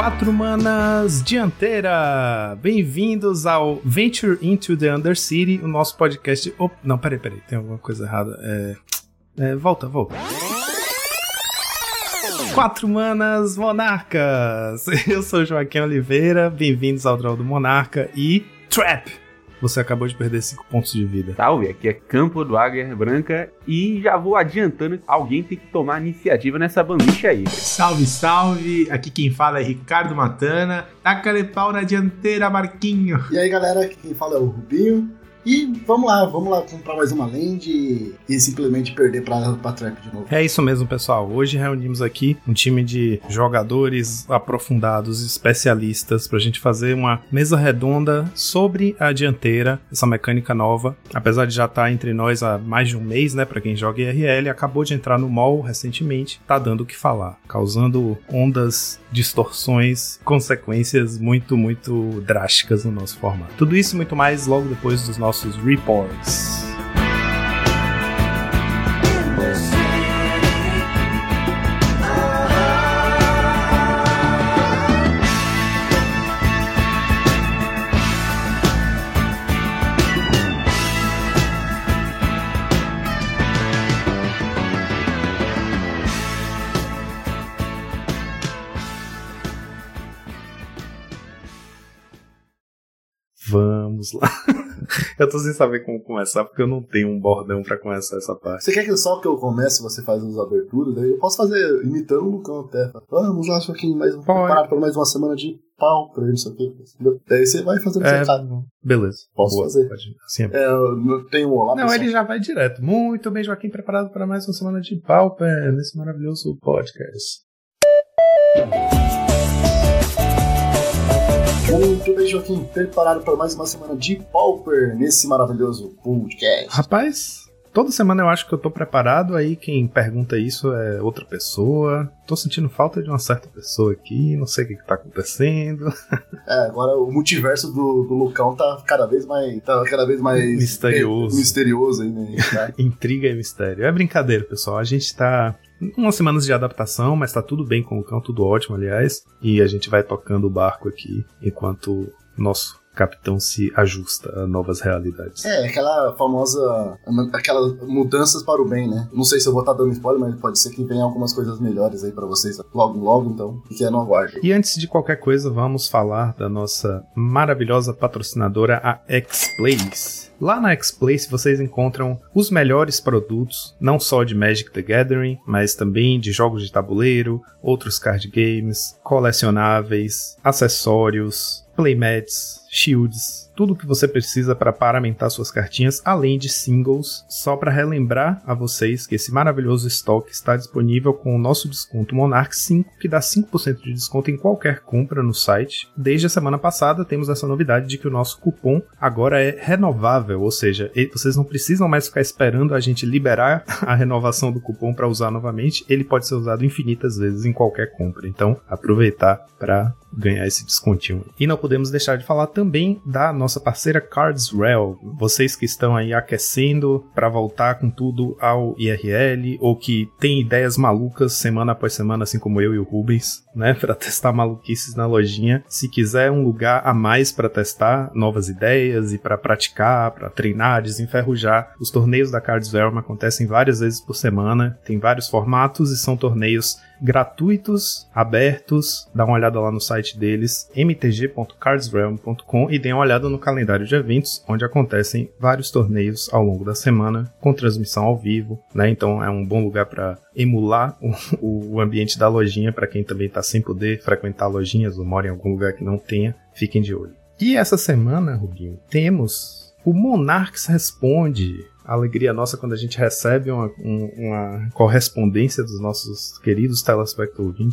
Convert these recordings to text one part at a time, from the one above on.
Quatro manas dianteira! Bem-vindos ao Venture into the Undercity, o nosso podcast. Oh, não, peraí, peraí, tem alguma coisa errada. É... é volta, volta. Quatro manas monarcas! Eu sou Joaquim Oliveira, bem-vindos ao Draw do Monarca e Trap! Você acabou de perder 5 pontos de vida. Salve, aqui é Campo do Águia Branca e já vou adiantando que alguém tem que tomar a iniciativa nessa bandicha aí. Salve, salve! Aqui quem fala é Ricardo Matana. Taca pau na dianteira, Marquinho. E aí, galera, aqui quem fala é o Rubinho. E vamos lá, vamos lá comprar mais uma land e simplesmente perder pra, pra Trap de novo. É isso mesmo, pessoal. Hoje reunimos aqui um time de jogadores aprofundados, especialistas, pra gente fazer uma mesa redonda sobre a dianteira, essa mecânica nova. Apesar de já estar tá entre nós há mais de um mês, né, pra quem joga IRL, acabou de entrar no mall recentemente, tá dando o que falar, causando ondas, distorções, consequências muito, muito drásticas no nosso formato. Tudo isso e muito mais logo depois dos nossos nossos reports. Vamos lá. eu tô sem saber como começar, porque eu não tenho um bordão pra começar essa parte. Você quer que só que eu comece você faz as aberturas? Daí eu posso fazer imitando o Lucão até. Vamos lá, só que mais um preparado para mais uma semana de pau pra isso aqui. Daí você vai fazendo é, recado. Beleza. Posso Boa, fazer. Pode, assim é, eu tenho um olá. Não, pessoal. ele já vai direto. Muito bem, Joaquim, preparado para mais uma semana de Pauper nesse maravilhoso podcast. Muito bem, Joaquim. Preparado para mais uma semana de Pauper nesse maravilhoso podcast. Rapaz, toda semana eu acho que eu tô preparado, aí quem pergunta isso é outra pessoa. Tô sentindo falta de uma certa pessoa aqui, não sei o que, que tá acontecendo. É, agora o multiverso do, do Lucão tá cada vez mais. tá cada vez mais misterioso. misterioso ainda. Tá? Intriga e mistério. É brincadeira, pessoal. A gente tá umas semanas de adaptação, mas tá tudo bem com o cão, tudo ótimo, aliás. E a gente vai tocando o barco aqui enquanto nosso capitão se ajusta a novas realidades. É, aquela famosa. aquelas mudanças para o bem, né? Não sei se eu vou estar dando spoiler, mas pode ser que venha algumas coisas melhores aí para vocês logo, logo, então. Que é no. E antes de qualquer coisa, vamos falar da nossa maravilhosa patrocinadora, a X-Plays. Lá na X-Place vocês encontram os melhores produtos, não só de Magic the Gathering, mas também de jogos de tabuleiro, outros card games, colecionáveis, acessórios, playmats, shields, tudo o que você precisa para paramentar suas cartinhas, além de singles. Só para relembrar a vocês que esse maravilhoso estoque está disponível com o nosso desconto Monarch 5, que dá 5% de desconto em qualquer compra no site. Desde a semana passada temos essa novidade de que o nosso cupom agora é renovável, ou seja, vocês não precisam mais ficar esperando a gente liberar a renovação do cupom para usar novamente, ele pode ser usado infinitas vezes em qualquer compra. Então, aproveitar para ganhar esse descontinho. E não podemos deixar de falar também da nossa parceira Cards Rail. Vocês que estão aí aquecendo para voltar com tudo ao IRL ou que têm ideias malucas semana após semana, assim como eu e o Rubens, né, para testar maluquices na lojinha. Se quiser um lugar a mais para testar novas ideias e para praticar, para treinar, desenferrujar, os torneios da Cards Realm acontecem várias vezes por semana. Tem vários formatos e são torneios gratuitos, abertos. Dá uma olhada lá no site deles, mtg.cardsrealm.com e dê uma olhada no calendário de eventos, onde acontecem vários torneios ao longo da semana, com transmissão ao vivo, né? Então é um bom lugar para emular o, o, ambiente da lojinha para quem também está sem poder frequentar lojinhas ou mora em algum lugar que não tenha, fiquem de olho. E essa semana, Rubinho, temos o Monarchs Responde, alegria nossa quando a gente recebe uma, uma correspondência dos nossos queridos telespectadores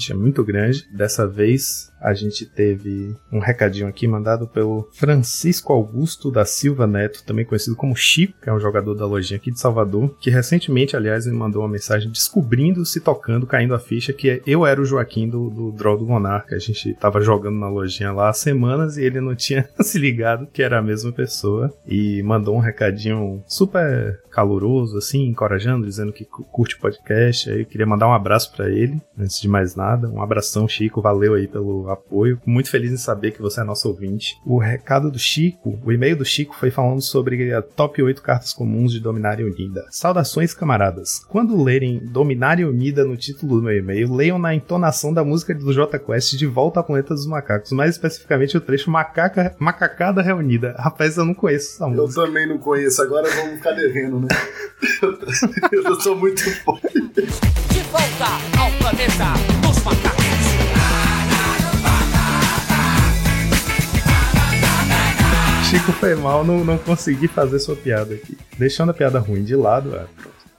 é muito grande. Dessa vez a gente teve um recadinho aqui mandado pelo Francisco Augusto da Silva Neto, também conhecido como Chico, que é um jogador da lojinha aqui de Salvador, que recentemente, aliás, me mandou uma mensagem descobrindo, se tocando, caindo a ficha, que eu era o Joaquim do, do Draw do Monarca. A gente tava jogando na lojinha lá há semanas e ele não tinha se ligado que era a mesma pessoa e mandou um recadinho super äh, caloroso, assim, encorajando, dizendo que curte o podcast. Aí queria mandar um abraço para ele, antes de mais nada. Um abração, Chico. Valeu aí pelo apoio. Muito feliz em saber que você é nosso ouvinte. O recado do Chico, o e-mail do Chico foi falando sobre a top 8 cartas comuns de Dominária Unida. Saudações, camaradas. Quando lerem Dominária Unida no título do meu e-mail, leiam na entonação da música do J Quest de Volta ao Planeta dos Macacos, mais especificamente o trecho Macaca, Macacada Reunida. Rapaz, eu não conheço essa música. Eu também não conheço, agora vamos ficar devendo, né? Eu sou muito forte. De volta ao planeta dos macacos. Chico foi mal, não, não consegui fazer sua piada aqui. Deixando a piada ruim de lado, é.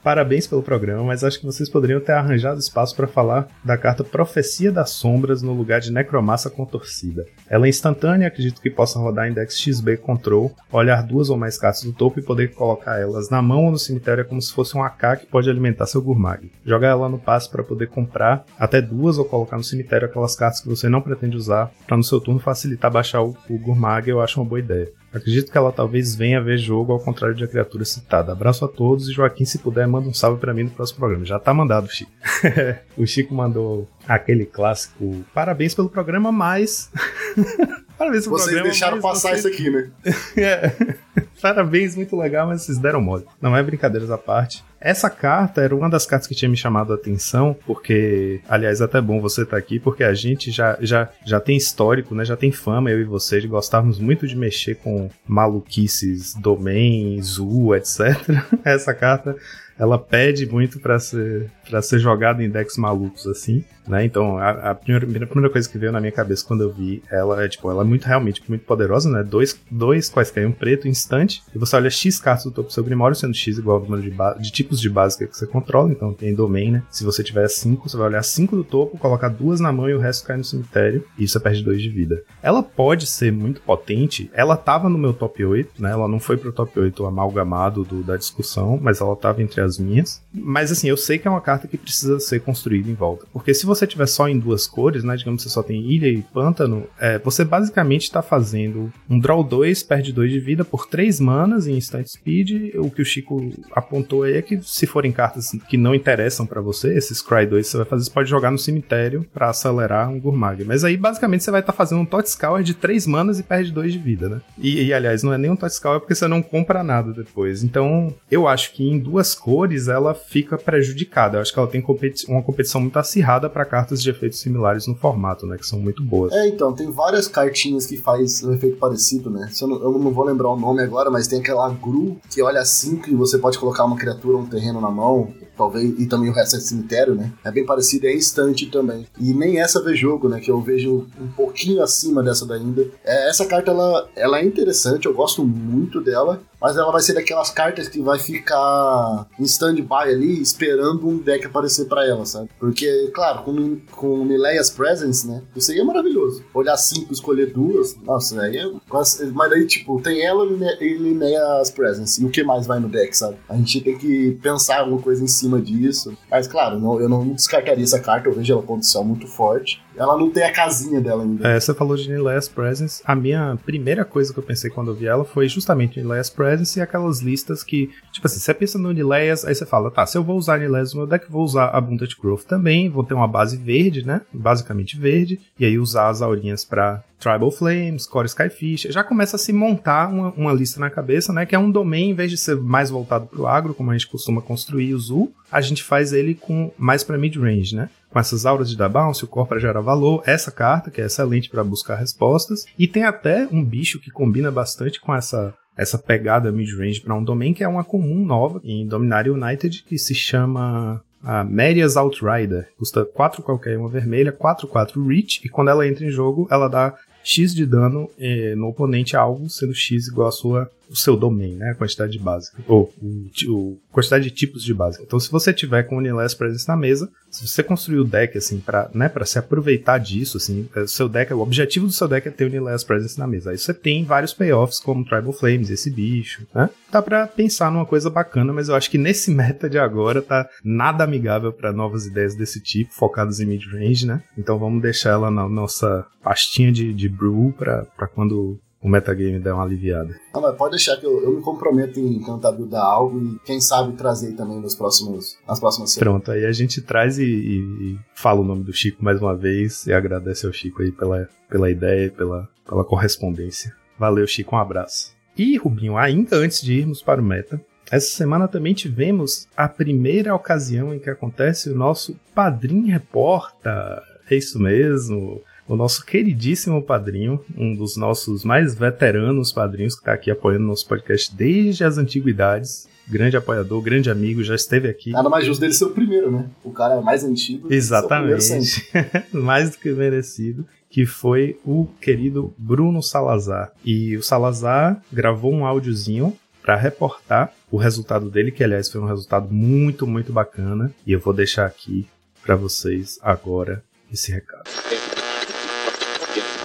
Parabéns pelo programa, mas acho que vocês poderiam ter arranjado espaço para falar da carta Profecia das Sombras no lugar de Necromassa Contorcida. Ela é instantânea, acredito que possa rodar Index XB Control, olhar duas ou mais cartas do topo e poder colocar elas na mão ou no cemitério é como se fosse um AK que pode alimentar seu Gurmag. Jogar ela no passe para poder comprar até duas ou colocar no cemitério aquelas cartas que você não pretende usar, para no seu turno facilitar baixar o, o Gurmag, eu acho uma boa ideia. Acredito que ela talvez venha ver jogo ao contrário de a criatura citada. Abraço a todos e Joaquim, se puder, manda um salve para mim no próximo programa. Já tá mandado, Chico. o Chico mandou aquele clássico. Parabéns pelo programa, mas. Parabéns pelo Vocês programa. deixaram passar vocês- isso aqui, né? É. Parabéns, muito legal, mas vocês deram mole. Não é brincadeiras à parte. Essa carta era uma das cartas que tinha me chamado a atenção, porque, aliás, é até bom você estar aqui, porque a gente já, já, já tem histórico, né? Já tem fama, eu e você, de gostarmos muito de mexer com maluquices, domain, zoo, etc. Essa carta ela pede muito para ser para ser jogada em decks malucos assim, né? Então a, a primeira, a primeira coisa que veio na minha cabeça quando eu vi ela é tipo, ela é muito realmente muito poderosa, né? Dois, dois quaisquer um preto instante e você olha X cartas do topo do seu Grimório, sendo X igual ao número de, de tipos de básica que você controla, então tem domain, né? Se você tiver 5, você vai olhar 5 do topo, colocar duas na mão e o resto cai no cemitério, e você perde 2 de vida. Ela pode ser muito potente, ela tava no meu top 8, né? Ela não foi pro top 8 amalgamado do, da discussão, mas ela tava entre as minhas. Mas assim, eu sei que é uma carta que precisa ser construída em volta. Porque se você tiver só em duas cores, né? Digamos que você só tem ilha e pântano, é, você basicamente está fazendo um draw 2, perde 2 de vida por 3 manas em instant speed. O que o Chico apontou aí é que se forem cartas que não interessam pra você, esses Cry 2 você vai fazer, você pode jogar no cemitério pra acelerar um Gurmag. Mas aí basicamente você vai estar fazendo um Totscour de 3 manas e perde 2 de vida, né? E, e, aliás, não é nem um Totscour porque você não compra nada depois. Então eu acho que em duas cores ela fica prejudicada. Eu acho que ela tem competi uma competição muito acirrada pra cartas de efeitos similares no formato, né? Que são muito boas. É, então, tem várias cartinhas que faz um efeito parecido, né? Eu, não, eu não vou lembrar o nome agora, mas tem aquela Gru que olha 5 e você pode colocar uma criatura um terreno na mão, talvez, e também o resto é cemitério, né? É bem parecido, é instante também. E nem essa vê jogo, né? Que eu vejo um pouquinho acima dessa daí ainda. É, essa carta, ela, ela é interessante, eu gosto muito dela, mas ela vai ser daquelas cartas que vai ficar em stand-by ali, esperando um deck aparecer pra ela, sabe? Porque, claro, com, com Nileia's Presence, né? Isso aí é maravilhoso. Olhar cinco, escolher duas, nossa, aí é quase... Mas aí, tipo, tem ela e Nileia's Presence. E o que mais vai no deck, sabe? A gente tem que pensar alguma coisa em cima disso. Mas, claro, não, eu não descartaria essa carta, eu vejo ela potencial muito forte. Ela não tem a casinha dela ainda. É, você falou de Nileia's Presence. A minha primeira coisa que eu pensei quando eu vi ela foi justamente Nileia's Presence e aquelas listas que, tipo assim, você pensa no Nileia's, aí você fala, tá, se eu vou usar Nileia's no meu deck, vou usar Abundant Growth também, vou ter uma base verde, né? Basicamente verde, e aí usar as aurinhas pra Tribal Flames, Core Skyfish, já começa a se montar uma, uma lista na cabeça, né? Que é um domain, em vez de ser mais voltado pro agro, como a gente costuma construir o Zul, a gente faz ele com mais pra mid-range, né? Com essas auras de dar bounce, o core para gerar valor, essa carta que é excelente para buscar respostas, e tem até um bicho que combina bastante com essa essa pegada mid-range para um domain que é uma comum nova em Dominaria United que se chama a Marias Outrider. Custa 4 qualquer uma vermelha, 4 4 reach e quando ela entra em jogo, ela dá X de dano eh, no oponente alvo, sendo X igual a sua o seu domain, né? A quantidade de básica. Ou o, o, quantidade de tipos de básica. Então, se você tiver com o Presence na mesa, se você construir o deck, assim, pra, né, pra se aproveitar disso, assim, o seu deck, o objetivo do seu deck é ter o Presence na mesa. Aí você tem vários payoffs, como Tribal Flames, esse bicho, né? Dá pra pensar numa coisa bacana, mas eu acho que nesse meta de agora tá nada amigável para novas ideias desse tipo, focadas em mid-range, né? Então vamos deixar ela na nossa pastinha de, de brew pra quando o metagame der uma aliviada. Não, mas pode deixar que eu, eu me comprometo em tentar buildar algo e quem sabe trazer também nos próximos, nas próximas semanas. Pronto, aí a gente traz e, e, e fala o nome do Chico mais uma vez e agradece ao Chico aí pela, pela ideia e pela, pela correspondência. Valeu, Chico, um abraço. E, Rubinho, ainda antes de irmos para o meta, essa semana também tivemos a primeira ocasião em que acontece o nosso Padrinho Reporta. É isso mesmo. O nosso queridíssimo padrinho, um dos nossos mais veteranos padrinhos, que está aqui apoiando nosso podcast desde as antiguidades. Grande apoiador, grande amigo, já esteve aqui. Nada mais justo dele ser o primeiro, né? O cara é mais antigo. Exatamente. Mais do que merecido. Que foi o querido Bruno Salazar. E o Salazar gravou um áudiozinho para reportar o resultado dele, que aliás foi um resultado muito, muito bacana. E eu vou deixar aqui para vocês agora esse recado.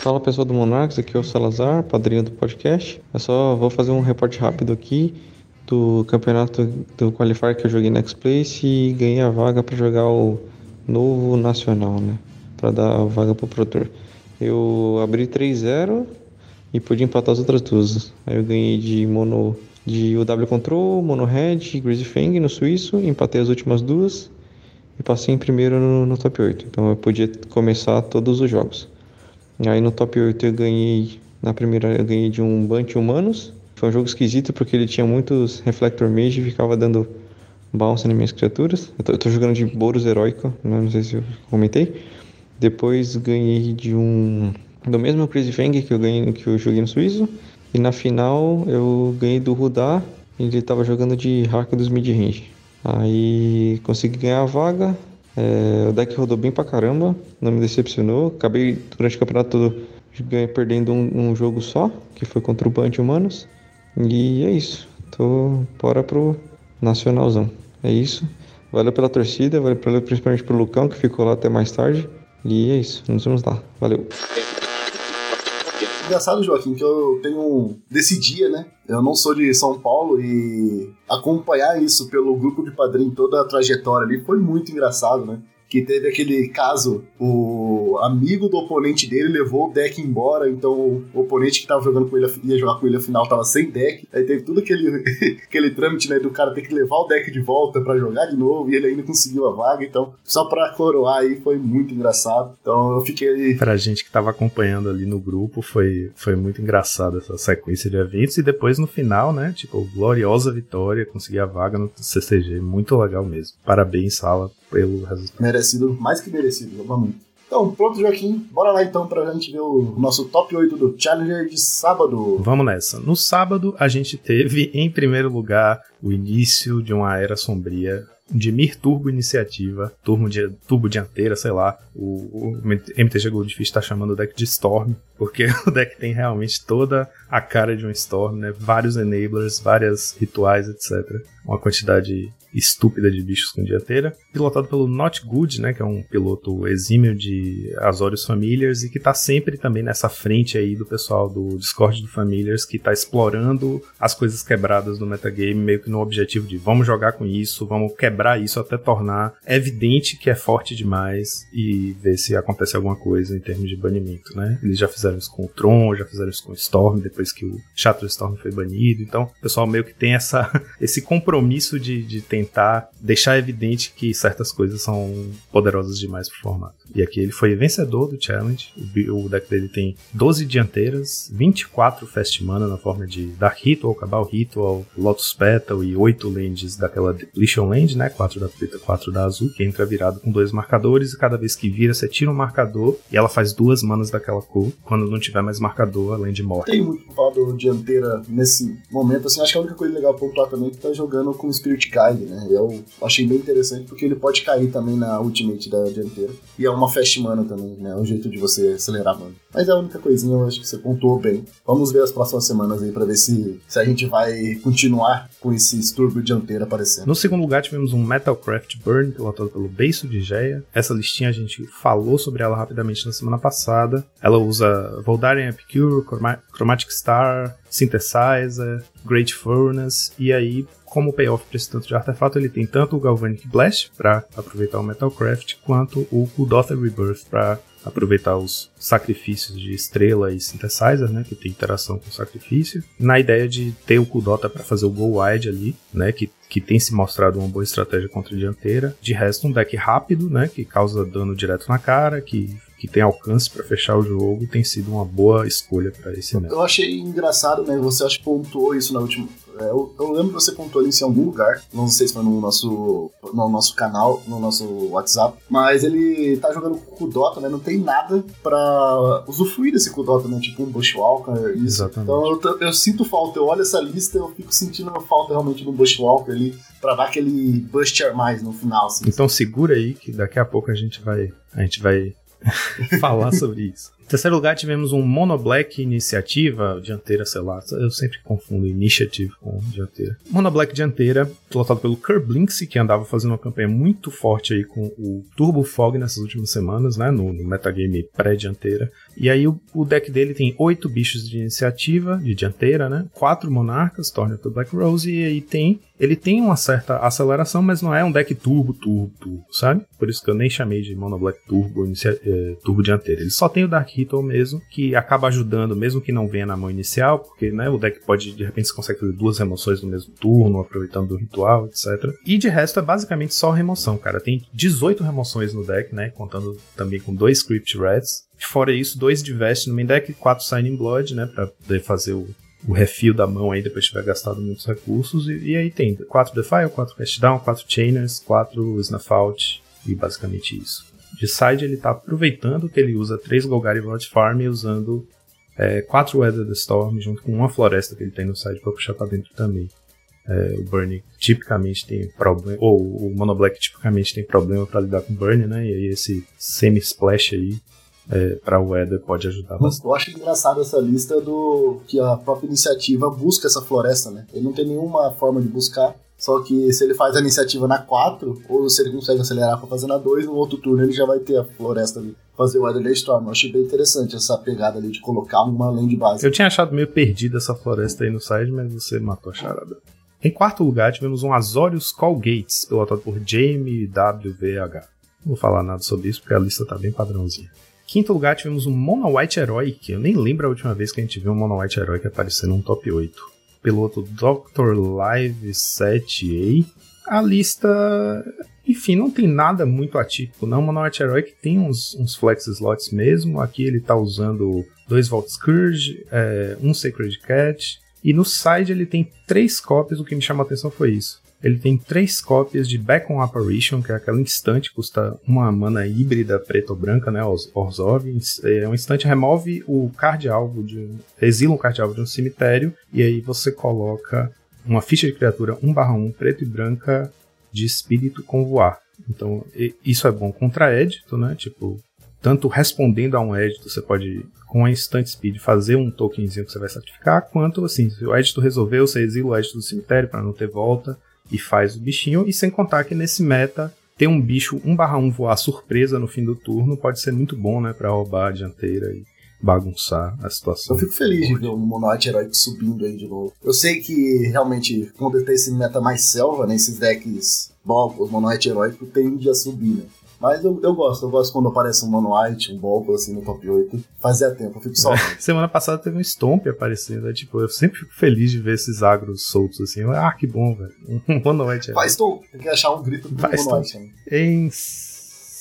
Fala pessoal do Monarchs, aqui é o Salazar, padrinho do podcast. Eu só vou fazer um reporte rápido aqui do campeonato do Qualifier que eu joguei no X-Place e ganhei a vaga para jogar o novo Nacional, né? Para dar a vaga pro Pro Tour. Eu abri 3-0 e pude empatar as outras duas. Aí eu ganhei de mono de UW Control, Mono Red Greasy Fang no suíço, empatei as últimas duas e passei em primeiro no, no top 8. Então eu podia começar todos os jogos. Aí no top 8 eu ganhei. Na primeira eu ganhei de um Bunt Humanos. Foi um jogo esquisito porque ele tinha muitos Reflector Mage e ficava dando bounce nas minhas criaturas. Eu tô, eu tô jogando de Boros Heróico, né? não sei se eu comentei. Depois ganhei de um. Do mesmo Crazy Fang que eu, ganhei, que eu joguei no Suíço. E na final eu ganhei do Rudá. Ele tava jogando de hack dos mid-range. Aí consegui ganhar a vaga. É, o deck rodou bem pra caramba, não me decepcionou. Acabei durante o campeonato todo perdendo um, um jogo só, que foi contra o Bant Humanos. E é isso. Tô bora pro Nacionalzão. É isso. Valeu pela torcida, valeu principalmente pro Lucão, que ficou lá até mais tarde. E é isso, nos vemos lá. Valeu. Engraçado, Joaquim, que eu tenho. Desse dia, né? Eu não sou de São Paulo e acompanhar isso pelo grupo de padrinho, toda a trajetória ali, foi muito engraçado, né? Que teve aquele caso, o amigo do oponente dele levou o deck embora, então o oponente que tava jogando com ele, ia jogar com ele afinal, tava sem deck. Aí teve tudo aquele, aquele trâmite, né, do cara ter que levar o deck de volta pra jogar de novo, e ele ainda conseguiu a vaga, então, só pra coroar aí, foi muito engraçado. Então eu fiquei Pra gente que tava acompanhando ali no grupo, foi, foi muito engraçado essa sequência de eventos. E depois no final, né? Tipo, gloriosa vitória, conseguir a vaga no CCG. Muito legal mesmo. Parabéns, Sala, pelo resultado. Merecido, mais que merecido, jogou muito. Então, pronto, Joaquim. Bora lá então pra gente ver o nosso top 8 do Challenger de sábado. Vamos nessa. No sábado, a gente teve, em primeiro lugar, o início de uma era sombria de Mir Turbo Iniciativa, turbo, di turbo dianteira, sei lá. O, o MTG Goldfish tá chamando o deck de Storm, porque o deck tem realmente toda a cara de um Storm, né? Vários enablers, várias rituais, etc. Uma quantidade estúpida de bichos com dianteira. Pilotado pelo Not Good, né? Que é um piloto exímio de Azorius Familiars e que tá sempre também nessa frente aí do pessoal do Discord do Familiars, que tá explorando as coisas quebradas do metagame, meio que no objetivo de vamos jogar com isso, vamos quebrar isso até tornar evidente que é forte demais e ver se acontece alguma coisa em termos de banimento, né? Eles já fizeram isso com o Tron, já fizeram isso com o Storm, depois que o Shadow Storm foi banido, então o pessoal meio que tem essa, esse compromisso de, de tentar deixar evidente que certas coisas são poderosas demais pro formato. E aqui ele foi vencedor do challenge. O deck dele tem 12 dianteiras, 24 fast mana na forma de Dark Ritual, Cabal Ritual, Lotus Petal e 8 lands daquela Depletion Land, né? 4 da preta, 4 da azul, que entra virado com dois marcadores e cada vez que vira você tira um marcador e ela faz duas manas daquela cor. Quando não tiver mais marcador, a land morre. Tem muito pra falar do dianteira nesse momento, assim, acho que a única coisa legal pra pontuar também é que tá jogando com Spirit Guide, né? Eu achei bem interessante porque ele pode cair também na ultimate da dianteira. E é uma fast mana também, né? É um jeito de você acelerar a mana. Mas é a única coisinha, eu acho que você pontuou bem. Vamos ver as próximas semanas aí pra ver se, se a gente vai continuar com esse Turbo dianteira aparecendo. No segundo lugar, tivemos um Metalcraft Burn, pilotado pelo Beiço de Geia. Essa listinha a gente falou sobre ela rapidamente na semana passada. Ela usa Voldaren Epicure, Chroma- Chromatic Star, Synthesizer, Great Furnace, e aí, como payoff para esse tanto de artefato, ele tem tanto o Galvanic Blast para aproveitar o Metalcraft, quanto o Kuldotha Rebirth para aproveitar os sacrifícios de estrela e synthesizer, né, que tem interação com sacrifício, na ideia de ter o Kudota para fazer o go wide ali, né, que que tem se mostrado uma boa estratégia contra a dianteira. De resto, um deck rápido, né, que causa dano direto na cara, que que tem alcance para fechar o jogo, tem sido uma boa escolha para esse meta. Eu achei engraçado, né? Você acho que pontuou isso na última. É, Eu, eu lembro que você pontuou isso em algum lugar. Não sei se foi no nosso, no nosso canal, no nosso WhatsApp. Mas ele tá jogando com o Dota, né? Não tem nada pra usufruir desse Kudota, né? Tipo um Bushwalker. Isso. Exatamente. Então eu, eu sinto falta. Eu olho essa lista e eu fico sentindo falta realmente do Bushwalker ali. Pra dar aquele buster mais no final, assim. Então segura aí que daqui a pouco a gente vai a gente vai falar sobre isso. Em terceiro lugar, tivemos um Mono Black Iniciativa, dianteira, sei lá, eu sempre confundo Initiative com dianteira. Mono Black dianteira, pilotado pelo Kerblinksy, que andava fazendo uma campanha muito forte aí com o Turbo Fog nessas últimas semanas, né, no, no metagame pré-dianteira. E aí o, o deck dele tem oito bichos de iniciativa, de dianteira, né, quatro monarcas, Torna to Black Rose, e aí tem ele tem uma certa aceleração, mas não é um deck turbo, turbo, turbo, sabe? Por isso que eu nem chamei de Mono Black Turbo, inicia- eh, turbo dianteiro. Ele só tem o Dark Ritual mesmo, que acaba ajudando, mesmo que não venha na mão inicial, porque né, o deck pode, de repente, você consegue fazer duas remoções no mesmo turno, aproveitando do ritual, etc. E de resto é basicamente só remoção, cara. Tem 18 remoções no deck, né? Contando também com dois Script Rats. Fora isso, dois Divest no main deck, quatro Signing Blood, né? Pra poder fazer o, o refil da mão aí depois de tiver gastado muitos recursos. E, e aí tem 4 Defile, 4 Cast Down, 4 Chainers, 4 Snuff Out e basicamente isso. De side ele tá aproveitando que ele usa 3 Golgari Blood Farm usando 4 Weather the Storm junto com uma floresta que ele tem no side para puxar pra dentro também. É, o Burn tipicamente tem problema, ou o Mono Black tipicamente tem problema para lidar com Burn, né? E aí esse semi-splash aí é, para o Weather pode ajudar bastante. Eu acho engraçado essa lista do que a própria iniciativa busca essa floresta, né? Ele não tem nenhuma forma de buscar. Só que se ele faz a iniciativa na 4, ou se ele consegue acelerar pra fazer na 2, no outro turno ele já vai ter a floresta ali. Fazer o Weatherly Storm. Eu achei bem interessante essa pegada ali de colocar uma land base. Eu tinha achado meio perdida essa floresta aí no side, mas você matou a charada. Em quarto lugar, tivemos um Azorius Call Gates, pilotado por Jamie WVH. Não vou falar nada sobre isso porque a lista tá bem padrãozinha. Quinto lugar, tivemos um Mono White Herói, que eu nem lembro a última vez que a gente viu um Mono White Herói que apareceu num top 8. Piloto Dr. Live 7A. A lista, enfim, não tem nada muito atípico, não. Mono White Herói que tem uns, uns flex slots mesmo. Aqui ele tá usando dois Vault Scourge, é, um Sacred Cat. E no side ele tem três cópias, o que me chamou a atenção foi isso. Ele tem três cópias de Beacon Apparition, que é aquela instante, custa uma mana híbrida preta ou branca, né? Orzhov. É um instante, remove o card alvo de. Exila um card alvo de um cemitério. E aí você coloca uma ficha de criatura 1/1 preto e branca de espírito com voar. Então, isso é bom contra édito, né? Tipo, tanto respondendo a um édito, você pode, com a Instant Speed, fazer um tokenzinho que você vai sacrificar, quanto assim, se o édito resolveu, você exila o édito do cemitério para não ter volta e faz o bichinho. E sem contar que nesse meta, ter um bicho 1/1 voar surpresa no fim do turno pode ser muito bom, né? Pra roubar a dianteira e bagunçar a situação. Eu fico feliz de ver o Monoite Heróico subindo aí de novo. Eu sei que realmente, quando tem esse meta mais selva, né, esses decks Balcos, Monoite Heróico, tende a subir, né? Mas eu, eu gosto, eu gosto quando aparece um Monoite, um Balco assim no top 8. Fazia tempo, eu fico só. Semana passada teve um Stomp aparecendo, é tipo, eu sempre fico feliz de ver esses agros soltos assim. Ah, que bom, velho. Um Mono White Herói. Faz tom, tem que achar um grito do Faz Monoite. Né? Em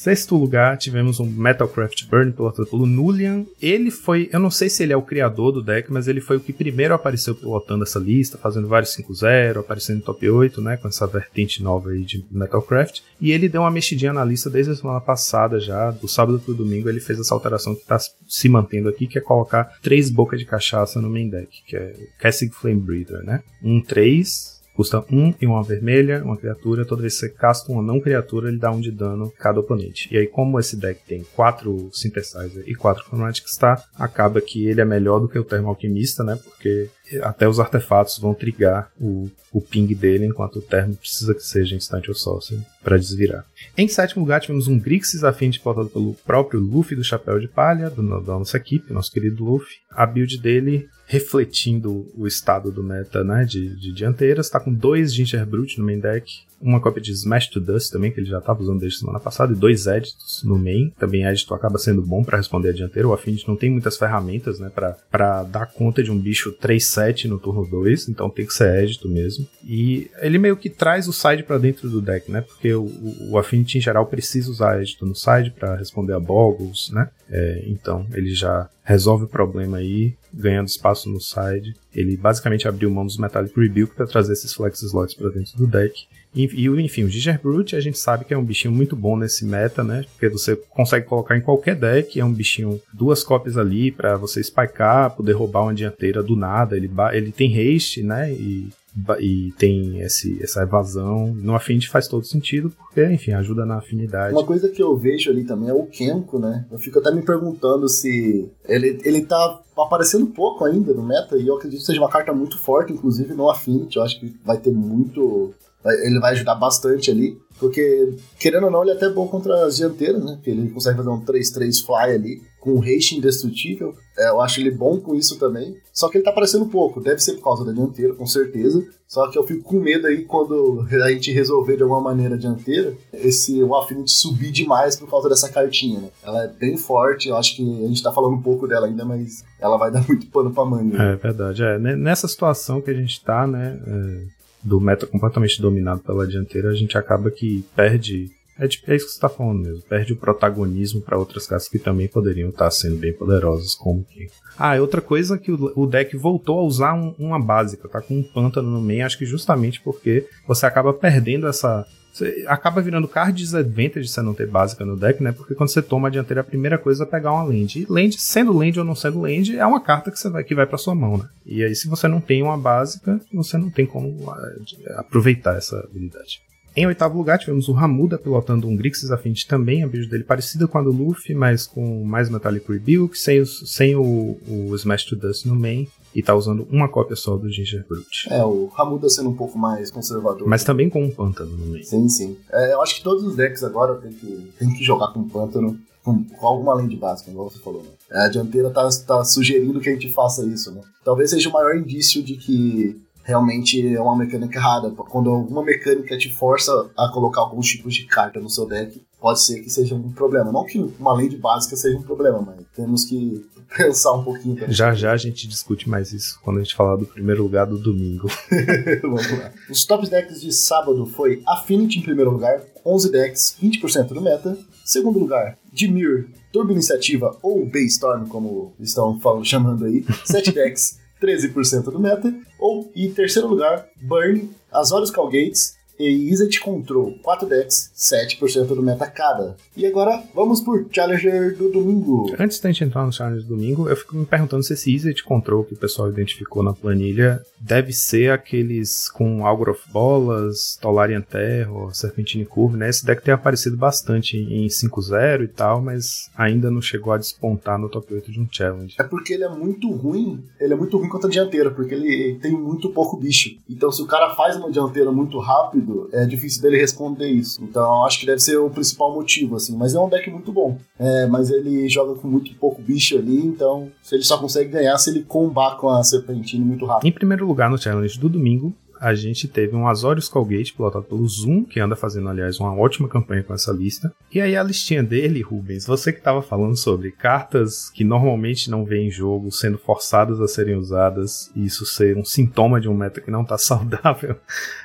sexto lugar, tivemos um Metalcraft Burn pilotado pelo Nulian. Ele foi, eu não sei se ele é o criador do deck, mas ele foi o que primeiro apareceu pilotando essa lista, fazendo vários 5-0, aparecendo em top 8, né, com essa vertente nova aí de Metalcraft. E ele deu uma mexidinha na lista desde a semana passada já, do sábado pro domingo, ele fez essa alteração que tá se mantendo aqui, que é colocar três bocas de cachaça no main deck, que é o Cassig Flame Breather, né? Um 3, Custa um e uma vermelha, uma criatura. Toda vez que você casta uma não criatura, ele dá um de dano a cada oponente. E aí, como esse deck tem quatro Synthesizer e quatro Chromatic Star, acaba que ele é melhor do que o Termo Alquimista, né? Porque até os artefatos vão trigar o, o ping dele, enquanto o Termo precisa que seja Instant ou Sorcery para desvirar. Em sétimo lugar, tivemos um Grixis Affinity pilotado pelo próprio Luffy do Chapéu de Palha, do, da nossa equipe, nosso querido Luffy. A build dele refletindo o estado do meta né, de, de dianteiras. Está com dois Ginger Brute no main deck, uma cópia de Smash to Dust também, que ele já estava usando desde semana passada, e dois Editos no main. Também Edito acaba sendo bom para responder a dianteira. O Affinity não tem muitas ferramentas né, para dar conta de um bicho 3-7 no turno 2, então tem que ser Edito mesmo. E ele meio que traz o side para dentro do deck, né? Porque o, o Affinity em geral precisa usar Edito no side para responder a Boggles, né? É, então ele já resolve o problema aí, ganhando espaço no side. Ele basicamente abriu mão dos Metallic Rebuke para trazer esses flex slots para dentro do deck. E, enfim, o Ginger Brute a gente sabe que é um bichinho muito bom nesse meta, né? Porque você consegue colocar em qualquer deck, é um bichinho duas cópias ali para você spikear, poder roubar uma dianteira do nada. Ele, ele tem haste, né? E e tem esse, essa evasão. No Affinity faz todo sentido, porque, enfim, ajuda na afinidade. Uma coisa que eu vejo ali também é o Kenko, né? Eu fico até me perguntando se ele, ele tá aparecendo pouco ainda no meta, e eu acredito que seja uma carta muito forte, inclusive no Affinity. Eu acho que vai ter muito. Ele vai ajudar bastante ali. Porque, querendo ou não, ele é até bom contra as dianteiras, né? Porque ele consegue fazer um 3-3 fly ali, com um haste indestrutível. É, eu acho ele bom com isso também. Só que ele tá aparecendo pouco. Deve ser por causa da dianteira, com certeza. Só que eu fico com medo aí quando a gente resolver de alguma maneira a dianteira, esse o Affinity subir demais por causa dessa cartinha, né? Ela é bem forte, eu acho que a gente tá falando um pouco dela ainda, mas ela vai dar muito pano pra manga. É verdade. É, nessa situação que a gente tá, né? É do meta completamente dominado pela dianteira, a gente acaba que perde. É, tipo, é isso que você está falando mesmo. Perde o protagonismo para outras cartas que também poderiam estar tá sendo bem poderosas, como que. Ah, é outra coisa que o, o deck voltou a usar um, uma básica, tá com um pântano no meio, acho que justamente porque você acaba perdendo essa você acaba virando card disadvantage você não ter básica no deck, né? Porque quando você toma a dianteira, a primeira coisa é pegar uma land. E land, sendo land ou não sendo land, é uma carta que você vai que vai para sua mão, né? E aí, se você não tem uma básica, você não tem como uh, aproveitar essa habilidade. Em oitavo lugar, tivemos o Ramuda pilotando um Grixis Affinity também, a build dele parecida com a do Luffy, mas com mais Metallic Rebuke, sem, os, sem o, o Smash to Dust no main e tá usando uma cópia só do Ginger Brute. É, o Ramuda sendo um pouco mais conservador. Mas também com um pântano no meio. Sim, sim. É, eu acho que todos os decks agora tem que, tem que jogar com pântano, com, com alguma lente básica, igual você falou, né? A dianteira tá, tá sugerindo que a gente faça isso, né? Talvez seja o maior indício de que realmente é uma mecânica errada. Quando alguma mecânica te força a colocar alguns tipos de carta no seu deck, pode ser que seja um problema. Não que uma lei de básica seja um problema, mas temos que pensar um pouquinho também. Já já a gente discute mais isso quando a gente falar do primeiro lugar do domingo. Vamos lá. Os top decks de sábado foi Affinity em primeiro lugar, 11 decks, 20% do meta. Segundo lugar, Dimir, Turbo Iniciativa ou Baystorm, como estão falando, chamando aí, 7 decks, 13% do meta. Ou, em terceiro lugar, Burn, Azorius Calgates, e Izzet Control, 4 decks, 7% do meta cada. E agora, vamos por Challenger do domingo. Antes da gente entrar no Challenger do domingo, eu fico me perguntando se esse Izzet Control que o pessoal identificou na planilha deve ser aqueles com Algor of Bolas, Tolarian Terror, Serpentine Curve, né? Esse deck tem aparecido bastante em 5-0 e tal, mas ainda não chegou a despontar no top 8 de um Challenge. É porque ele é muito ruim, ele é muito ruim contra a dianteira, porque ele tem muito pouco bicho. Então se o cara faz uma dianteira muito rápido, é difícil dele responder isso. Então acho que deve ser o principal motivo, assim. Mas é um deck muito bom. É, mas ele joga com muito pouco bicho ali, então se ele só consegue ganhar se ele combar com a Serpentine muito rápido. Em primeiro lugar no challenge do domingo, a gente teve um Azorius Colgate pilotado pelo Zoom, que anda fazendo, aliás, uma ótima campanha com essa lista. E aí a listinha dele, Rubens, você que estava falando sobre cartas que normalmente não vêm em jogo sendo forçadas a serem usadas, e isso ser um sintoma de um meta que não está saudável.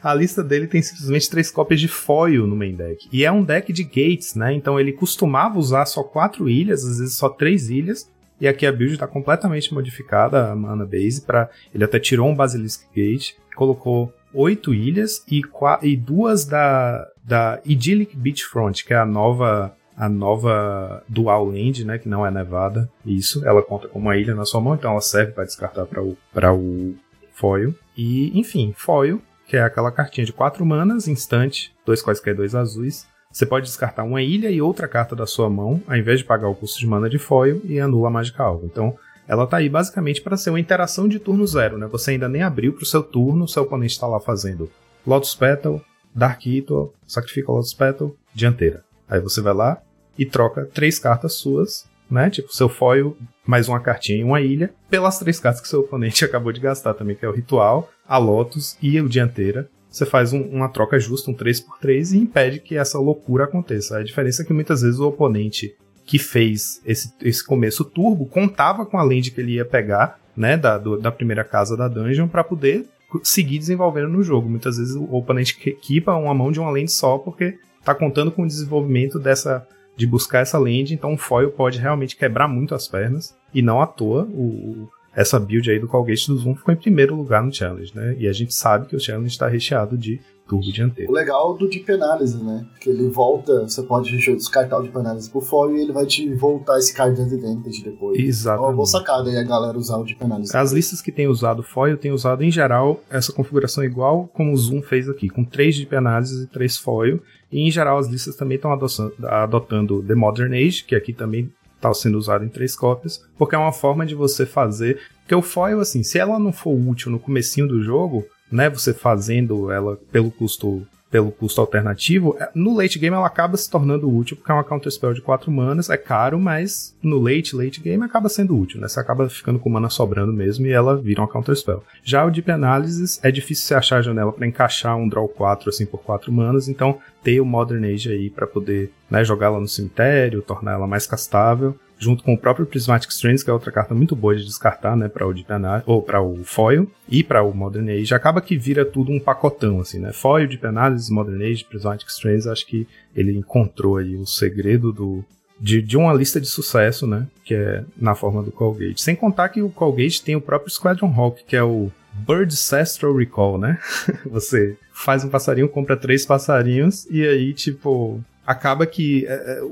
A lista dele tem simplesmente três cópias de foil no main deck. E é um deck de gates, né? Então ele costumava usar só quatro ilhas, às vezes só três ilhas, e aqui a build está completamente modificada, a mana base, para ele até tirou um Basilisk Gate, colocou oito ilhas e, e duas da, da Idyllic Beachfront, que é a nova a nova Dual Land, né, que não é nevada. Isso, ela conta como uma ilha na sua mão, então ela serve para descartar para o para o foil. E, enfim, foil, que é aquela cartinha de quatro manas, instante, dois quaisquer dois azuis. Você pode descartar uma ilha e outra carta da sua mão, ao invés de pagar o custo de mana de foil e anula a mágica alvo. Então, ela tá aí basicamente para ser uma interação de turno zero, né? Você ainda nem abriu pro seu turno, seu oponente está lá fazendo Lotus Petal, Dark Ritual, sacrifica Lotus Petal, dianteira. Aí você vai lá e troca três cartas suas né? Tipo, seu foil mais uma cartinha e uma ilha, pelas três cartas que seu oponente acabou de gastar também, que é o Ritual, a Lotus e o Dianteira. Você faz um, uma troca justa, um 3x3, e impede que essa loucura aconteça. A diferença é que muitas vezes o oponente que fez esse, esse começo turbo contava com a land que ele ia pegar, né, da, do, da primeira casa da dungeon, para poder seguir desenvolvendo no jogo. Muitas vezes o oponente equipa uma mão de uma land só porque tá contando com o desenvolvimento dessa de buscar essa land, então o foil pode realmente quebrar muito as pernas e não à toa o, essa build aí do Colgate do Zoom ficou em primeiro lugar no challenge, né? E a gente sabe que o challenge está recheado de turbo dianteiro. O legal do Deep Analysis, né? Que ele volta, você pode descartar o Deep Analysis pro foil e ele vai te voltar esse card advantage depois. Exatamente. Então, é uma boa sacada aí a galera usar o Deep Analysis. As listas que têm usado foil têm usado em geral essa configuração igual como o Zoom fez aqui, com 3 Deep Analysis e 3 foil. E em geral as listas também estão adotando The Modern Age, que aqui também está sendo usado em três cópias, porque é uma forma de você fazer. Porque o foil, assim, se ela não for útil no comecinho do jogo, né, você fazendo ela pelo custo pelo custo alternativo, é, no late game ela acaba se tornando útil, porque é uma counter spell de 4 manas, é caro, mas no late, late game acaba sendo útil, né? Você acaba ficando com mana sobrando mesmo e ela vira uma counter spell. Já o Deep Analysis é difícil você achar a janela para encaixar um draw 4 assim por 4 manas, então ter o Modern Age aí para poder né, jogar ela no cemitério, tornar ela mais castável junto com o próprio Prismatic Strands, que é outra carta muito boa de descartar, né, para o Deep ou para o Foil e para o Modern Age, acaba que vira tudo um pacotão assim, né? Foil, Deep Analysis, Modern Age, Prismatic Strands, acho que ele encontrou aí o segredo do de, de uma lista de sucesso, né, que é na forma do Colgate. Sem contar que o Colgate tem o próprio Squadron Hawk, que é o Bird Ancestral Recall, né? Você faz um passarinho, compra três passarinhos e aí, tipo, acaba que é, é,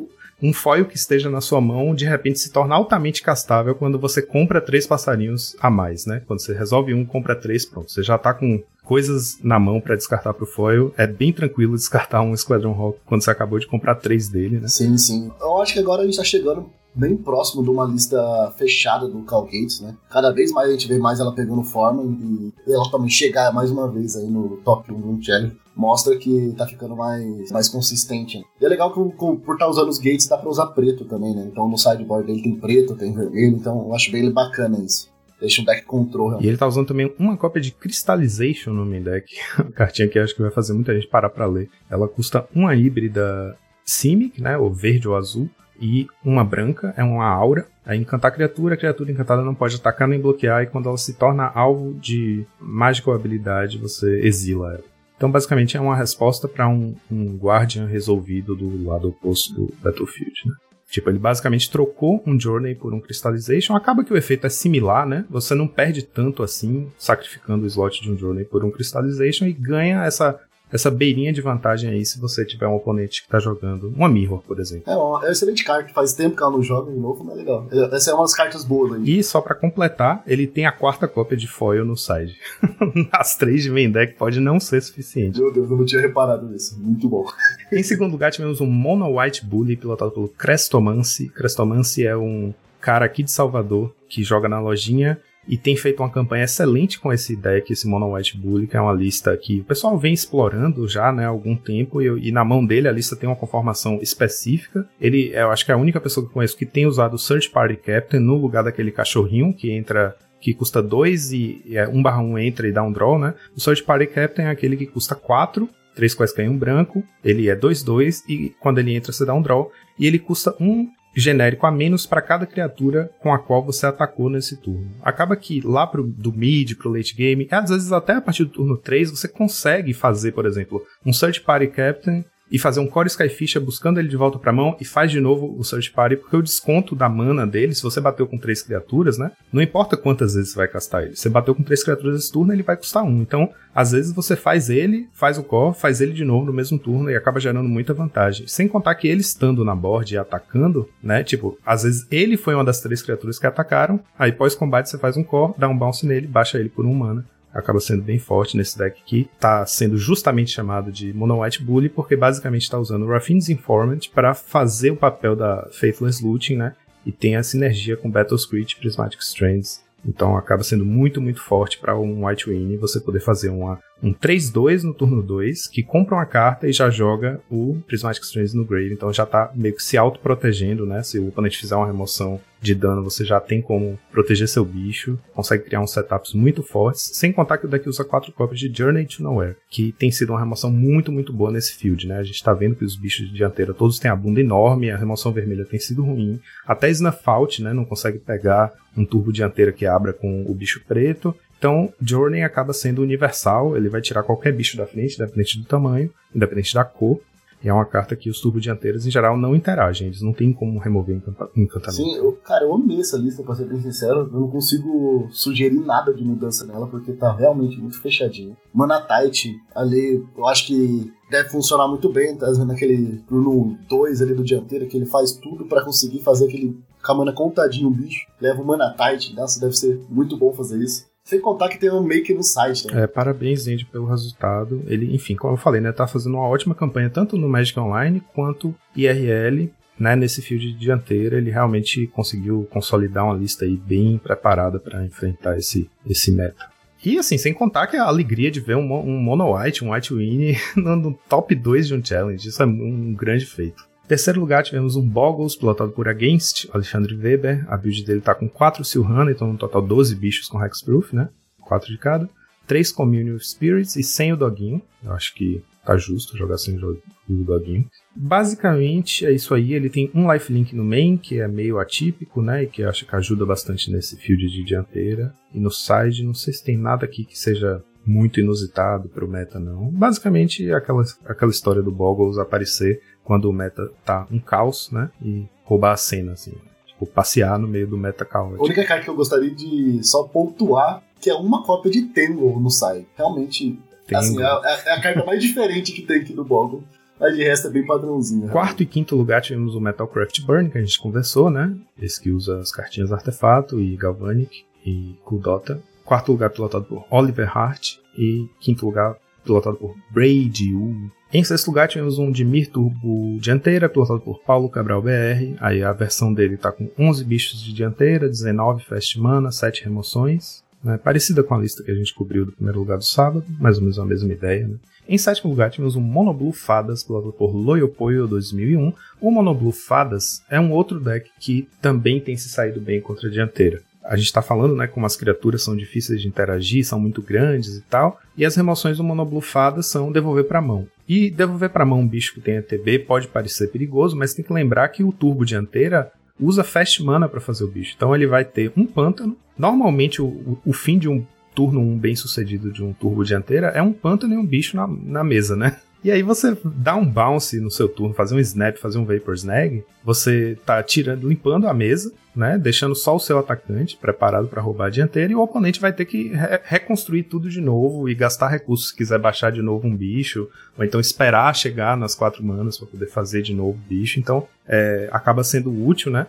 um foil que esteja na sua mão de repente se torna altamente castável quando você compra três passarinhos a mais, né? Quando você resolve um, compra três, pronto. Você já tá com coisas na mão para descartar pro foil. É bem tranquilo descartar um Squadron Hawk quando você acabou de comprar três dele, né? Sim, sim. Eu acho que agora a gente tá chegando bem próximo de uma lista fechada do Cal Gates, né? Cada vez mais a gente vê mais ela pegando forma e ela também chegar mais uma vez aí no top 1 do Challenge mostra que tá ficando mais, mais consistente. Né? E é legal que por estar tá usando os gates dá pra usar preto também, né? Então no sideboard dele tem preto, tem vermelho, então eu acho bem bacana isso. Deixa um deck control. Realmente. E ele tá usando também uma cópia de Crystallization no main deck. Uma cartinha que acho que vai fazer muita gente parar pra ler. Ela custa uma híbrida Simic, né? Ou verde ou azul e uma branca, é uma aura. É encantar criatura, a criatura encantada não pode atacar nem bloquear, e quando ela se torna alvo de mágica ou habilidade, você exila ela. Então, basicamente, é uma resposta para um, um Guardian resolvido do lado oposto do Battlefield, né? Tipo, ele basicamente trocou um Journey por um Crystallization. Acaba que o efeito é similar, né? Você não perde tanto assim, sacrificando o slot de um Journey por um Crystallization e ganha essa essa beirinha de vantagem aí se você tiver um oponente que tá jogando uma Mirror, por exemplo. É, uma, é excelente carta, faz tempo que ela não joga de novo, mas é legal. Essa é uma das cartas boas aí. E só para completar, ele tem a quarta cópia de foil no side. As três de main deck pode não ser suficiente. Meu Deus, eu não tinha reparado nisso. Muito bom. em segundo lugar, tivemos um Mono White Bully pilotado pelo Crestomancy. Crestomancy é um cara aqui de Salvador que joga na lojinha e tem feito uma campanha excelente com esse deck, esse Mono White Bully, que é uma lista que o pessoal vem explorando já né, há algum tempo, e, e, na mão dele a lista tem uma conformação específica. Ele, eu acho que é a única pessoa que conheço que tem usado o Search Party Captain no lugar daquele cachorrinho que entra que custa 2 e 1 é, um barra 1 um entra e dá um draw, né? O Search Party Captain é aquele que custa 4, 3 quais um branco, ele é 2-2 e quando ele entra você dá um draw, e ele custa 1 um genérico a menos para cada criatura com a qual você atacou nesse turno. Acaba que lá pro, do mid, pro late game, às vezes até a partir do turno 3, você consegue fazer, por exemplo, um Search Party Captain e fazer um Core Skyfisher buscando ele de volta pra mão e faz de novo o Search Party, porque o desconto da mana dele, se você bateu com três criaturas, né? Não importa quantas vezes você vai castar ele. Você bateu com três criaturas esse turno, ele vai custar um. Então, às vezes você faz ele, faz o core, faz ele de novo no mesmo turno e acaba gerando muita vantagem. Sem contar que ele estando na board e atacando, né? Tipo, às vezes ele foi uma das três criaturas que atacaram, aí pós-combate você faz um core, dá um bounce nele, baixa ele por um mana acaba sendo bem forte nesse deck aqui. Tá sendo justamente chamado de Mono White Bully, porque basicamente está usando o Raffine's Informant para fazer o papel da Faithless Looting, né? E tem a sinergia com Battle Screech Prismatic Strands. Então acaba sendo muito, muito forte para um White Win você poder fazer uma um 3-2 no turno 2, que compra uma carta e já joga o Prismatic Strange no grave. Então já tá meio que se auto-protegendo, né? Se o oponente fizer uma remoção de dano, você já tem como proteger seu bicho, consegue criar uns setups muito fortes, sem contar que o deck usa quatro cópias de Journey to Nowhere, que tem sido uma remoção muito, muito boa nesse field, né? A gente tá vendo que os bichos de dianteira todos têm a bunda enorme, a remoção vermelha tem sido ruim, até Snuff né? Não consegue pegar um turbo dianteira que abra com o bicho preto, então, Journey acaba sendo universal, ele vai tirar qualquer bicho da frente, independente do tamanho, independente da cor. E é uma carta que os turbo dianteiros em geral não interagem, eles não tem como remover encantamento. Sim, eu, cara, eu amei essa lista, pra ser bem sincero. Eu não consigo sugerir nada de mudança nela, porque tá realmente muito fechadinho. Mana Tight, ali, eu acho que deve funcionar muito bem, tá vendo aquele turno 2 ali do dianteiro, que ele faz tudo para conseguir fazer aquele com a mana contadinho o bicho. Leva o Mana Tight, deve ser muito bom fazer isso. Sem contar que tem um make no site, né? É, parabéns, Andy, pelo resultado. Ele, enfim, como eu falei, né, tá fazendo uma ótima campanha tanto no Magic Online quanto IRL. Né, nesse field de dianteira, ele realmente conseguiu consolidar uma lista aí bem preparada para enfrentar esse, esse meta. E assim, sem contar que a alegria de ver um, um Mono White, um White Win no top 2 de um challenge, isso é um grande feito. Terceiro lugar, tivemos um Boggles, pilotado por Against, Alexandre Weber. A build dele tá com 4 Silhana, então no total 12 bichos com Hexproof, né? 4 de cada. 3 Communion Spirits e sem o Doguinho. Eu acho que tá justo jogar sem o Doguinho. Basicamente é isso aí. Ele tem um lifelink no main, que é meio atípico, né? E que acho que ajuda bastante nesse field de dianteira. E no side, não sei se tem nada aqui que seja muito inusitado pro meta, não. Basicamente, aquela, aquela história do Boggles aparecer quando o meta tá um caos, né? E roubar a cena, assim. Tipo, passear no meio do meta caótico. A única carta que eu gostaria de só pontuar que é uma cópia de Tangle no site. Realmente, assim, é, é, a carta mais diferente que tem aqui do Boggle. Mas de resto é bem padrãozinho. Quarto e quinto lugar tivemos o Metalcraft Burn, que a gente conversou, né? Esse que usa as cartinhas Artefato e Galvanic e Kuldota. Quarto lugar pilotado por Oliver Hart. E quinto lugar pilotado por Brady U. Em sexto lugar tivemos um Dimir Turbo Dianteira, pilotado por Paulo Cabral BR. Aí a versão dele está com 11 bichos de dianteira, 19 Fast Mana, 7 remoções. Né? Parecida com a lista que a gente cobriu do primeiro lugar do sábado, mais ou menos a mesma ideia. Né? Em sétimo lugar tivemos um Monoblue Fadas, pilotado por Loyopoyo 2001. O Monoblue Fadas é um outro deck que também tem se saído bem contra a dianteira a gente está falando, né, como as criaturas são difíceis de interagir, são muito grandes e tal, e as remoções do monoblufada são devolver para mão. E devolver para mão um bicho que tem ATB pode parecer perigoso, mas tem que lembrar que o turbo dianteira usa fast mana para fazer o bicho. Então ele vai ter um pântano. Normalmente o, o, o fim de um turno um bem sucedido de um turbo dianteira é um pântano e um bicho na, na mesa, né? E aí você dá um bounce no seu turno, fazer um snap, fazer um vapor snag, você tá tirando, limpando a mesa, né, deixando só o seu atacante preparado para roubar a dianteira e o oponente vai ter que re reconstruir tudo de novo e gastar recursos se quiser baixar de novo um bicho, ou então esperar chegar nas quatro manas para poder fazer de novo o bicho. Então é, acaba sendo útil, né?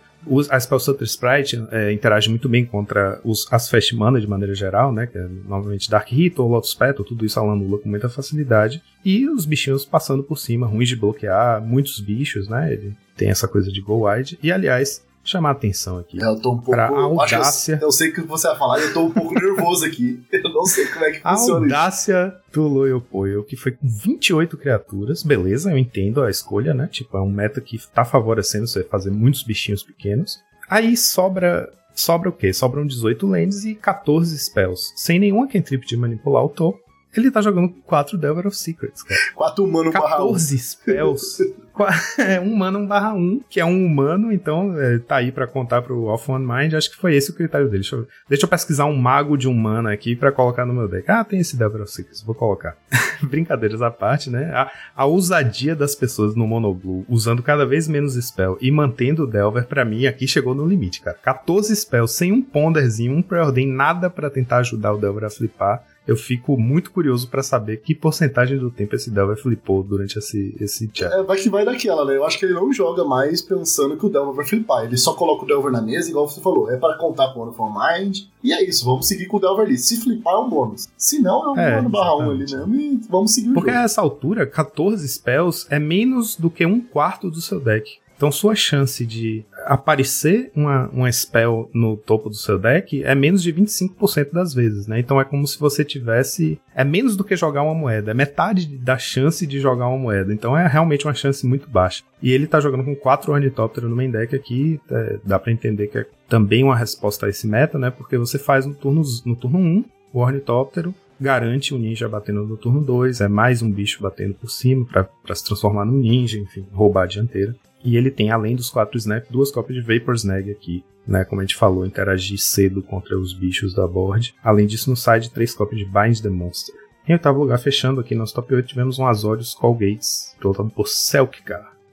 A Spell Sutter Sprite é, interage muito bem contra os, as Fast Mana de maneira geral, né? Que é novamente Dark Hit ou Lotus Petal, tudo isso ela anula com muita facilidade. E os bichinhos passando por cima, ruins de bloquear, muitos bichos, né? Ele tem essa coisa de go wide. E aliás, chamar a atenção aqui. Eu tô um pouco. Pra audácia. Eu, eu, sei que você vai falar, eu tô um pouco nervoso aqui. Eu não sei como é que funciona A audácia isso. do Loyopoyo, que foi com 28 criaturas. Beleza, eu entendo a escolha, né? Tipo, é um meta que tá favorecendo você fazer muitos bichinhos pequenos. Aí sobra. Sobra o quê? Sobram 18 lands e 14 spells. Sem nenhuma cantrip de manipular o topo. Ele tá jogando 4 Delver of Secrets, cara. 4 humano 14 spells. é um humano 1 barra 1, que é um humano, então é, tá aí para contar pro Off One Mind. Acho que foi esse o critério dele. Deixa eu, deixa eu pesquisar um mago de um mana aqui para colocar no meu deck. Ah, tem esse Delver of Secrets, vou colocar. Brincadeiras à parte, né? A, a ousadia das pessoas no Monoblue, usando cada vez menos spell e mantendo o Delver, para mim, aqui chegou no limite, cara. 14 spells sem um ponderzinho, um preordain, nada para tentar ajudar o Delver a flipar eu fico muito curioso para saber que porcentagem do tempo esse Delver flipou durante esse, esse chat. É, vai que vai daquela, né? Eu acho que ele não joga mais pensando que o Delver vai flipar. Ele só coloca o Delver na mesa, igual você falou. É para contar com o for Mind. E é isso, vamos seguir com o Delver ali. Se flipar é um bônus. Se não, é um é, barra 1 ali mesmo e vamos seguir Porque a essa altura, 14 spells é menos do que um quarto do seu deck. Então sua chance de aparecer uma, uma spell no topo do seu deck é menos de 25% das vezes, né? Então é como se você tivesse. É menos do que jogar uma moeda, é metade da chance de jogar uma moeda. Então é realmente uma chance muito baixa. E ele tá jogando com 4 ornitópteros no main deck aqui, é, dá para entender que é também uma resposta a esse meta, né? Porque você faz no turno, no turno 1 o ornitóptero, garante o ninja batendo no turno 2, é mais um bicho batendo por cima para se transformar no ninja, enfim, roubar a dianteira. E ele tem, além dos quatro Snap, duas cópias de Vapor Snag aqui, né? Como a gente falou, interagir cedo contra os bichos da board. Além disso, no side, três cópias de Bind the Monster. Em oitavo lugar, fechando aqui nosso top 8, tivemos um Azorius Gates, pilotado por.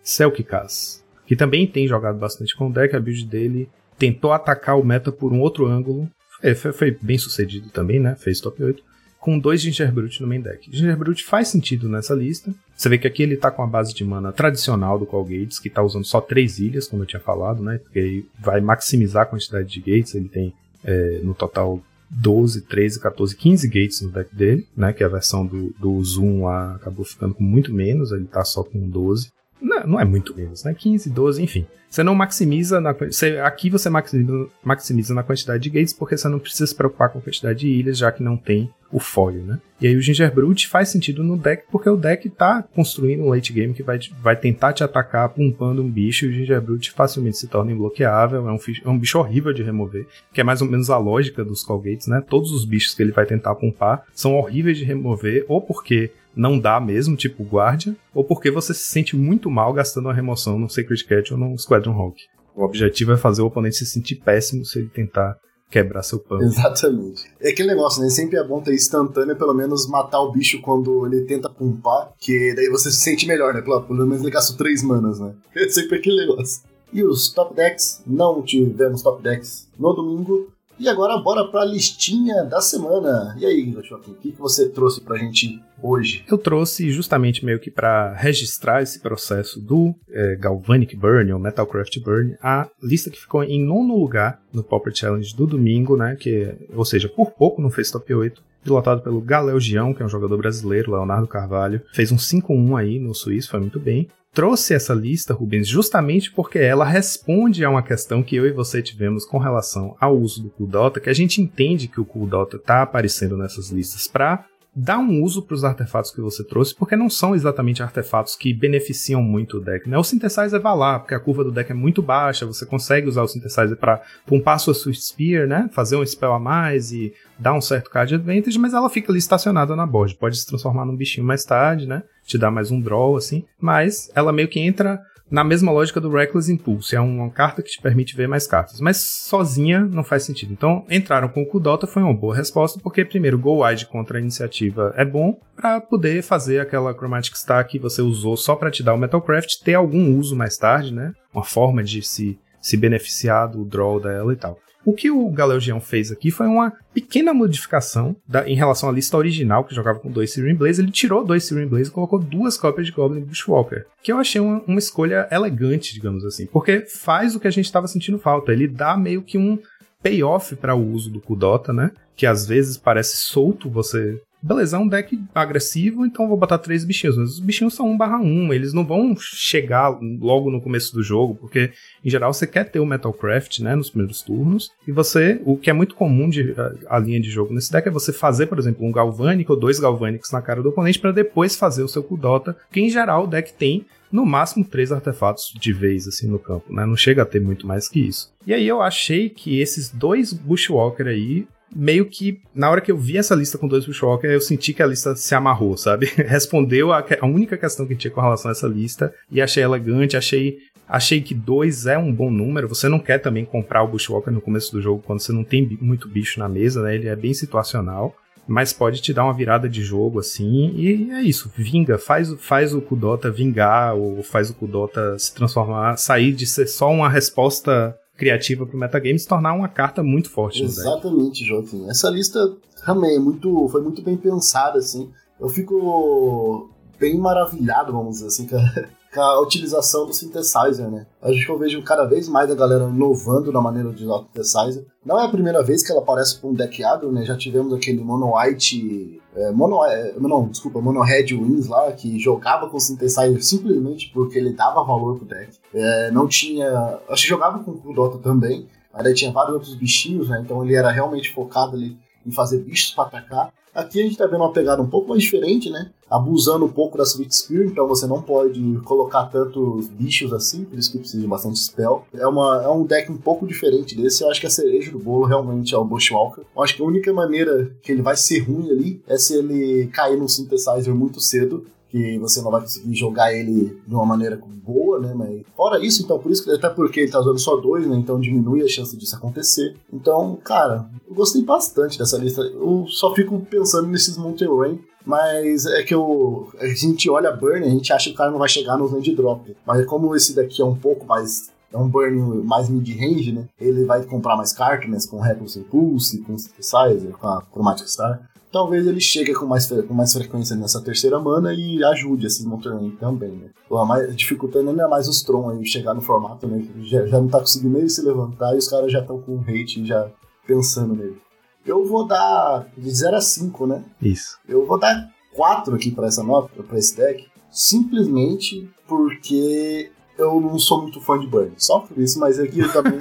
Selkikas, que também tem jogado bastante com o deck, a build dele tentou atacar o meta por um outro ângulo. Foi, foi bem sucedido também, né? Fez top 8 com dois Gingerbrute no main deck. Gingerbrute faz sentido nessa lista. Você vê que aqui ele tá com a base de mana tradicional do Call Gates, que tá usando só três ilhas, como eu tinha falado, né? Porque aí vai maximizar a quantidade de gates. Ele tem é, no total 12, 13, 14, 15 gates no deck dele, né? Que a versão do, do Zoom lá acabou ficando com muito menos, ele tá só com 12. Não, não é muito menos, né? 15, 12, enfim. Você não maximiza na você, aqui você maximiza, maximiza na quantidade de gates porque você não precisa se preocupar com a quantidade de ilhas, já que não tem o foil, né? E aí o Gingerbrute faz sentido no deck porque o deck tá construindo um late game que vai, vai tentar te atacar pumpando um bicho e o Gingerbrute facilmente se torna imbloqueável, é um, é um bicho horrível de remover, que é mais ou menos a lógica dos Call Gates, né? Todos os bichos que ele vai tentar pumpar são horríveis de remover ou porque não dá mesmo, tipo Guardian, ou porque você se sente muito mal gastando uma remoção no Sacred Cat ou no Squadron Hawk. O objetivo é fazer o oponente se sentir péssimo se ele tentar quebrar seu pano. Exatamente. É aquele negócio, né? Sempre é bom ter instantâneo, pelo menos matar o bicho quando ele tenta pumpar, que daí você se sente melhor, né? Pelo menos ele gastou três manas, né? É sempre aquele negócio. E os top decks? Não tivemos top decks no domingo, e agora bora para a listinha da semana. E aí, Joaquim, o que, você trouxe para a gente hoje? Eu trouxe justamente meio que para registrar esse processo do é, Galvanic Burn, ou Metalcraft Burn, a lista que ficou em nono lugar no Pauper Challenge do domingo, né? Que, ou seja, por pouco não fez top 8 pilotado pelo Galeu Gião, que é um jogador brasileiro, Leonardo Carvalho. Fez um 5-1 aí no Suíço, foi muito bem trouxe essa lista, Rubens, justamente porque ela responde a uma questão que eu e você tivemos com relação ao uso do Kuldota, que a gente entende que o Kuldota está aparecendo nessas listas para dar um uso para os artefatos que você trouxe, porque não são exatamente artefatos que beneficiam muito o deck. Né? O Synthesizer vai lá, porque a curva do deck é muito baixa, você consegue usar o Synthesizer para pumpar sua Swift Spear, né? fazer um spell a mais e dar um certo card advantage, mas ela fica ali estacionada na board. Pode se transformar num bichinho mais tarde, né? te dar mais um draw, assim, mas ela meio que entra na mesma lógica do Reckless Impulse, é uma carta que te permite ver mais cartas, mas sozinha não faz sentido. Então, entraram com o Kudota foi uma boa resposta, porque primeiro, Go Wide contra a iniciativa é bom para poder fazer aquela Chromatic Star que você usou só para te dar o Metalcraft ter algum uso mais tarde, né? Uma forma de se se beneficiar do draw dela e tal. O que o Galeugião fez aqui foi uma pequena modificação da, em relação à lista original, que jogava com dois Searing Blaze. Ele tirou dois Searing Blaze e colocou duas cópias de Goblin Bushwalker, que eu achei uma, uma escolha elegante, digamos assim, porque faz o que a gente estava sentindo falta. Ele dá meio que um payoff para o uso do Kudota, né? Que às vezes parece solto você beleza, é um deck agressivo, então vou botar três bichinhos. Mas os bichinhos são 1 barra 1, eles não vão chegar logo no começo do jogo, porque em geral você quer ter o Metalcraft, né, nos primeiros turnos, e você, o que é muito comum de a, a linha de jogo nesse deck é você fazer, por exemplo, um Galvanic ou dois Galvanics na cara do oponente para depois fazer o seu Kudota, que em geral o deck tem no máximo três artefatos de vez assim no campo, né? Não chega a ter muito mais que isso. E aí eu achei que esses dois Bushwalker aí meio que, na hora que eu vi essa lista com dois Bushwalker, eu senti que a lista se amarrou, sabe? Respondeu a, a única questão que tinha com relação a essa lista e achei elegante, achei Achei que dois é um bom número. Você não quer também comprar o Bushwalker no começo do jogo quando você não tem muito bicho na mesa, né? Ele é bem situacional. Mas pode te dar uma virada de jogo assim. E é isso. Vinga. Faz, faz o Kudota vingar. Ou faz o Kudota se transformar. Sair de ser só uma resposta criativa para o metagame se tornar uma carta muito forte. Exatamente, Joaquim. Essa lista também é muito, foi muito bem pensada, assim. Eu fico bem maravilhado, vamos dizer assim, com a, com a utilização do synthesizer, né? Acho que eu vejo cada vez mais a galera inovando na maneira de usar o synthesizer. Não é a primeira vez que ela aparece com um deck agro, né? Já tivemos aquele Mono White. É, mono, é, não, desculpa, Mono Red Wings lá, que jogava com synthesizer simplesmente porque ele dava valor pro deck. É, não tinha. Acho que jogava com o Dota também. Mas aí tinha vários outros bichinhos, né? Então ele era realmente focado ali em fazer bichos para atacar. Aqui a gente tá vendo uma pegada um pouco mais diferente, né? Abusando um pouco da Sweet Spear, então você não pode colocar tantos bichos assim, por isso que precisa de bastante spell. É, uma, é um deck um pouco diferente desse, eu acho que a cereja do bolo realmente é o Bushwalker. Eu acho que a única maneira que ele vai ser ruim ali é se ele cair no Synthesizer muito cedo, que você não vai conseguir jogar ele de uma maneira boa, né? Mas fora isso, então, por isso que até porque ele tá usando só dois, né? Então diminui a chance disso acontecer. Então, cara, eu gostei bastante dessa lista. Eu só fico pensando nesses Mountain Rain. Mas é que eu, a gente olha Burn, a gente acha que o cara não vai chegar nos land drop. Mas como esse daqui é um pouco mais é um burn mais mid-range, né? Ele vai comprar mais cartas com Reckless Impulse, com Synthesizer, com a Chromatic Star talvez ele chegue com mais, com mais frequência nessa terceira mana e ajude esse Monterrey também, né? Mais, dificultando ainda mais os Tron aí chegar no formato, né? Já, já não tá conseguindo nem se levantar e os caras já estão com hate já pensando nele. Eu vou dar de 0 a 5, né? Isso. Eu vou dar 4 aqui para essa nota, para esse deck, simplesmente porque eu não sou muito fã de Burn. Só por isso, mas aqui eu também.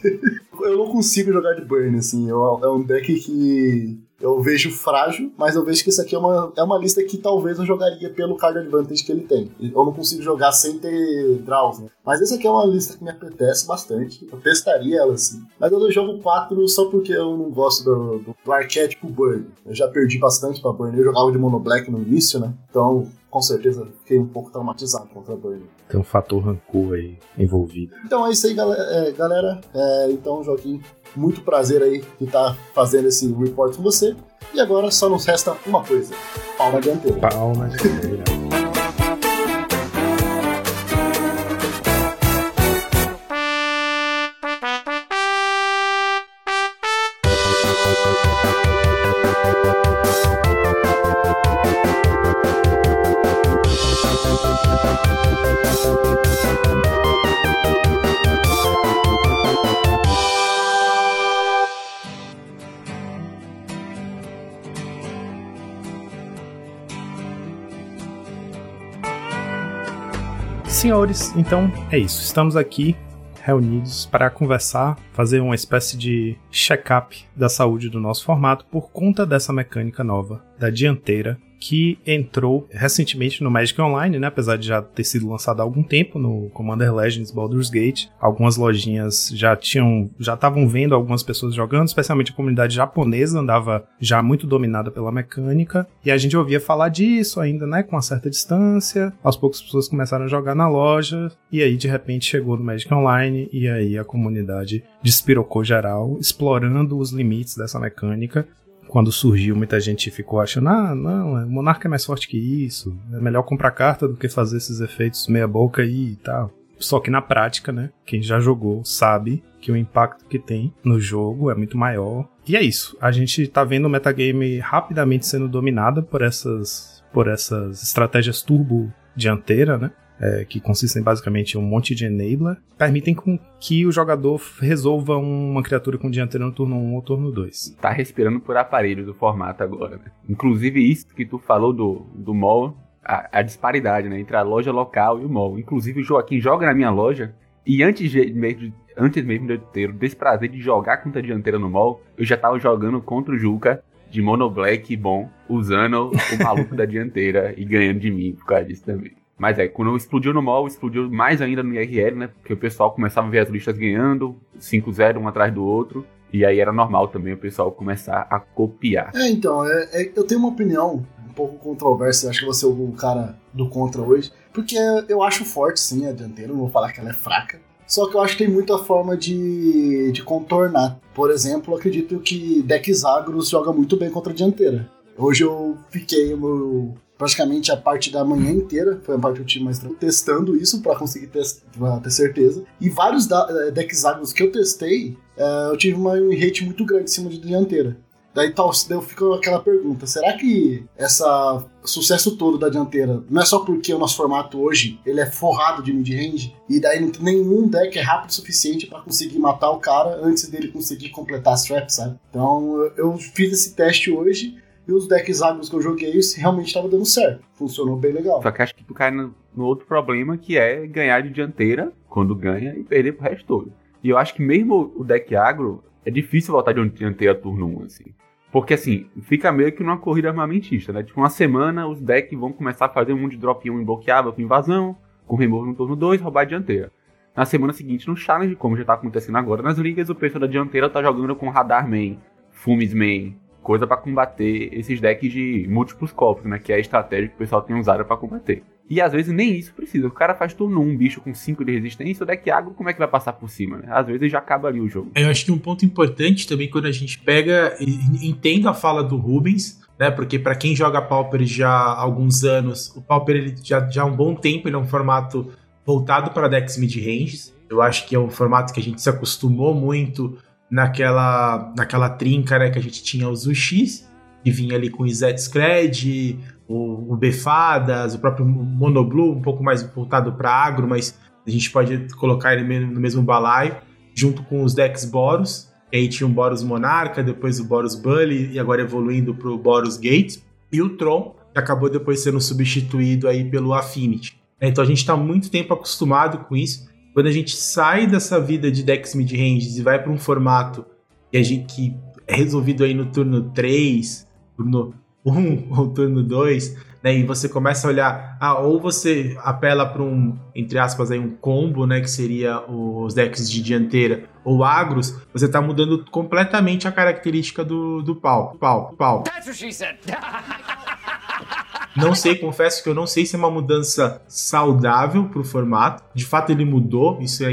eu não consigo jogar de Burn, assim. É um deck que eu vejo frágil, mas eu vejo que isso aqui é uma, é uma lista que talvez eu jogaria pelo card advantage que ele tem. Eu não consigo jogar sem ter draws, né? Mas essa aqui é uma lista que me apetece bastante. Eu testaria ela assim. Mas eu jogo 4 só porque eu não gosto do, do, do arquétipo Burn. Eu já perdi bastante pra Burn. Eu jogava de Mono Black no início, né? Então, com certeza, fiquei um pouco traumatizado contra a Burn. Tem um fator rancor aí envolvido. Então é isso aí, galera. É, galera. É, então, Joaquim, muito prazer aí de estar tá fazendo esse report com você. E agora só nos resta uma coisa: palma dianteira. Palma dianteira. Senhores, então é isso. Estamos aqui reunidos para conversar, fazer uma espécie de check-up da saúde do nosso formato por conta dessa mecânica nova da dianteira que entrou recentemente no Magic Online, né? Apesar de já ter sido lançado há algum tempo no Commander Legends Baldur's Gate. Algumas lojinhas já tinham, já estavam vendo algumas pessoas jogando, especialmente a comunidade japonesa andava já muito dominada pela mecânica. E a gente ouvia falar disso ainda, né? Com uma certa distância. Aos poucos as pessoas começaram a jogar na loja. E aí, de repente, chegou no Magic Online. E aí a comunidade despirocou geral, explorando os limites dessa mecânica quando surgiu, muita gente ficou achando: ah, não, o Monarca é mais forte que isso, é melhor comprar carta do que fazer esses efeitos meia-boca aí e tal. Só que na prática, né? Quem já jogou sabe que o impacto que tem no jogo é muito maior. E é isso. A gente tá vendo o metagame rapidamente sendo dominada por essas, por essas estratégias turbo dianteira, né? É, que consistem basicamente em um monte de enabler, permitem com que o jogador resolva uma criatura com dianteira no turno 1 ou turno 2. Tá respirando por aparelho do formato agora, né? Inclusive isso que tu falou do, do mall, a, a, disparidade né, entre a loja local e o mall. Inclusive o Joaquim joga na minha loja e antes de, mesmo, antes mesmo de eu ter o desprazer de jogar contra a dianteira no mall, eu já tava jogando contra o Juca de mono black bom, usando o maluco da dianteira e ganhando de mim por causa disso também. Mas é, quando explodiu no mall, explodiu mais ainda no IRL, né? Porque o pessoal começava a ver as listas ganhando, 5-0 um atrás do outro. E aí era normal também o pessoal começar a copiar. É, então, é, é, eu tenho uma opinião um pouco controversa, acho que você é o cara do contra hoje. Porque eu acho forte sim a dianteira, não vou falar que ela é fraca. Só que eu acho que tem muita forma de, de contornar. Por exemplo, acredito que decks agros joga muito bem contra a dianteira. Hoje eu fiquei meu, praticamente a parte da manhã inteira, foi a parte que eu tive mais tranquilo, testando isso para conseguir ter, ter certeza. E vários eh, decks agros que eu testei, uh, eu tive uma, um rate muito grande em cima de dianteira. Daí, tal, daí fica aquela pergunta: será que essa sucesso todo da dianteira não é só porque o nosso formato hoje ele é forrado de mid-range e daí nenhum deck é rápido o suficiente para conseguir matar o cara antes dele conseguir completar as traps, sabe? Então eu fiz esse teste hoje e os decks agros que eu joguei realmente estavam dando certo. Funcionou bem legal. Só que acho que tu cai no, no, outro problema que é ganhar de dianteira quando ganha e perder pro resto todo. E eu acho que mesmo o deck agro é difícil voltar de dianteira turno 1, assim. Porque assim, fica meio que numa corrida armamentista, né? Tipo, uma semana os decks vão começar a fazer um monte de drop 1 imbloqueável com invasão, com removo no turno 2, roubar a dianteira. Na semana seguinte, no challenge, como já tá acontecendo agora nas ligas, o pessoal da dianteira tá jogando com radar main, fumes main, coisa para combater esses decks de múltiplos copos, né? Que é a estratégia que o pessoal tem usado para combater. E às vezes nem isso precisa. O cara faz turno 1, um bicho com 5 de resistência, o deck agro, como é que vai passar por cima, né? Às vezes já acaba ali o jogo. Eu acho que um ponto importante também quando a gente pega. Entendo a fala do Rubens, né? Porque para quem joga Pauper já há alguns anos, o Pauper ele já, já há um bom tempo ele é um formato voltado para decks mid-ranges. Eu acho que é um formato que a gente se acostumou muito naquela, naquela trinca né, que a gente tinha os UX, que vinha ali com o Zed Scred, o, o Befadas, o próprio Monoblue, um pouco mais voltado para agro, mas a gente pode colocar ele no mesmo balaio, junto com os decks Boros. E aí tinha o Boros Monarca, depois o Boros Bully, e agora evoluindo para o Boros Gate. E o Tron, que acabou depois sendo substituído aí pelo Affinity. Então a gente está muito tempo acostumado com isso. Quando a gente sai dessa vida de decks mid-range e vai para um formato que, gente, que é resolvido aí no turno 3, turno 1 ou turno 2, né, e você começa a olhar, ah, ou você apela para um, entre aspas, aí, um combo, né, que seria os decks de dianteira, ou agros, você está mudando completamente a característica do, do pau, pau, pau. That's what she said. Não sei, confesso que eu não sei se é uma mudança saudável para o formato. De fato, ele mudou, isso é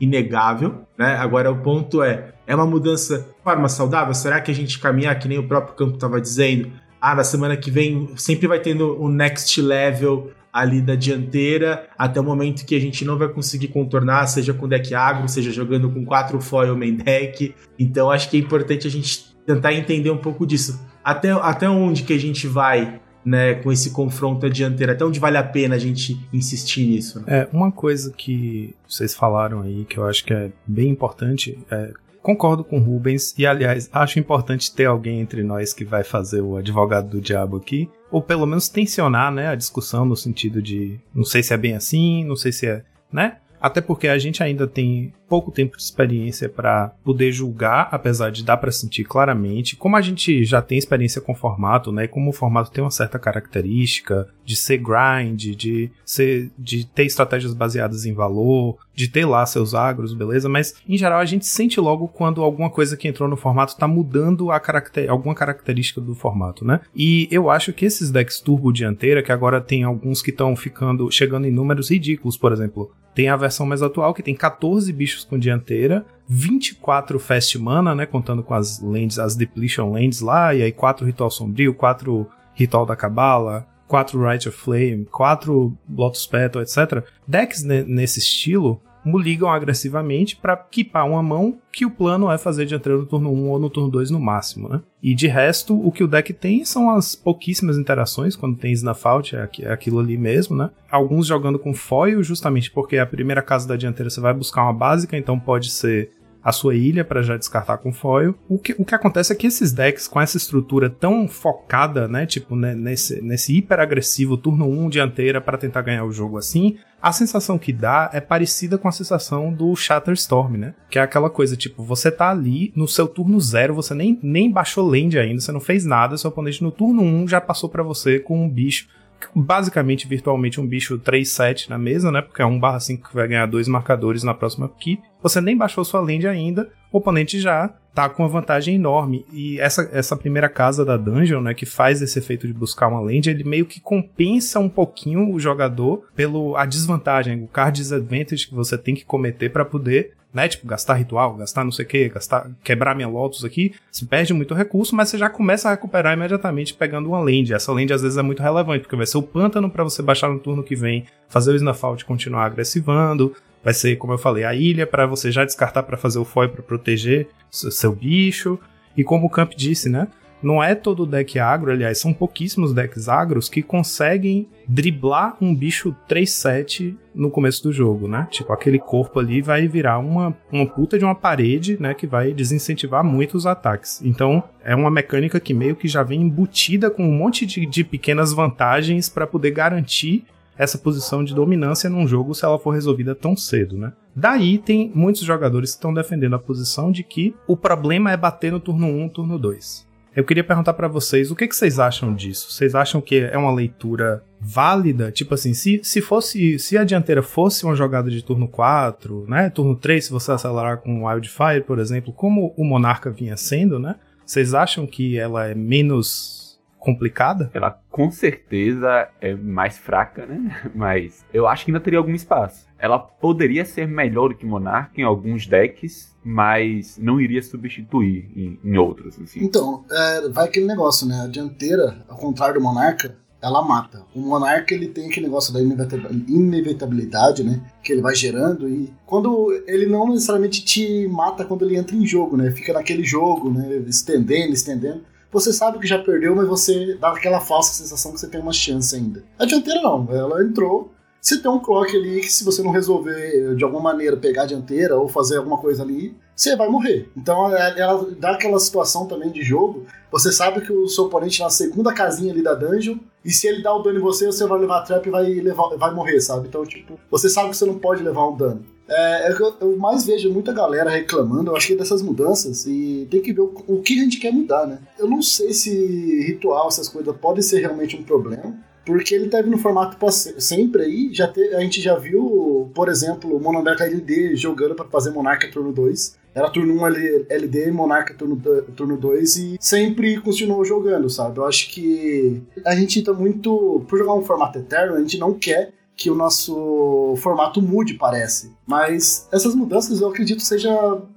inegável. Né? Agora, o ponto é: é uma mudança de forma saudável? Será que a gente caminhar, que nem o próprio campo estava dizendo? Ah, na semana que vem sempre vai tendo o next level ali da dianteira até o momento que a gente não vai conseguir contornar, seja com deck agro, seja jogando com quatro foil main deck. Então acho que é importante a gente tentar entender um pouco disso. Até, até onde que a gente vai né, com esse confronto à dianteira? Até onde vale a pena a gente insistir nisso? Né? É, uma coisa que vocês falaram aí que eu acho que é bem importante é concordo com o Rubens e, aliás, acho importante ter alguém entre nós que vai fazer o advogado do diabo aqui, ou pelo menos tensionar, né, a discussão no sentido de não sei se é bem assim, não sei se é, né? Até porque a gente ainda tem pouco tempo de experiência para poder julgar, apesar de dar para sentir claramente. Como a gente já tem experiência com o formato, né? Como o formato tem uma certa característica de ser grind, de ser, de ter estratégias baseadas em valor, de ter lá seus agros, beleza? Mas em geral a gente sente logo quando alguma coisa que entrou no formato está mudando a caracter, alguma característica do formato, né? E eu acho que esses decks turbo dianteira, que agora tem alguns que estão ficando chegando em números ridículos, por exemplo, tem a versão mais atual que tem 14 bichos com dianteira, 24 Fast Mana, né, contando com as lands, as Depletion Lands lá, e aí 4 Ritual Sombrio, 4 Ritual da Cabala, 4 Right of Flame, 4 Lotus Petal, etc. Decks nesse estilo ligam agressivamente para equipar uma mão que o plano é fazer dianteiro no turno 1 ou no turno 2 no máximo, né? E de resto, o que o deck tem são as pouquíssimas interações, quando tem Snuff Out, é, é aquilo ali mesmo, né? Alguns jogando com foil, justamente porque a primeira casa da dianteira você vai buscar uma básica, então pode ser a sua ilha para já descartar com foil. O que, o que acontece é que esses decks com essa estrutura tão focada, né, tipo né, nesse, nesse hiper agressivo turno 1 dianteira para tentar ganhar o jogo assim, a sensação que dá é parecida com a sensação do Shatterstorm, né? Que é aquela coisa, tipo, você tá ali no seu turno zero, você nem, nem baixou land ainda, você não fez nada, seu oponente no turno 1 já passou para você com um bicho basicamente virtualmente um bicho 3-7 na mesa, né? Porque é 1 barra 5 que vai ganhar dois marcadores na próxima equipe. Você nem baixou sua land ainda, o oponente já tá com uma vantagem enorme. E essa, essa primeira casa da dungeon, né, que faz esse efeito de buscar uma land, ele meio que compensa um pouquinho o jogador pelo a desvantagem, o card disadvantage que você tem que cometer para poder né? Tipo, gastar ritual, gastar não sei o que, gastar, quebrar minha Lotus aqui, se perde muito recurso, mas você já começa a recuperar imediatamente pegando uma land. Essa land às vezes é muito relevante, porque vai ser o pântano para você baixar no turno que vem, fazer o Snafalt continuar agressivando, vai ser, como eu falei, a ilha para você já descartar para fazer o foil para proteger seu bicho. E como o Camp disse, né? Não é todo deck agro, aliás, são pouquíssimos decks agros que conseguem driblar um bicho 3-7 no começo do jogo, né? Tipo, aquele corpo ali vai virar uma, uma puta de uma parede, né? Que vai desincentivar muito os ataques. Então, é uma mecânica que meio que já vem embutida com um monte de, de pequenas vantagens para poder garantir essa posição de dominância num jogo se ela for resolvida tão cedo, né? Daí tem muitos jogadores que estão defendendo a posição de que o problema é bater no turno 1, turno 2. Eu queria perguntar para vocês, o que, que vocês acham disso? Vocês acham que é uma leitura válida? Tipo assim, se, se fosse, se a dianteira fosse uma jogada de turno 4, né, turno 3, se você acelerar com Wildfire, por exemplo, como o Monarca vinha sendo, né? Vocês acham que ela é menos complicada? Ela com certeza é mais fraca, né? Mas eu acho que ainda teria algum espaço. Ela poderia ser melhor do que Monarca em alguns decks, mas não iria substituir em, em outros. Assim. Então, é, vai aquele negócio, né? A dianteira, ao contrário do Monarca, ela mata. O Monarca ele tem aquele negócio da inevitabilidade, né? Que ele vai gerando e quando ele não necessariamente te mata quando ele entra em jogo, né? Fica naquele jogo, né? Estendendo, estendendo você sabe que já perdeu, mas você dá aquela falsa sensação que você tem uma chance ainda. A dianteira não, ela entrou. Se tem um clock ali que se você não resolver de alguma maneira pegar a dianteira ou fazer alguma coisa ali, você vai morrer. Então ela dá aquela situação também de jogo. Você sabe que o seu oponente na segunda casinha ali da dungeon, e se ele dá o dano em você, você vai levar a trap e vai, levar, vai morrer, sabe? Então, tipo, você sabe que você não pode levar um dano. É, é eu, eu, mais vejo muita galera reclamando, eu acho que dessas mudanças, e tem que ver o, o, que a gente quer mudar, né? Eu não sei se ritual, essas coisas, podem ser realmente um problema, porque ele tá no formato sempre aí, já te, a gente já viu, por exemplo, o Monarca LD jogando para fazer Monarca turno 2, era turno 1 LD, Monarca turno, turno 2 e sempre continuou jogando, sabe? Eu acho que a gente tá muito. Por jogar um formato eterno, a gente não quer que o nosso formato mude, parece. Mas essas mudanças eu acredito seja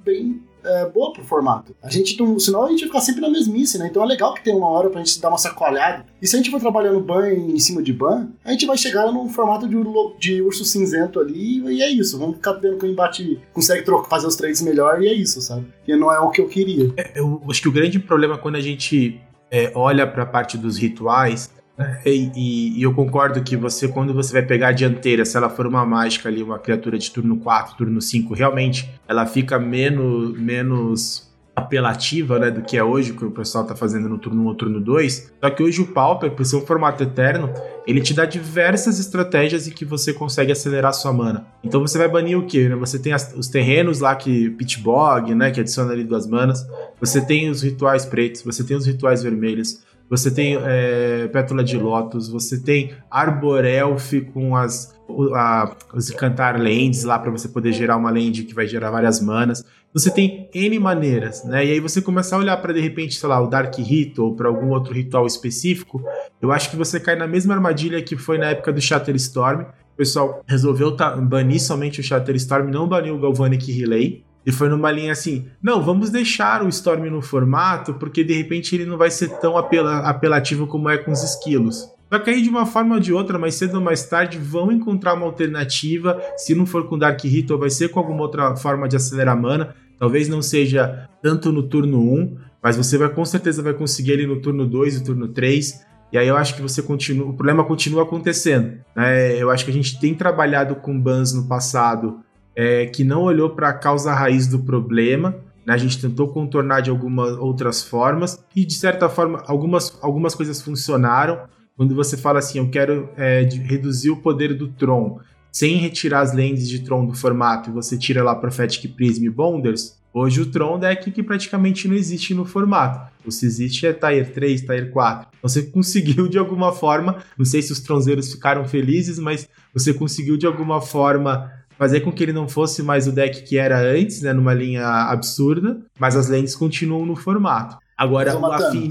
bem é, boa pro formato. A gente não, senão a gente vai ficar sempre na mesmice, né? Então é legal que tem uma hora pra gente dar uma sacoalhada. E se a gente for trabalhando ban em cima de ban, a gente vai chegar num formato de, de urso cinzento ali e é isso. Vamos ficar vendo que o embate consegue trocar, fazer os trades melhor e é isso, sabe? E não é o que eu queria. É, eu acho que o grande problema quando a gente é, olha pra parte dos rituais e, e, e, eu concordo que você, quando você vai pegar a dianteira, se ela for uma mágica ali, uma criatura de turno 4, turno 5, realmente ela fica menos, menos apelativa né, do que é hoje, que o pessoal tá fazendo no turno 1 ou turno 2. Só que hoje o Pauper, por ser um formato eterno, ele te dá diversas estratégias em que você consegue acelerar sua mana. Então você vai banir o quê? Né? Você tem as, os terrenos lá que Pitbog, né, que adiciona ali duas manas. Você tem os rituais pretos, você tem os rituais vermelhos você tem é, Pétula de Lótus, você tem Arborelf com as a, os Encantar Lands lá para você poder gerar uma land que vai gerar várias manas. Você tem N maneiras, né? E aí você começar a olhar para de repente, sei lá, o Dark Ritual ou para algum outro ritual específico, eu acho que você cai na mesma armadilha que foi na época do Shatterstorm. O pessoal resolveu banir somente o Shatterstorm, não baniu o Galvanic Relay. E foi numa linha assim: não, vamos deixar o Storm no formato, porque de repente ele não vai ser tão apela apelativo como é com os esquilos. Vai cair de uma forma ou de outra, mais cedo ou mais tarde vão encontrar uma alternativa. Se não for com Dark Ritual, vai ser com alguma outra forma de acelerar mana. Talvez não seja tanto no turno 1, mas você vai com certeza vai conseguir ele no turno 2 e turno 3. E aí eu acho que você continua. O problema continua acontecendo. Né? Eu acho que a gente tem trabalhado com bans no passado é, que não olhou para a causa raiz do problema. Né? A gente tentou contornar de algumas outras formas e, de certa forma, algumas, algumas coisas funcionaram. Quando você fala assim, eu quero é, reduzir o poder do Tron sem retirar as lentes de Tron do formato e você tira lá Prophetic Prism e Bonders, hoje o Tron é deck que praticamente não existe no formato. O se existe é Tier 3, Tier 4. Então você conseguiu de alguma forma, não sei se os tronzeiros ficaram felizes, mas você conseguiu de alguma forma fazer com que ele não fosse mais o deck que era antes, né, numa linha absurda, mas as lentes continuam no formato. Agora, o afim...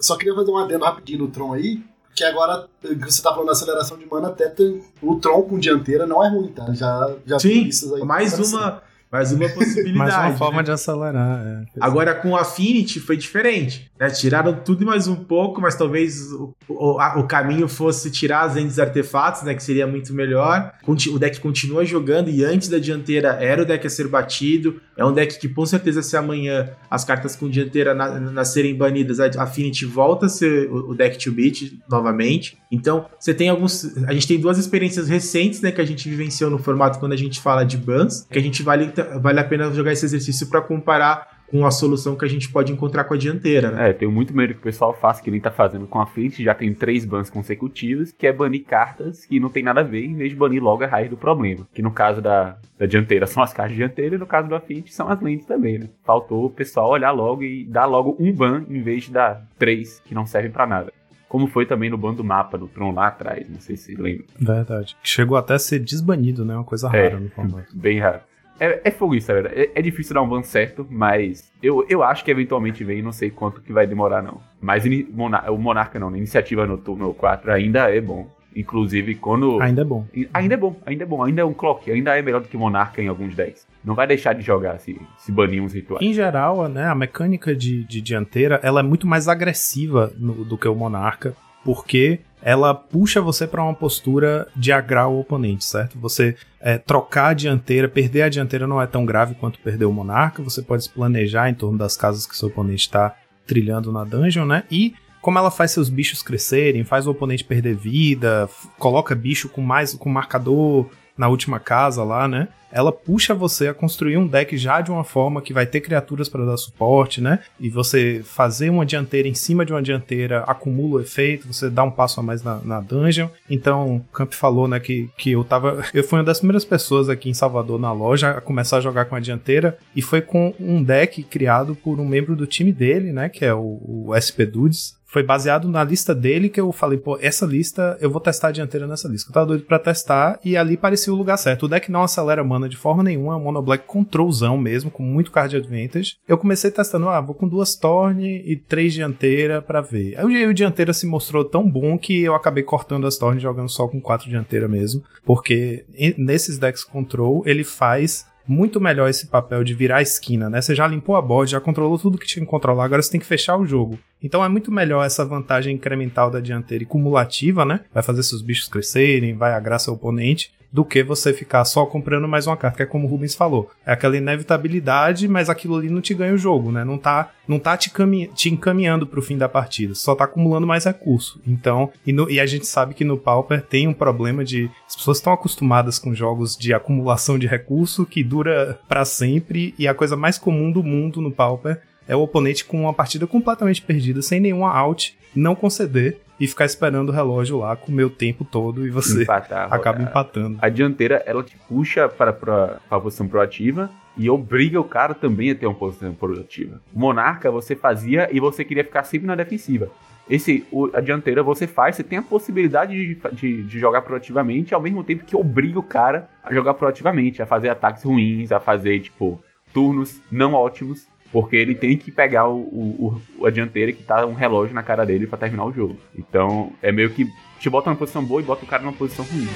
Só queria fazer um adendo rapidinho no Tron aí, que agora você tá falando da aceleração de mana, até tem, o Tron com dianteira não é ruim, tá? Já, já Sim, aí mais uma, mais uma possibilidade. Mais uma né? forma de acelerar. É. Agora com o Affinity foi diferente. Né? Tiraram tudo e mais um pouco, mas talvez o, o, a- o caminho fosse tirar as entes artefatos, né? Que seria muito melhor. O deck continua jogando e antes da dianteira era o deck a ser batido. É um deck que com certeza se amanhã as cartas com dianteira na, na serem banidas, a Affinity volta a ser o, o deck to beat novamente. Então você tem alguns. A gente tem duas experiências recentes, né? Que a gente vivenciou no formato quando a gente fala de bans, que a gente vale, vale a pena jogar esse exercício para comparar com a solução que a gente pode encontrar com a dianteira, né? É, tenho muito medo que o pessoal faça que nem tá fazendo com a frente, já tem três bans consecutivos, que é banir cartas que não tem nada a ver, em vez de banir logo a raiz do problema. Que no caso da, da dianteira são as cartas dianteiras, e no caso do Affinity são as lentes também, né? Faltou o pessoal olhar logo e dar logo um ban, em vez de dar três que não servem pra nada. Como foi também no ban do mapa do Tron lá atrás, não sei se lembra. Verdade. Chegou até a ser desbanido, né? Uma coisa É. rara no formato. Bem raro. É, é fogo isso, galera. É, é difícil dar um ban certo, mas eu, eu acho que eventualmente vem, não sei quanto que vai demorar, não. Mas ini- Mona- o Monarca não, né? Iniciativa Noturno 4 ainda é bom. Inclusive, quando. Ainda é bom. Ainda é bom, ainda é bom, ainda é um clock, ainda é melhor do que Monarca em alguns decks. Não vai deixar de jogar se, se banir uns rituais. Em geral, né, a mecânica de, de dianteira ela é muito mais agressiva no- do que o Monarca, porque ela puxa você para uma postura de agrar o oponente, certo? Você é, trocar a dianteira, perder a dianteira não é tão grave quanto perder o Monarca, você pode se planejar em torno das casas que seu oponente está trilhando na dungeon, né? E como ela faz seus bichos crescerem, faz o oponente perder vida, coloca bicho com mais com marcador na última casa lá, né? Ela puxa você a construir um deck já de uma forma que vai ter criaturas para dar suporte, né? E você fazer uma dianteira em cima de uma dianteira acumula o efeito, você dá um passo a mais na, na dungeon. Então, o Camp falou, né, que, que eu tava. Eu fui uma das primeiras pessoas aqui em Salvador na loja a começar a jogar com a dianteira. E foi com um deck criado por um membro do time dele, né? Que é o, o SP Dudes foi baseado na lista dele que eu falei, pô, essa lista, eu vou testar a dianteira nessa lista. Eu tava doido pra testar e ali parecia o lugar certo. O deck não acelera mana de forma nenhuma, é um mono black controlzão mesmo, com muito card advantage. Eu comecei testando, ah, vou com duas Torne e três dianteira pra ver. Aí o dianteira se mostrou tão bom que eu acabei cortando as Torne jogando só com quatro dianteira mesmo, porque nesses decks control ele faz muito melhor esse papel de virar a esquina, né? Você já limpou a board, já controlou tudo que tinha que controlar, agora você tem que fechar o jogo. Então é muito melhor essa vantagem incremental da dianteira e cumulativa, né? Vai fazer seus bichos crescerem, vai agrar seu oponente, do que você ficar só comprando mais uma carta, que é como o Rubens falou. É aquela inevitabilidade, mas aquilo ali não te ganha o jogo, né? Não tá, não tá te, te encaminhando pro fim da partida, só tá acumulando mais recurso. Então, e, no- e a gente sabe que no Pauper tem um problema de. As pessoas estão acostumadas com jogos de acumulação de recurso que dura pra sempre, e a coisa mais comum do mundo no Pauper é o oponente com uma partida completamente perdida, sem nenhuma out, não conceder e ficar esperando o relógio lá comer o tempo todo e você Empatar, acaba rodar. empatando. A dianteira, ela te puxa para, para, para a posição proativa e obriga o cara também a ter uma posição proativa. Monarca você fazia e você queria ficar sempre na defensiva. Esse, o- a dianteira você faz, você tem a possibilidade de, de, de jogar proativamente, ao mesmo tempo que obriga o cara a jogar proativamente, a fazer ataques ruins, a fazer, tipo, turnos não ótimos, porque ele tem que pegar o, o- o- a dianteira que tá um relógio na cara dele pra terminar o jogo. Então, é meio que te bota numa posição boa e bota o cara numa posição ruim.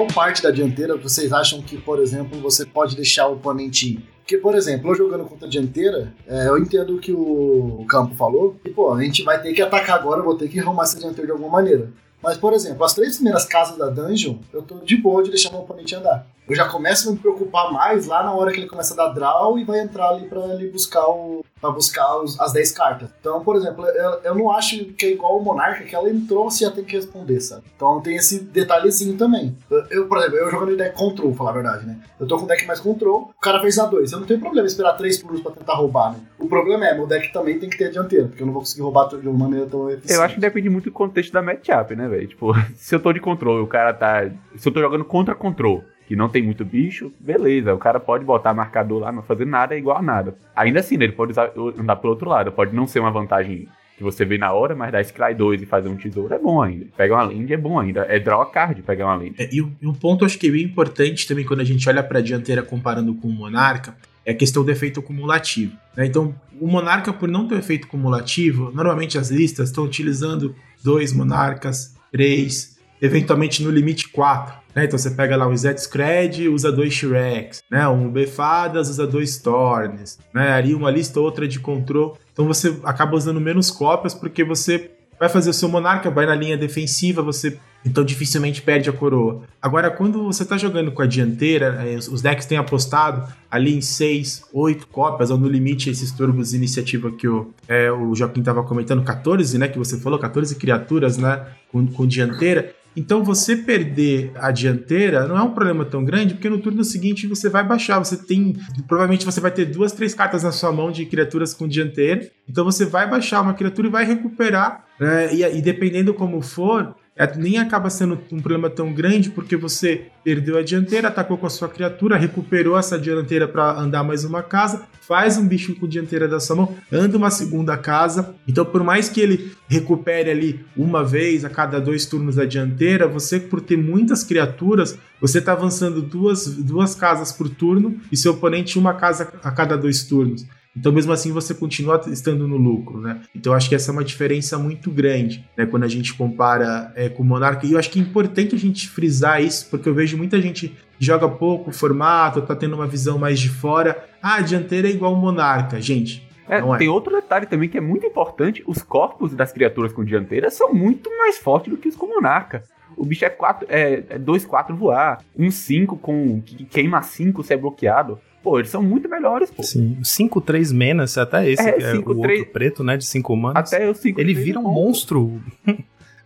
Qual parte da dianteira vocês acham que, por exemplo, você pode deixar o oponente ir? Porque, por exemplo, eu jogando contra a dianteira, é, eu entendo o que o Campo falou, e, pô, a gente vai ter que atacar agora, eu vou ter que arrumar essa dianteira de alguma maneira. Mas, por exemplo, as três primeiras casas da dungeon, eu tô de boa de deixar meu oponente andar. Eu já começo a me preocupar mais lá na hora que ele começa a dar draw e vai entrar ali pra ele buscar o. pra buscar os- as 10 cartas. Então, por exemplo, eu, eu não acho que é igual o Monarca, que ela entrou, você já tem que responder, sabe? Então tem esse detalhezinho também. Eu, eu, por exemplo, eu jogando deck control, falar a verdade, né? Eu tô com deck mais control, o cara fez a 2. Eu não tenho problema em esperar 3 turnos pra tentar roubar, né? O problema é, meu deck também tem que ter a dianteira, porque eu não vou conseguir roubar de uma maneira tão eficiente. Eu acho que depende muito do contexto da matchup, né, velho? Tipo, se eu tô de controle, o cara tá. Se eu tô jogando contra control, que não tem muito bicho, beleza. O cara pode botar marcador lá, não fazer nada, é igual a nada. Ainda assim, né, ele pode usar, andar pelo outro lado. Pode não ser uma vantagem que você vê na hora, mas dar Scry 2 e fazer um tesouro é bom ainda. Pegar uma land é bom ainda. É draw card pegar uma land. É, e, um, e, um ponto acho que é bem importante também quando a gente olha para a dianteira comparando com o Monarca é a questão do efeito cumulativo. Né? Então, o Monarca, por não ter efeito cumulativo, normalmente as listas estão utilizando dois Monarcas, três, eventualmente no limite quatro. Né? Então você pega lá um Z-Scred, usa dois Shreks, né? um Befadas, usa dois Thorns, né? ali uma lista ou outra de control. Então você acaba usando menos cópias porque você vai fazer o seu monarca, vai na linha defensiva, você então dificilmente perde a coroa. Agora, quando você está jogando com a dianteira, é, os decks têm apostado ali em 6, 8 cópias, ou no limite esses turbos de iniciativa que o, é, o Joaquim estava comentando, 14, né? Que você falou, 14 criaturas, né? Com, com dianteira. Então você perder a dianteira não é um problema tão grande, porque no turno seguinte você vai baixar. Você tem. Provavelmente você vai ter duas, três cartas na sua mão de criaturas com dianteira. Então você vai baixar uma criatura e vai recuperar. Né? E, e dependendo como for, nem acaba sendo um problema tão grande porque você perdeu a dianteira, atacou com a sua criatura, recuperou essa dianteira para andar mais uma casa, faz um bicho com dianteira da sua mão, anda uma segunda casa. Então, por mais que ele recupere ali uma vez a cada dois turnos a dianteira, você, por ter muitas criaturas, você está avançando duas, duas casas por turno e seu oponente uma casa a cada dois turnos. Então, mesmo assim, você continua estando no lucro, né? Então, acho que essa é uma diferença muito grande, né? Quando a gente compara é, com o Monarca. E eu acho que é importante a gente frisar isso, porque eu vejo muita gente joga pouco formato, tá tendo uma visão mais de fora. Ah, a dianteira é igual o Monarca. Gente, é, é. Tem outro detalhe também que é muito importante: os corpos das criaturas com dianteira são muito mais fortes do que os com monarca. O bicho é 2-4 é, é voar, um 5 com que queima 5 se é bloqueado. Pô, eles são muito melhores, pô. Sim, 5-3 menos, até esse, é, que é cinco, o 3... outro preto, né, de 5 humanos. Até o 5 Ele vira um monstro.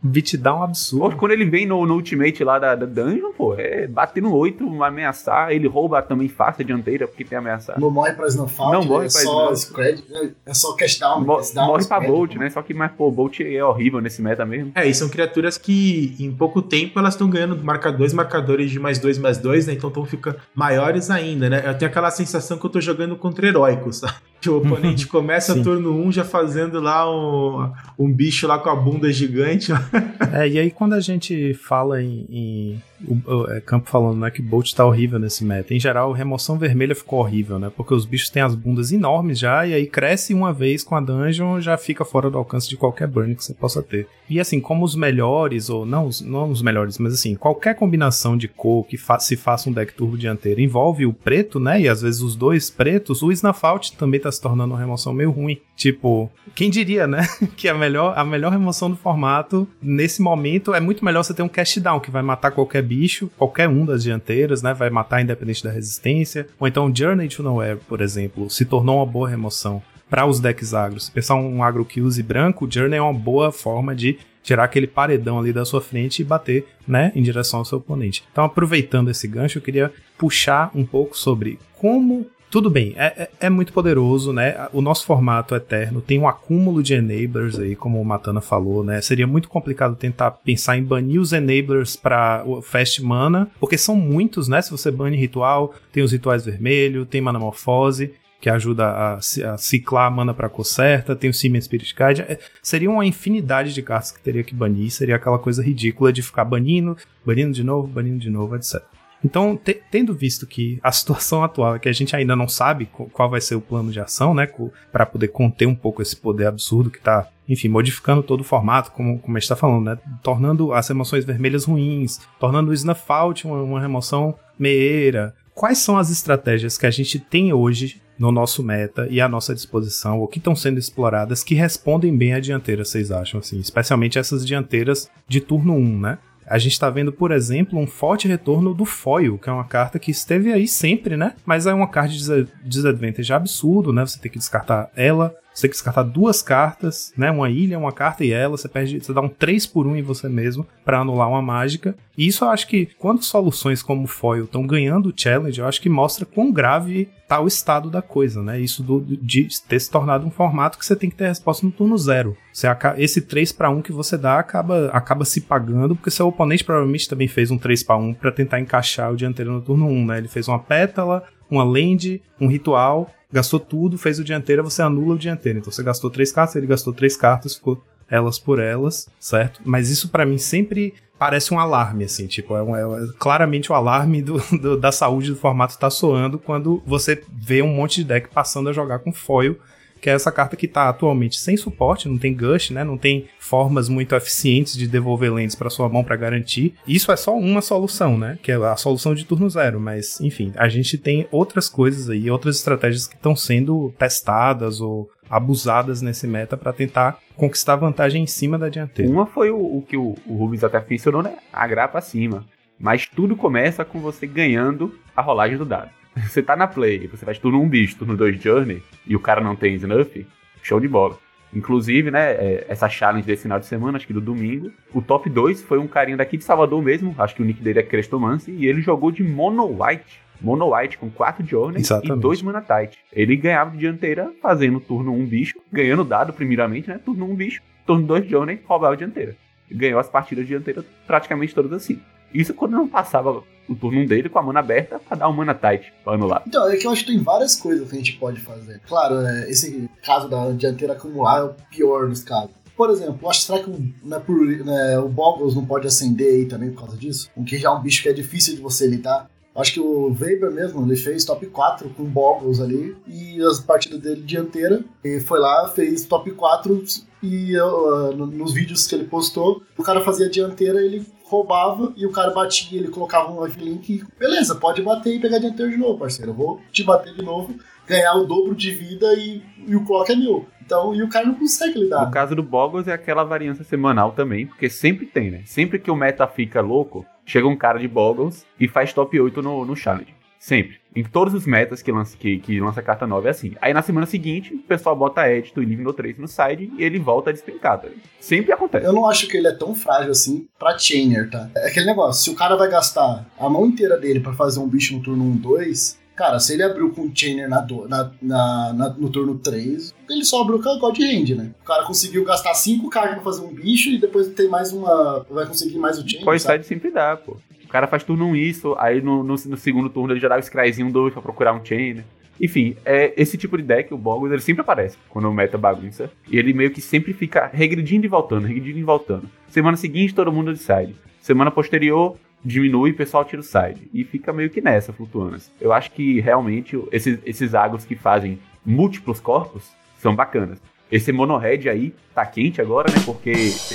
Beatdown absurdo. Pô, quando ele vem no, no Ultimate lá da, da Dungeon, pô, é bater no 8, ameaçar, ele rouba também fácil a dianteira, porque tem ameaçar. Não morre pra Snowfall, não morre é pra só Scred, é só cast down. Mo down morre pra Bolt, né? Só que, mas, pô, Bolt é horrível nesse meta mesmo. É, e são criaturas que em pouco tempo elas estão ganhando marca dois marcadores de mais dois, mais dois, né? Então estão ficando maiores ainda, né? Eu tenho aquela sensação que eu tô jogando contra heróicos, sabe? Que o oponente começa turno 1 um, já fazendo lá um, um bicho lá com a bunda gigante. é, e aí quando a gente fala em, em o, o, é, Campo falando, né, que Bolt tá horrível nesse meta. Em geral, remoção vermelha ficou horrível, né? Porque os bichos têm as bundas enormes já, e aí cresce uma vez com a dungeon, já fica fora do alcance de qualquer burn que você possa ter. E assim, como os melhores, ou não, não os melhores, mas assim, qualquer combinação de cor que fa se faça um deck turbo dianteiro envolve o preto, né? E às vezes os dois pretos, o Snafault também tá se tornando uma remoção meio ruim. Tipo, quem diria, né? que a melhor, a melhor remoção do formato, nesse momento, é muito melhor você ter um cast down, que vai matar qualquer bicho bicho, qualquer um das dianteiras, né? Vai matar independente da resistência. Ou então Journey to Nowhere, por exemplo, se tornou uma boa remoção para os decks agros. Se pensar um agro que use branco, Journey é uma boa forma de tirar aquele paredão ali da sua frente e bater, né, em direção ao seu oponente. Então, aproveitando esse gancho, eu queria puxar um pouco sobre como tudo bem, é, é, é, muito poderoso, né? O nosso formato eterno tem um acúmulo de enablers aí, como o Matana falou, né? Seria muito complicado tentar pensar em banir os enablers para o Fast Mana, porque são muitos, né? Se você bane ritual, tem os rituais vermelhos, tem Manamorfose, que ajuda a, a ciclar a mana para cor certa, tem o Siemens Spirit Guide. É, seria uma infinidade de cartas que teria que banir, seria aquela coisa ridícula de ficar banindo, banindo de novo, banindo de novo, etc. Então, te, tendo visto que a situação atual é que a gente ainda não sabe qual vai ser o plano de ação, né, para poder conter um pouco esse poder absurdo que está, enfim, modificando todo o formato, como, como a gente está falando, né, tornando as emoções vermelhas ruins, tornando o Snuff Out uma, uma remoção meieira. Quais são as estratégias que a gente tem hoje no nosso meta e à nossa disposição, ou que estão sendo exploradas, que respondem bem à dianteira, vocês acham, assim? Especialmente essas dianteiras de turno 1, né? A gente está vendo, por exemplo, um forte retorno do Foil, que é uma carta que esteve aí sempre, né? Mas é uma card de disadvantage absurdo, né? Você tem que descartar ela você tem que descartar duas cartas, né? Uma ilha, uma carta e ela. Você perde, você dá um 3 por 1 em você mesmo para anular uma mágica. E isso eu acho que quando soluções como Foil estão ganhando o challenge, eu acho que mostra quão grave tá o estado da coisa, né? Isso do, de ter se tornado um formato que você tem que ter resposta no turno zero. Você, esse 3 para 1 que você dá acaba, acaba se pagando, porque seu oponente provavelmente também fez um 3 para 1 para tentar encaixar o dianteiro no turno 1, né? Ele fez uma pétala, uma land, um ritual gastou tudo, fez o dianteira, você anula o dianteira. Então você gastou três cartas, ele gastou três cartas, ficou elas por elas, certo? Mas isso para mim sempre parece um alarme, assim, tipo, é, um, é claramente o alarme do, do, da saúde do formato tá soando quando você vê um monte de deck passando a jogar com foil que é essa carta que está atualmente sem suporte, não tem gush, né? Não tem formas muito eficientes de devolver lentes para sua mão para garantir. Isso é só uma solução, né? Que é a solução de turno zero, mas enfim, a gente tem outras coisas aí, outras estratégias que estão sendo testadas ou abusadas nesse meta para tentar conquistar vantagem em cima da dianteira. Uma foi o, o que o, o Rubens até mencionou, né? A grapa acima. Mas tudo começa com você ganhando a rolagem do dado. Você tá na play, você faz turno 1 um bicho, turno 2 Journey, e o cara não tem Snuff, show de bola. Inclusive, né, é, essa challenge desse final de semana, acho que do domingo, o top 2 foi um carinha daqui de Salvador mesmo, acho que o nick dele é Crestomancy, e ele jogou de Mono White. Mono White com 4 Journey Exatamente. e 2 Mana Tight. Ele ganhava de dianteira fazendo turno 1 um bicho, ganhando dado primeiramente, né, turno 1 um bicho, turno 2 Journey, roubava a dianteira. Ganhou as partidas de dianteira praticamente todas assim. Isso quando não passava o turno dele com a mana aberta pra dar um mana tight pra anular. Então, é que eu acho que tem várias coisas que a gente pode fazer. Claro, é, esse caso da dianteira acumular é o pior dos casos. Por exemplo, acho será que né, por, né, o Boggles não pode acender aí também por causa disso? O que já é um bicho que é difícil de você lidar. Acho que o Weber mesmo, ele fez top 4 com Boggles ali, e as partidas dele dianteira, ele foi lá, fez top 4, e uh, nos vídeos que ele postou, o cara fazia dianteira, ele roubava e o cara batia, ele colocava um lifelink e beleza, pode bater e pegar dianteiro de novo, parceiro. Eu vou te bater de novo, ganhar o dobro de vida e, e o clock é meu. Então, e o cara não consegue lidar. No caso do Boggles é aquela variância semanal também, porque sempre tem, né? Sempre que o meta fica louco, chega um cara de Boggles e faz top 8 no, no challenge. Sempre. Em todos os metas que lança, que, que lança carta nova é assim. Aí na semana seguinte, o pessoal bota Edito e Living no 3 no side e ele volta a despencar, tá? Sempre acontece. Eu não acho que ele é tão frágil assim pra Chainer, tá? É aquele negócio, se o cara vai gastar a mão inteira dele para fazer um bicho no turno 1, 2, cara, se ele abriu com o Chainer na, do, na, na, na, no turno 3, ele só abriu com a God Hand, né? O cara conseguiu gastar 5 cartas pra fazer um bicho e depois tem mais uma. Vai conseguir mais o Chainer. Pode side sempre dá, pô cara faz turno 1 isso, aí no, no, no, segundo turno ele já dá o Scryzinho 2 pra procurar um Chain. Enfim, é, esse tipo de deck, o Boggles, ele sempre aparece quando o meta bagunça. E ele meio que sempre fica regredindo e voltando, regredindo e voltando. Semana seguinte, todo mundo de side. Semana posterior, diminui e o pessoal tira o side. E fica meio que nessa, flutuando. Eu acho que realmente esses, esses que fazem múltiplos corpos são bacanas. Esse monohead aí tá quente agora, né? Porque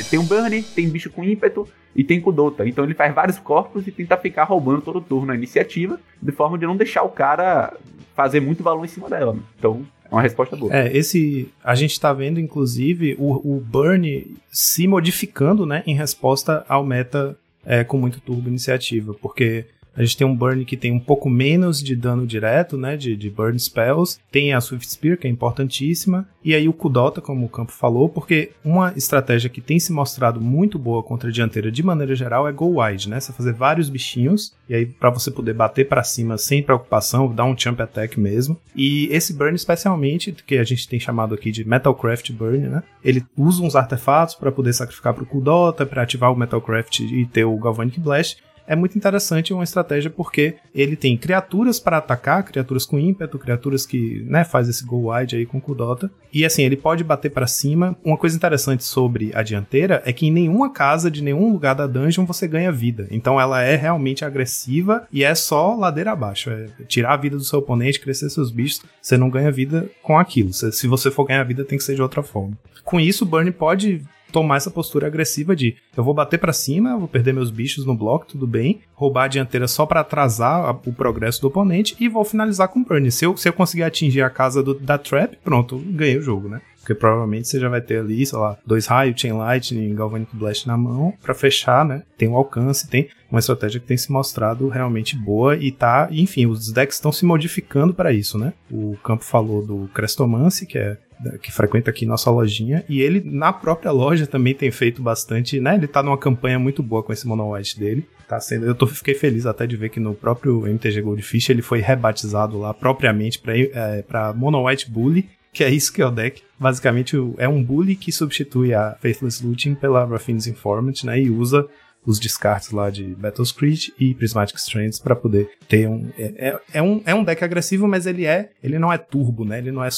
tem um Burn, tem bicho com ímpeto e tem Kudota. Então ele faz vários corpos e tenta ficar roubando todo turno a iniciativa, de forma de não deixar o cara fazer muito valor em cima dela. Né? Então é uma resposta boa. É, esse. A gente tá vendo, inclusive, o, o Burn se modificando, né? Em resposta ao meta é, com muito turbo iniciativa. Porque a gente tem um Burn que tem um pouco menos de dano direto, né? De, de Burn Spells. Tem a Swift Spear, que é importantíssima. E aí o Kudota, como o Campo falou, porque uma estratégia que tem se mostrado muito boa contra a dianteira de maneira geral é Go Wide, né? Você fazer vários bichinhos. E aí para você poder bater para cima sem preocupação, dar um Champ Attack mesmo. E esse Burn especialmente, que a gente tem chamado aqui de Metalcraft Burn, né? Ele usa uns artefatos para poder sacrificar pro Kudota, para ativar o Metalcraft e ter o Galvanic Blast é muito interessante uma estratégia porque ele tem criaturas para atacar, criaturas com ímpeto, criaturas que, né, faz esse go wide aí com Kudota. E assim, ele pode bater para cima. Uma coisa interessante sobre a dianteira é que em nenhuma casa de nenhum lugar da dungeon você ganha vida. Então ela é realmente agressiva e é só ladeira abaixo, é tirar a vida do seu oponente, crescer seus bichos, você não ganha vida com aquilo. Se você for ganhar vida tem que ser de outra forma. Com isso, o Burn pode tomar essa postura agressiva de eu vou bater para cima, vou perder meus bichos no bloco, tudo bem, roubar a dianteira só para atrasar o progresso do oponente e vou finalizar com burn. Se eu, se eu conseguir atingir a casa do, da trap, pronto, ganhei o jogo, né? Porque provavelmente você já vai ter ali, sei lá, dois raios, Chain Lightning, Galvanic Blast na mão para fechar, né? Tem um alcance, tem uma estratégia que tem se mostrado realmente boa e tá, enfim, os decks estão se modificando para isso, né? O Campo falou do Crestomancy, que é que frequenta aqui nossa lojinha, e ele na própria loja também tem feito bastante, né? Ele tá numa campanha muito boa com esse Mono White dele. Tá sendo, eu tô, fiquei feliz até de ver que no próprio MTG Goldfish ele foi rebatizado lá propriamente para é, Mono White Bully, que é isso que é o deck. Basicamente é um bully que substitui a Faithless Looting pela Raffine's Informant, né? E usa os descartes lá de Battle's Creed e Prismatic Strands para poder ter um é, é, é, um. é um deck agressivo, mas ele é. Ele não é turbo, né? Ele não é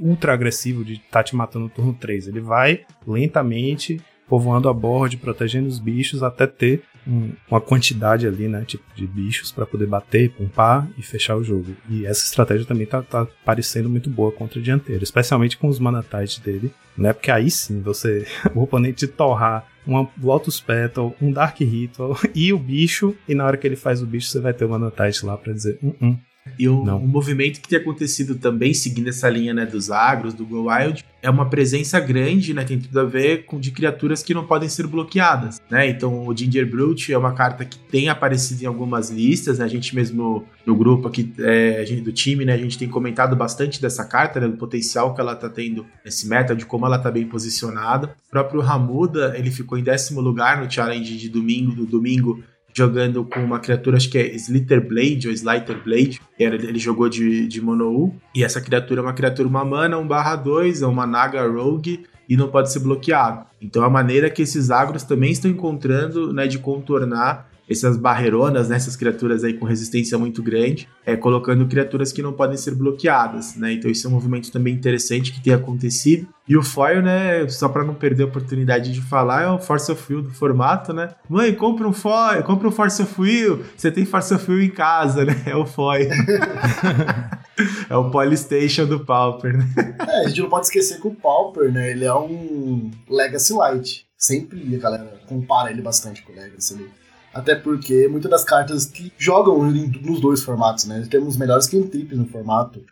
ultra agressivo de tá te matando no turno 3. Ele vai lentamente povoando a board, protegendo os bichos até ter um, uma quantidade ali, né, tipo de bichos para poder bater, pumpar e fechar o jogo. E essa estratégia também tá, tá parecendo muito boa contra o dianteiro, especialmente com os mana tides dele, né? Porque aí sim você o oponente torrar uma Lotus Petal, um Dark Ritual e o bicho, e na hora que ele faz o bicho você vai ter o mana tide lá para dizer, um, um, e um, um, movimento que tem acontecido também, seguindo essa linha né, dos agros, do Go Wild, é uma presença grande, né? Tem tudo a ver com de criaturas que não podem ser bloqueadas, né? Então o Ginger Brute é uma carta que tem aparecido em algumas listas, né? A gente mesmo no grupo aqui é, gente, do time, né? A gente tem comentado bastante dessa carta, né, do potencial que ela tá tendo nesse meta, de como ela tá bem posicionada. O próprio Ramuda, ele ficou em décimo lugar no challenge de domingo, do domingo, jogando com uma criatura, acho que é Slither Blade ou Slither Blade, ele jogou de, de Mono-U, e essa criatura é uma criatura uma mana, 1 barra 2, é uma Naga Rogue, e não pode ser bloqueado. Então a maneira que esses agros também estão encontrando né, de contornar essas barreironas, né, essas criaturas aí com resistência muito grande, é, colocando criaturas que não podem ser bloqueadas, né? Então isso é um movimento também interessante que tem acontecido. E o foil, né, só para não perder a oportunidade de falar, é o Force of Will do formato, né? Mãe, compra um foil, compra um Force of Will, você tem Force of Will em casa, né? É o foil. é o Polystation do Pauper, né? É, a gente não pode esquecer que o Pauper, né, ele é um Legacy Light. Sempre a galera compara ele bastante com o Legacy. Né? Até porque muitas das cartas que jogam nos dois formatos, né? Temos melhores cantrips no formato.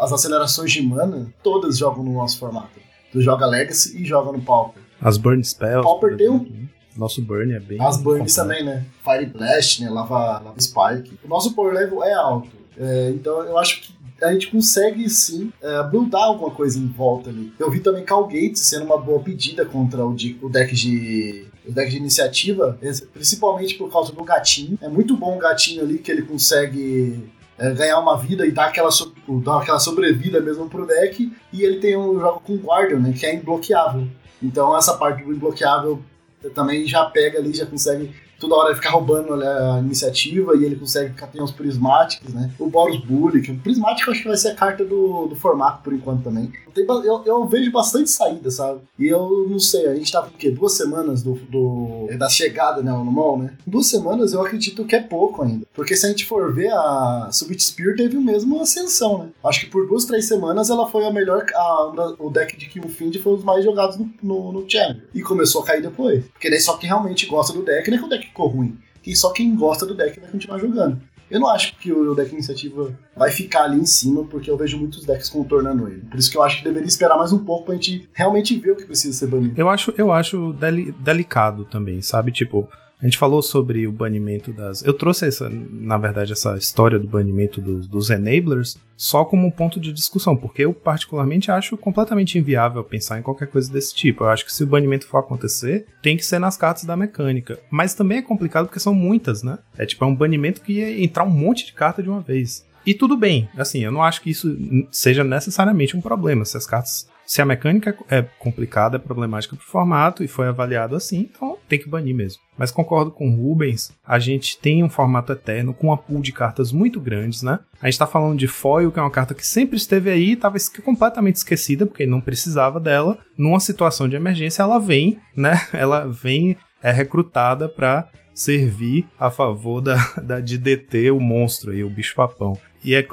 As acelerações de mana, todas jogam no nosso formato. Tu joga Legacy e joga no Pauper. As Burn Spells. Pauper tem um. Nosso Burn é bem. As Burns também, né? Fire Blast, né? Lava, Lava Spike. O nosso Power Level é alto. É, então eu acho que a gente consegue sim é, buildar alguma coisa em volta ali. Eu vi também Calgate sendo uma boa pedida contra o, de, o deck de o deck de iniciativa, principalmente por causa do gatinho. É muito bom o gatinho ali que ele consegue é, ganhar uma vida e dar aquela, so, dar aquela sobrevida mesmo pro deck. E ele tem um jogo com Guardian, né, que é imbloqueável. Então essa parte do imbloqueável também já pega ali, já consegue toda hora ficar roubando a iniciativa e ele consegue ter uns prismáticos, né? O Boros Bully, que o prismático acho que vai ser a carta do, do formato por enquanto também. Tem, eu, eu vejo bastante saída, sabe? E eu não sei, a gente tá com o quê? Duas semanas do, do, da chegada né, no mall, né? Duas semanas eu acredito que é pouco ainda. Porque se a gente for ver, a Subit Spear teve o mesmo ascensão, né? Acho que por duas, três semanas ela foi a melhor. A, o deck de Killfind foi um dos mais jogados no, no, no Challenger. E começou a cair depois. Porque daí só quem realmente gosta do deck, nem que o deck ficou ruim. E só quem gosta do deck vai continuar jogando. Eu não acho que o deck iniciativa vai ficar ali em cima, porque eu vejo muitos decks contornando ele. Por isso que eu acho que deveria esperar mais um pouco pra gente realmente ver o que precisa ser banido. Eu acho, eu acho delicado também, sabe? Tipo, a gente falou sobre o banimento das. Eu trouxe essa, na verdade, essa história do banimento dos, dos enablers só como um ponto de discussão, porque eu particularmente acho completamente inviável pensar em qualquer coisa desse tipo. Eu acho que se o banimento for acontecer, tem que ser nas cartas da mecânica. Mas também é complicado porque são muitas, né? É tipo é um banimento que ia entrar um monte de carta de uma vez. E tudo bem, assim, eu não acho que isso seja necessariamente um problema. Se as cartas se a mecânica é complicada, é problemática pro formato e foi avaliado assim, então tem que banir mesmo. Mas concordo com o Rubens, a gente tem um formato eterno com uma pool de cartas muito grandes, né? A gente tá falando de foil, que é uma carta que sempre esteve aí, estava completamente esquecida, porque não precisava dela. Numa situação de emergência, ela vem, né? Ela vem é recrutada para servir a favor da, da, de deter o monstro aí, o bicho-papão. E é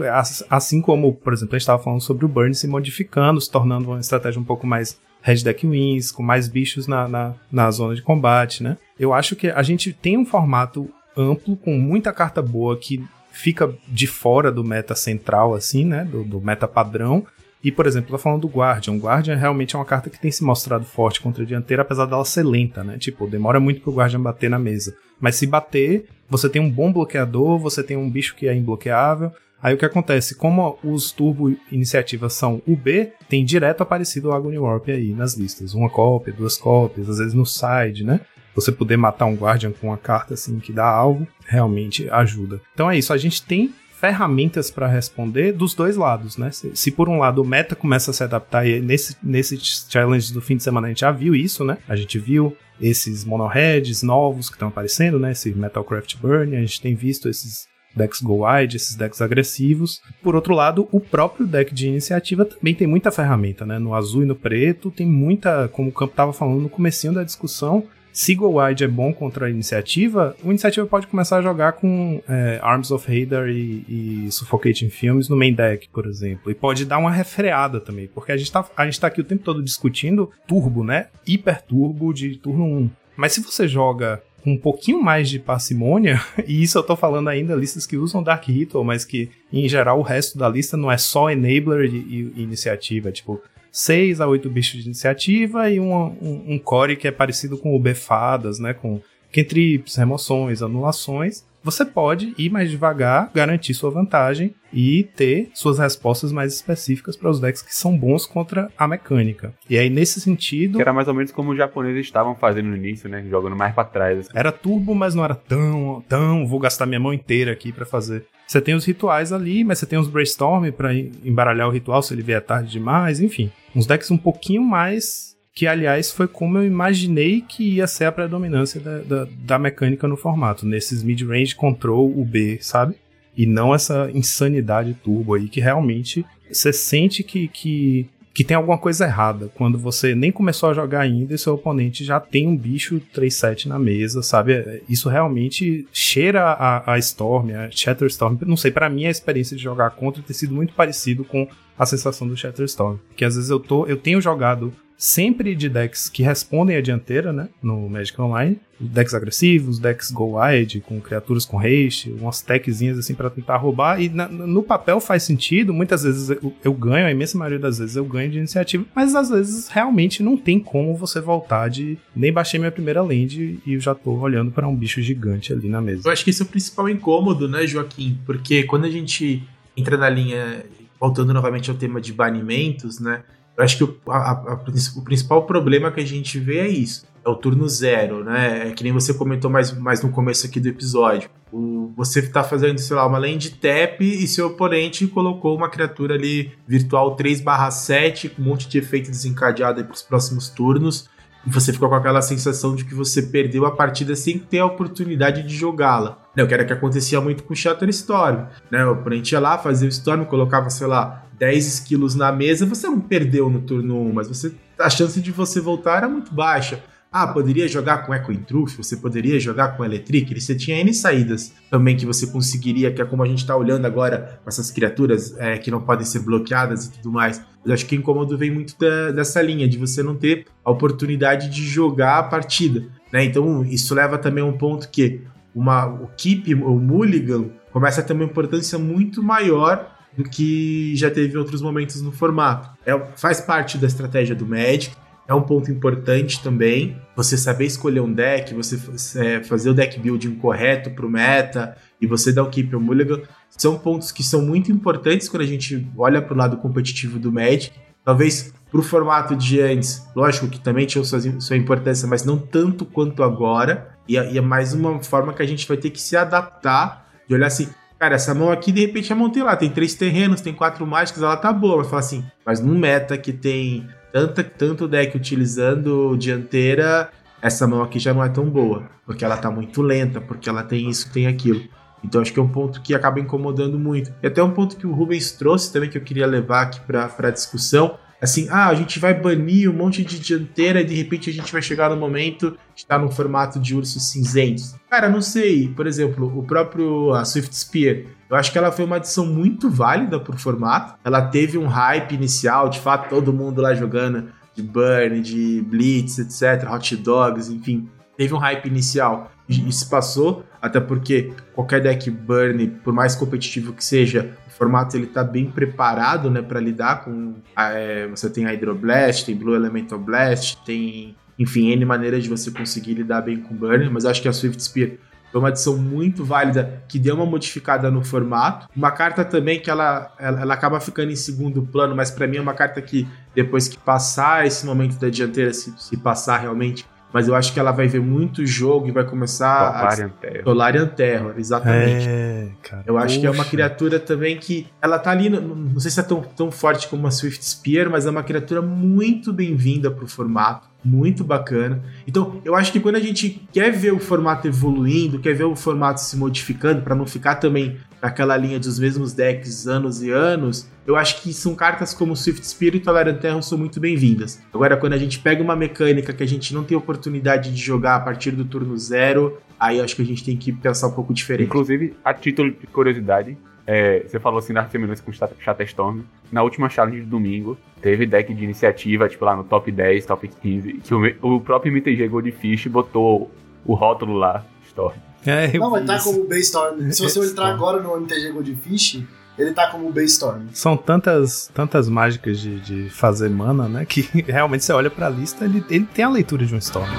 assim como, por exemplo, a gente estava falando sobre o Burn se modificando, se tornando uma estratégia um pouco mais Red Deck Wins, com mais bichos na, na, na zona de combate, né? Eu acho que a gente tem um formato amplo, com muita carta boa que fica de fora do meta central, assim, né? Do, do meta padrão, e, por exemplo, tô falando do Guardian. O Guardian realmente é uma carta que tem se mostrado forte contra a dianteira, apesar dela ser lenta, né? Tipo, demora muito pro Guardian bater na mesa. Mas se bater, você tem um bom bloqueador, você tem um bicho que é imbloqueável. Aí o que acontece? Como os turbo iniciativas são UB, tem direto aparecido o Agony Warp aí nas listas. Uma cópia, duas cópias, às vezes no side, né? Você poder matar um Guardian com uma carta assim que dá alvo, realmente ajuda. Então é isso, a gente tem ferramentas para responder dos dois lados, né? Se, se, por um lado o meta começa a se adaptar, e nesse, nesse challenge do fim de semana a gente já viu isso, né? A gente viu esses monoheads novos que estão aparecendo, né? Esse Metalcraft Burn, a gente tem visto esses decks go wide, esses decks agressivos. Por outro lado, o próprio deck de iniciativa também tem muita ferramenta, né? No azul e no preto tem muita, como o Campo estava falando no comecinho da discussão, se Go Wide é bom contra a iniciativa, o iniciativa pode começar a jogar com é, Arms of Hadar e, e Suffocating Films no main deck, por exemplo. E pode dar uma refreada também, porque a gente, tá, a gente tá aqui o tempo todo discutindo turbo, né? Hiper turbo de turno 1. Mas se você joga com um pouquinho mais de parcimônia, e isso eu tô falando ainda listas que usam Dark Ritual, mas que em geral o resto da lista não é só Enabler e, iniciativa, tipo 6 a 8 bichos de iniciativa e um, um, um core que é parecido com o Befadas, né? Com cantrips, remoções, anulações. Você pode ir mais devagar, garantir sua vantagem e ter suas respostas mais específicas para os decks que são bons contra a mecânica. E aí, nesse sentido. Que era mais ou menos como os japoneses estavam fazendo no início, né? Jogando mais para trás. Assim. Era turbo, mas não era tão, tão. Vou gastar minha mão inteira aqui para fazer você tem os rituais ali, mas você tem os brainstorm para embaralhar o ritual se ele vier tarde demais, enfim. Uns decks um pouquinho mais. Que, aliás, foi como eu imaginei que ia ser a predominância da, da, da mecânica no formato, nesses mid-range control UB, sabe? E não essa insanidade turbo aí, que realmente você sente que, que que tem alguma coisa errada quando você nem começou a jogar ainda e seu oponente já tem um bicho 3-7 na mesa, sabe? Isso realmente cheira a, a Storm, a Shatterstorm. Não sei, para mim a experiência de jogar contra tem sido muito parecido com a sensação do Shatterstorm. Que às vezes eu tô, eu tenho jogado sempre de decks que respondem à dianteira, né? No Magic Online. Decks agressivos, decks go wide, com criaturas com haste, umas techzinhas assim para tentar roubar. E na, no papel faz sentido, muitas vezes eu, eu, ganho, a imensa maioria das vezes eu ganho de iniciativa, mas às vezes realmente não tem como você voltar de. Nem baixei minha primeira land e eu já tô olhando para um bicho gigante ali na mesa. Eu acho que esse é o principal incômodo, né, Joaquim? Porque quando a gente entra na linha, voltando novamente ao tema de banimentos, né? Eu acho que o, a, a, o principal problema que a gente vê é isso. É o turno zero, né? É que nem você comentou mais, mais no começo aqui do episódio. O, você tá fazendo, sei lá, uma lane tap e seu oponente colocou uma criatura ali virtual 3/7 com um monte de efeito desencadeado para os próximos turnos. E você ficou com aquela sensação de que você perdeu a partida sem ter a oportunidade de jogá-la. Né, o que era que acontecia muito com o Shatterstorm. Né? O oponente ia lá, fazia o Storm, colocava, sei lá, 10 skills na mesa, você não perdeu no turno 1, mas você, a chance de você voltar era muito baixa. Ah, poderia jogar com Echo Intruth, você poderia jogar com Electric, você tinha N saídas também que você conseguiria, que é como a gente está olhando agora com essas criaturas é, que não podem ser bloqueadas e tudo mais. Mas acho que o incômodo vem muito da, dessa linha, de você não ter a oportunidade de jogar a partida. Né? Então, isso leva também a um ponto que uma, o Keep, o Mulligan, começa a ter uma importância muito maior do que já teve em outros momentos no formato. É, faz parte da estratégia do Magic, é um ponto importante também. Você saber escolher um deck, você é, fazer o deck building correto para o meta e você dar o keep o mulligan, são pontos que são muito importantes quando a gente olha para o lado competitivo do Magic. Talvez para o formato de antes, lógico que também tinha sua, sua importância, mas não tanto quanto agora. E, é, e é mais uma forma que a gente vai ter que se adaptar, de olhar assim, Cara, essa mão aqui, de repente, a mão tem lá, tem três terrenos, tem quatro mágicas, ela tá boa. Mas fala assim, mas no meta que tem tanta, tanto deck utilizando dianteira, essa mão aqui já não é tão boa. Porque ela tá muito lenta, porque ela tem isso, tem aquilo. Então acho que é um ponto que acaba incomodando muito. E até um ponto que o Rubens trouxe também que eu queria levar aqui para discussão, assim, ah, a gente vai banir um monte de dianteira e de repente a gente vai chegar no momento de estar no formato de ursos cinzentos. Cara, não sei, por exemplo, o próprio a Swift Spear, eu acho que ela foi uma adição muito válida pro formato. Ela teve um hype inicial, de fato, todo mundo lá jogando de Burn, de Blitz, etc, Hot Dogs, enfim, teve um hype inicial e se passou, até porque qualquer deck Burn, por mais competitivo que seja, formato ele tá bem preparado, né, para lidar com. É, você tem Hydroblast, tem Blue Elemental Blast, tem, enfim, N maneiras de você conseguir lidar bem com Burn, mas acho que a Swift Spear foi uma adição muito válida que deu uma modificada no formato. Uma carta também que ela, ela, ela acaba ficando em segundo plano, mas para mim é uma carta que depois que passar esse momento da dianteira, se, se passar realmente, mas eu acho que ela vai ver muito jogo e vai começar Tolarian Terror. a Tolarian Terror, exatamente. É, cara. Eu acho que é uma criatura também que. Ela tá ali, não, não sei se é tão, tão forte como uma Swift Spear, mas é uma criatura muito bem-vinda pro formato. Muito bacana. Então, eu acho que quando a gente quer ver o formato evoluindo, quer ver o formato se modificando, pra não ficar também naquela linha dos mesmos decks anos e anos, eu acho que são cartas como Swift Spear e Tolerant Terror são muito bem-vindas. Agora, quando a gente pega uma mecânica que a gente não tem oportunidade de jogar a partir do turno zero, aí acho que a gente tem que pensar um pouco diferente. Inclusive, a título de curiosidade, é, você falou assim das semelhanças com Chatterstorm. Na última challenge de domingo, teve deck de iniciativa, tipo lá no top 10, top 15, que o, o próprio MTG Goldfish botou o rótulo lá, Storm. É, Não, vi estar isso. como Baystorm. Se você entrar agora no MTG Goldfish, ele tá como Baystorm. São tantas, tantas mágicas de, de fazer mana, né? Que realmente você olha pra lista, ele, ele tem a leitura de um Storm.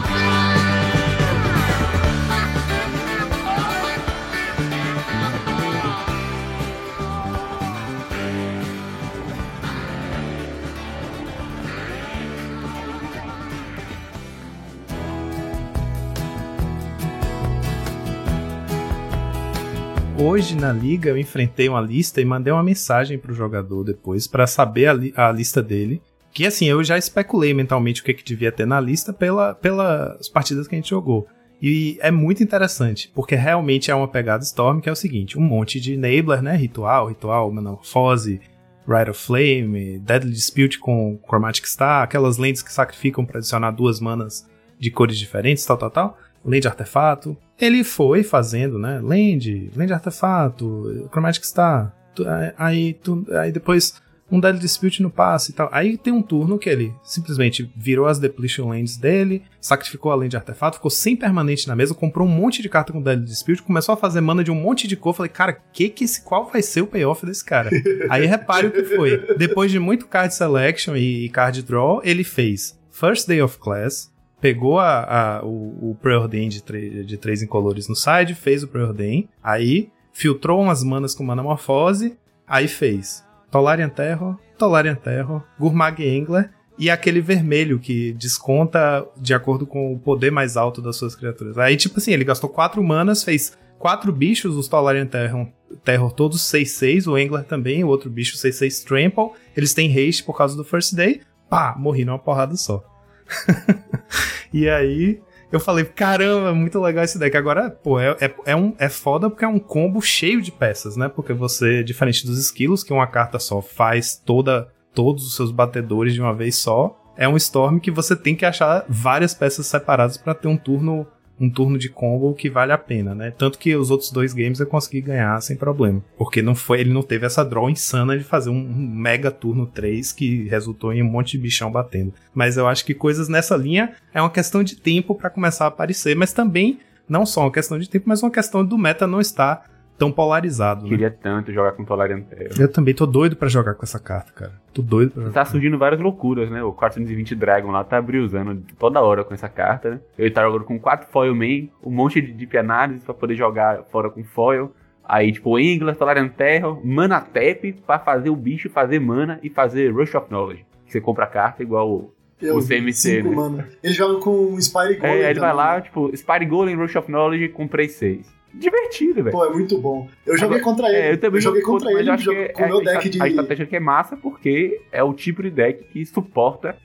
Hoje na liga eu enfrentei uma lista e mandei uma mensagem pro jogador depois pra saber a, li- a lista dele. Que assim, eu já especulei mentalmente o que, que devia ter na lista pela, pelas partidas que a gente jogou. E é muito interessante, porque realmente é uma pegada Storm que é o seguinte: um monte de enabler, né? Ritual, ritual, metamorfose, Rite of Flame, Deadly Dispute com Chromatic Star, aquelas lentes que sacrificam pra adicionar duas manas de cores diferentes, tal, tal, tal. Land Artefato. Ele foi fazendo, né? Land, Land Artefato, Chromatic Star. tu- Aí, tu- aí depois um Deadly Dispute no passe e tal. Aí tem um turno que ele simplesmente virou as Depletion Lands dele, sacrificou a Land Artefato, ficou sem permanente na mesa, comprou um monte de carta com Deadly Dispute, começou a fazer mana de um monte de cor. Falei, cara, que que esse, qual vai ser o payoff desse cara? aí repare o que foi. Depois de muito card selection e card draw, ele fez First Day of Class, pegou a, a- o, o Preordain de, de três incolores no side, fez o Preordain, aí filtrou umas manas com Manamorfose, aí fez Tolarian Terror, Tolarian Terror, Gurmag Angler e aquele vermelho que desconta de acordo com o poder mais alto das suas criaturas. Aí, tipo assim, ele gastou quatro manas, fez quatro bichos, os Tolarian Terror, Terror todos 6-6, o Angler também, o outro bicho 6-6 Trample, eles têm haste por causa do First Day, pá, morri numa porrada só. e aí eu falei, caramba, muito legal esse deck. Agora, pô, é, é, é, um, é foda porque é um combo cheio de peças, né? Porque você, diferente dos esquilos, que uma carta só faz toda todos os seus batedores de uma vez só, é um Storm que você tem que achar várias peças separadas pra ter um turno um turno de combo que vale a pena, né? Tanto que os outros dois games eu consegui ganhar sem problema. Porque não foi, ele não teve essa draw insana de fazer um, mega turno 3 que resultou em um monte de bichão batendo. Mas eu acho que coisas nessa linha é uma questão de tempo pra começar a aparecer, mas também não só uma questão de tempo, mas uma questão do meta não estar tão polarizado. Né? Queria tanto jogar com Tolarian Terror. Eu também tô doido pra jogar com essa carta, cara. Tô doido pra jogar. Tá surgindo várias loucuras, né? O 420 Dragon lá tá brisando toda hora com essa carta, né? Ele tá jogando com 4 foil main, um monte de deep análise pra poder jogar fora com foil. Aí, tipo, Engler, Tolarian Terror, Mana Tap pra fazer o bicho fazer mana e fazer Rush of Knowledge. Que você compra a carta igual o. Eu O CMC, cinco né? Ele joga com Spire Golem. É, aí ele vai também. lá, tipo, Spire Golem, Rush of Knowledge, comprei 6. Divertido, velho. Pô, é muito bom. Eu joguei Agora- contra ele. É, eu também joguei jogo contra mas ele eu acho que com é- o meu a- deck de. A estratégia que é massa porque é o tipo de deck que suporta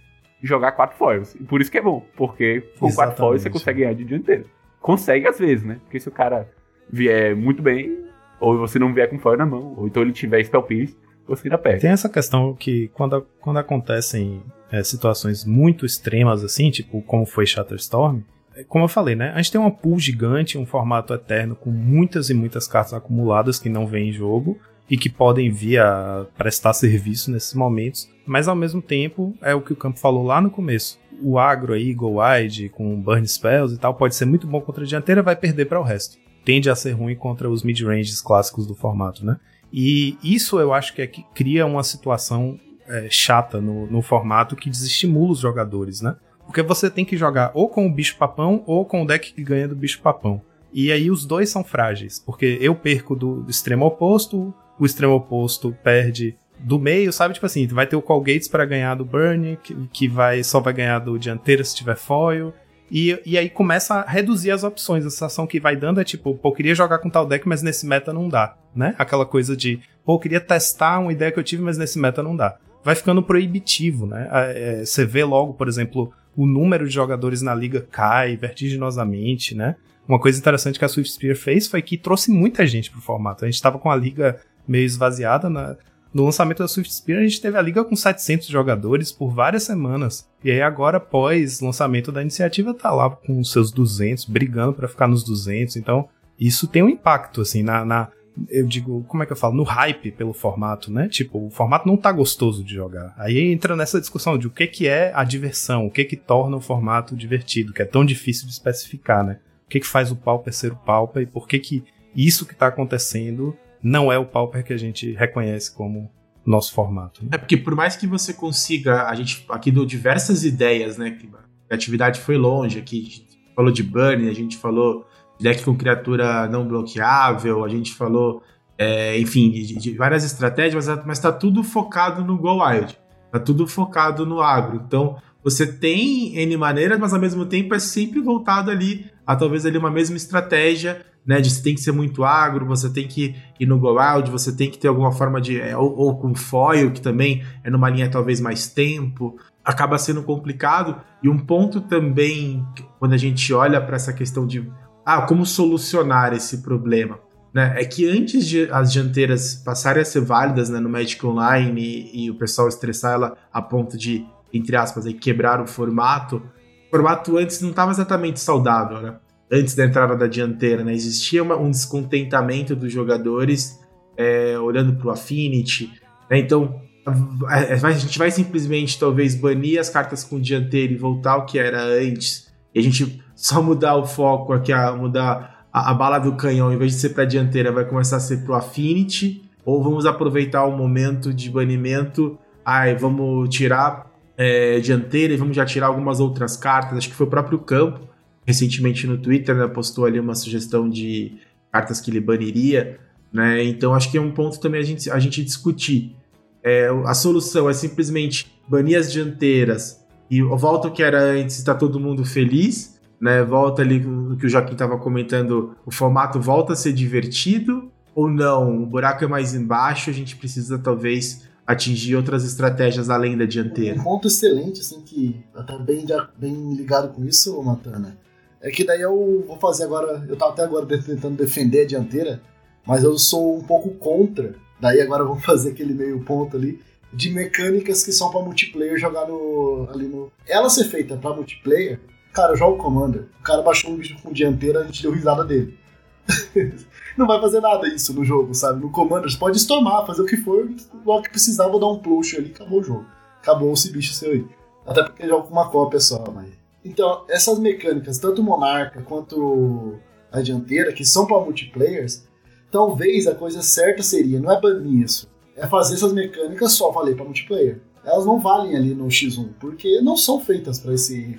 jogar 4 foils. E por isso que é bom, porque com 4 foils você Exatamente. consegue ganhar de dianteiro. Consegue às vezes, né? Porque se o cara vier muito bem, ou você não vier com foil na mão, ou então ele tiver spell pierce, você ainda perde. Tem essa questão que quando, quando acontecem é, situações muito extremas assim, tipo como foi Shatterstorm, é, como eu falei, né? A gente tem uma pool gigante, um formato eterno com muitas e muitas cartas acumuladas que não vêm em jogo e que podem vir a prestar serviço nesses momentos, mas ao mesmo tempo é o que o Campo falou lá no começo. O agro aí, Go Wide, com Burn Spells e tal, pode ser muito bom contra a dianteira, vai perder para o resto. Tende a ser ruim contra os mid-ranges clássicos do formato, né? E isso eu acho que é que cria uma situação é, chata no, no formato que desestimula os jogadores, né? Porque você tem que jogar ou com o bicho papão ou com o deck que ganha do bicho papão. E aí os dois são frágeis, porque eu perco do, extremo oposto, o extremo oposto perde do meio, sabe? Tipo assim, vai ter o Call Gates para ganhar do Burn, que, que vai, só vai ganhar do dianteiro se tiver foil. E, e aí começa a reduzir as opções. A sensação que vai dando é tipo, pô, queria jogar com tal deck, mas nesse meta não dá, né? Aquela coisa de, pô, queria testar uma ideia que eu tive, mas nesse meta não dá. Vai ficando proibitivo, né? É, você vê logo, por exemplo, o número de jogadores na liga cai vertiginosamente, né? Uma coisa interessante que a Swift Spear fez foi que trouxe muita gente pro formato. A gente tava com a liga meio esvaziada na, no lançamento da Swift Spear, a gente teve a liga com 700 jogadores por várias semanas. E aí agora, após lançamento da iniciativa, tá lá com seus 200, brigando para ficar nos 200. Então, isso tem um impacto, assim, na, na, Eu digo, como é que eu falo? No hype pelo formato, né? Tipo, o formato não tá gostoso de jogar. Aí entra nessa discussão de o que que é a diversão, o que que torna o formato divertido, que é tão difícil de especificar, né? O que que faz o Pauper ser o Pauper e por que que isso que tá acontecendo não é o Pauper que a gente reconhece como nosso formato. Né? É porque por mais que você consiga, a gente aqui deu diversas ideias, né? A atividade foi longe, aqui a gente falou de burn, a gente falou deck com criatura não bloqueável, a gente falou, é, enfim, de, de, várias estratégias, mas, mas tá tudo focado no Go Wild, tá tudo focado no agro. Então você tem N maneiras, mas ao mesmo tempo é sempre voltado ali a talvez ali uma mesma estratégia né? De você tem que ser muito agro, você tem que ir no go out, você tem que ter alguma forma de. É, ou, ou, com foil, que também é numa linha talvez mais tempo. Acaba sendo complicado. E um ponto também, quando a gente olha para essa questão de. Ah, como solucionar esse problema? Né, é que antes de as dianteiras passarem a ser válidas né, no Magic Online e, e, o pessoal estressar ela a ponto de, entre aspas, aí, quebrar o formato, o formato antes não estava exatamente saudável, né? antes da entrada da dianteira, né? Existia uma, um descontentamento dos jogadores é, olhando para o Affinity, né? Então a, a, gente vai simplesmente talvez banir as cartas com dianteira e voltar ao que era antes, e a gente só mudar o foco aqui, a, mudar a, a bala do canhão, em vez de ser para dianteira, vai começar a ser pro Affinity, ou vamos aproveitar o momento de banimento, ai, vamos tirar é, dianteira e vamos já tirar algumas outras cartas, acho que foi o próprio campo recentemente no Twitter, né, postou ali uma sugestão de cartas que ele baniria, né? Então acho que é um ponto também a gente, a gente discutir. É, a solução é simplesmente banir as dianteiras e volta o que era antes está todo mundo feliz, né? Volta ali que o Joaquim estava comentando, o formato volta a ser divertido ou não? O buraco é mais embaixo, a gente precisa talvez atingir outras estratégias além da dianteira. Um ponto excelente, assim, que até bem, bem ligado com isso, Matana, é que daí eu vou fazer agora. Eu tava até agora tentando defender a dianteira, mas eu sou um pouco contra. Daí agora vou fazer aquele meio ponto ali de mecânicas que são para multiplayer jogar no ali no. Ela ser feita para multiplayer, cara, eu jogo Commander. O cara baixou um bicho com dianteira, a gente deu risada dele. não vai fazer nada isso no jogo, sabe? No Commander você pode stormar, fazer o que for, o que precisar, vou dar um push ali, acabou o jogo. Acabou esse bicho seu aí. Até porque joga com uma cópia só, mas então, essas mecânicas, tanto Monarca quanto a dianteira, que são para multiplayers, talvez a coisa certa seria, não é banir isso, é fazer essas mecânicas só valer para multiplayer. Elas não valem ali no X1, porque não são feitas para esse.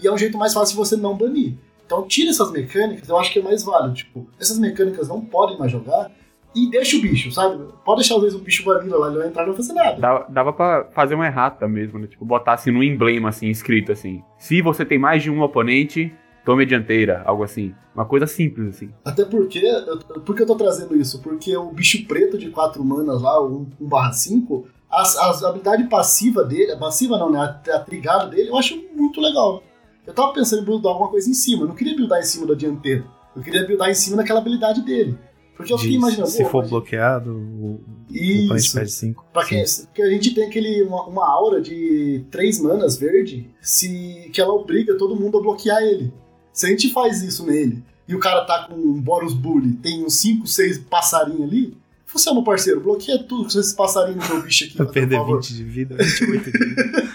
E é um jeito mais fácil de você não banir. Então, tira essas mecânicas, eu acho que é mais válido. Tipo, essas mecânicas não podem mais jogar, e deixa o bicho, sabe? Pode deixar às vezes o bicho vanilla lá, ele vai entrar e não vai fazer nada. Dava, dava pra fazer uma errata mesmo, né? Tipo, botar assim no emblema, assim, escrito assim. Se você tem mais de um oponente, tome a dianteira, algo assim. Uma coisa simples, assim. Até porque, por que eu tô trazendo isso? Porque o bicho preto de 4 manas lá, o 1/5, a, a habilidade passiva dele, passiva não, né? A, a trigada dele, eu acho muito legal. Eu tava pensando em buildar alguma coisa em cima, eu não queria buildar em cima da dianteira. Eu queria buildar em cima daquela habilidade dele. Porque eu fiquei imaginando. Se for bloqueado, o, Isso. perde 5. Porque a gente tem aquele, uma, uma aura de 3 manas verde se, que ela obriga todo mundo a bloquear ele. Se a gente faz isso nele e o cara tá com um Boros Bully, tem uns 5, 6 passarinhos ali, você é meu parceiro, bloqueia tudo com esses passarinhos no meu bicho aqui. Pra perder 20 de vida, 28 de vida.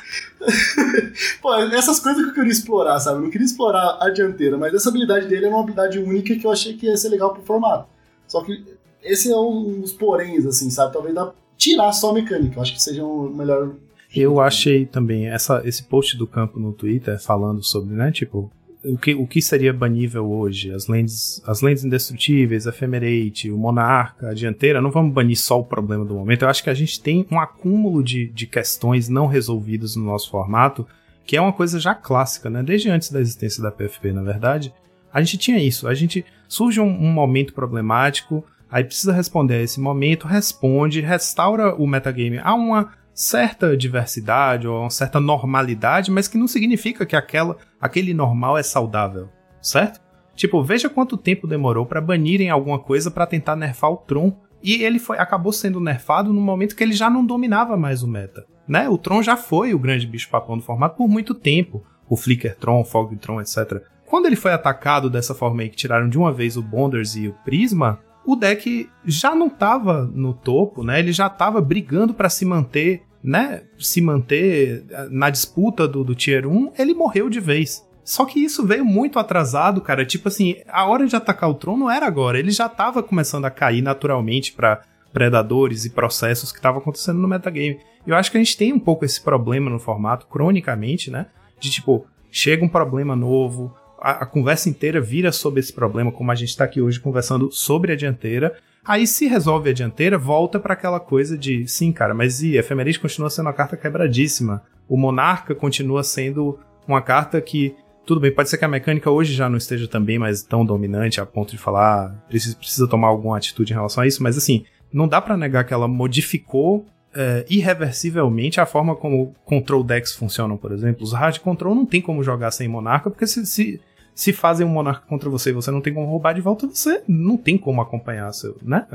Pô, essas coisas que eu queria explorar, sabe? Eu não queria explorar a dianteira, mas essa habilidade dele é uma habilidade única que eu achei que ia ser legal pro formato. Só que esse é um dos poréns, assim, sabe? Talvez dá tirar só a mecânica. Eu acho que seja o um melhor. Eu achei também essa, esse post do campo no Twitter falando sobre, né? Tipo, o que, o que seria banível hoje? As lentes, as lentes indestrutíveis, Ephemerate, o Monarca, a dianteira, não vamos banir só o problema do momento. Eu acho que a gente tem um acúmulo de, de questões não resolvidas no nosso formato que é uma coisa já clássica, né? Desde antes da existência da PFP, na verdade, a gente tinha isso. A gente surge um, um momento problemático, aí precisa responder a esse momento, responde, restaura o metagame a uma certa diversidade ou uma certa normalidade, mas que não significa que aquela, aquele normal é saudável, certo? Tipo, veja quanto tempo demorou para banirem alguma coisa para tentar nerfar o Tron. E ele foi, acabou sendo nerfado no momento que ele já não dominava mais o meta. Né? O Tron já foi o grande bicho papão do formato por muito tempo. O Flicker Tron, o Fog Tron, etc. Quando ele foi atacado dessa forma aí, que tiraram de uma vez o Bonders e o Prisma, o deck já não estava no topo, né? Ele já estava brigando para se manter, né? Se manter eh, na disputa do, do Tier 1, ele morreu de vez. Só que isso veio muito atrasado, cara. Tipo assim, a hora de atacar o trono não era agora. Ele já tava começando a cair naturalmente para predadores e processos que estavam acontecendo no metagame. Eu acho que a gente tem um pouco esse problema no formato, cronicamente, né? De tipo, chega um problema novo, a, a conversa inteira vira sobre esse problema, como a gente tá aqui hoje conversando sobre a dianteira. Aí se resolve a dianteira, volta para aquela coisa de, sim, cara, mas e Efemeris continua sendo uma carta quebradíssima. O Monarca continua sendo uma carta que tudo bem, pode ser que a mecânica hoje já não esteja também mais tão dominante a ponto de falar ah, precisa, precisa tomar alguma atitude em relação a isso, mas assim, não dá para negar que ela modificou é, irreversivelmente a forma como control decks funcionam, por exemplo. Os hard control não tem como jogar sem monarca, porque se, se, se fazem um monarca contra você e você não tem como roubar de volta, você não tem como acompanhar seu, né,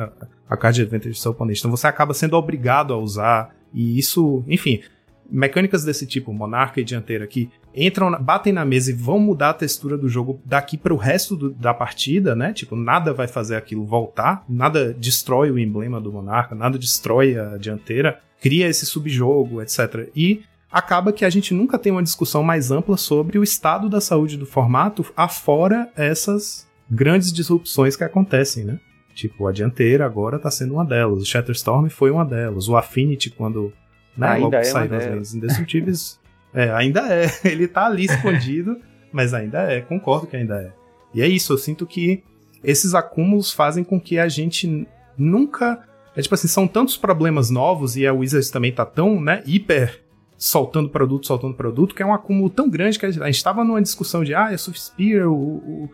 a, card advantage do seu oponente. Então você acaba sendo obrigado a usar, e isso, enfim, mecânicas desse tipo, monarca e dianteira, que entram, batem na mesa e vão mudar a textura do jogo daqui para o resto do, da partida, né? Tipo, nada vai fazer aquilo voltar, nada destrói o emblema do monarca, nada destrói a dianteira, cria esse subjogo, etc. E acaba que a gente nunca tem uma discussão mais ampla sobre o estado da saúde do formato, afora essas grandes disrupções que acontecem, né? Tipo, a dianteira agora está sendo uma delas, o Shatterstorm foi uma delas, o Affinity, quando né, ainda logo é saíram as lentes indestrutíveis, é, ainda é. Ele tá ali escondido, mas ainda é. Concordo que ainda é. E é isso, eu sinto que esses acúmulos fazem com que a gente nunca. É tipo assim, são tantos problemas novos e a Wizards também tá tão, né, hiper soltando produto, soltando produto, que é um acúmulo tão grande que a gente estava numa discussão de, ah, é Soft Spear, o, o,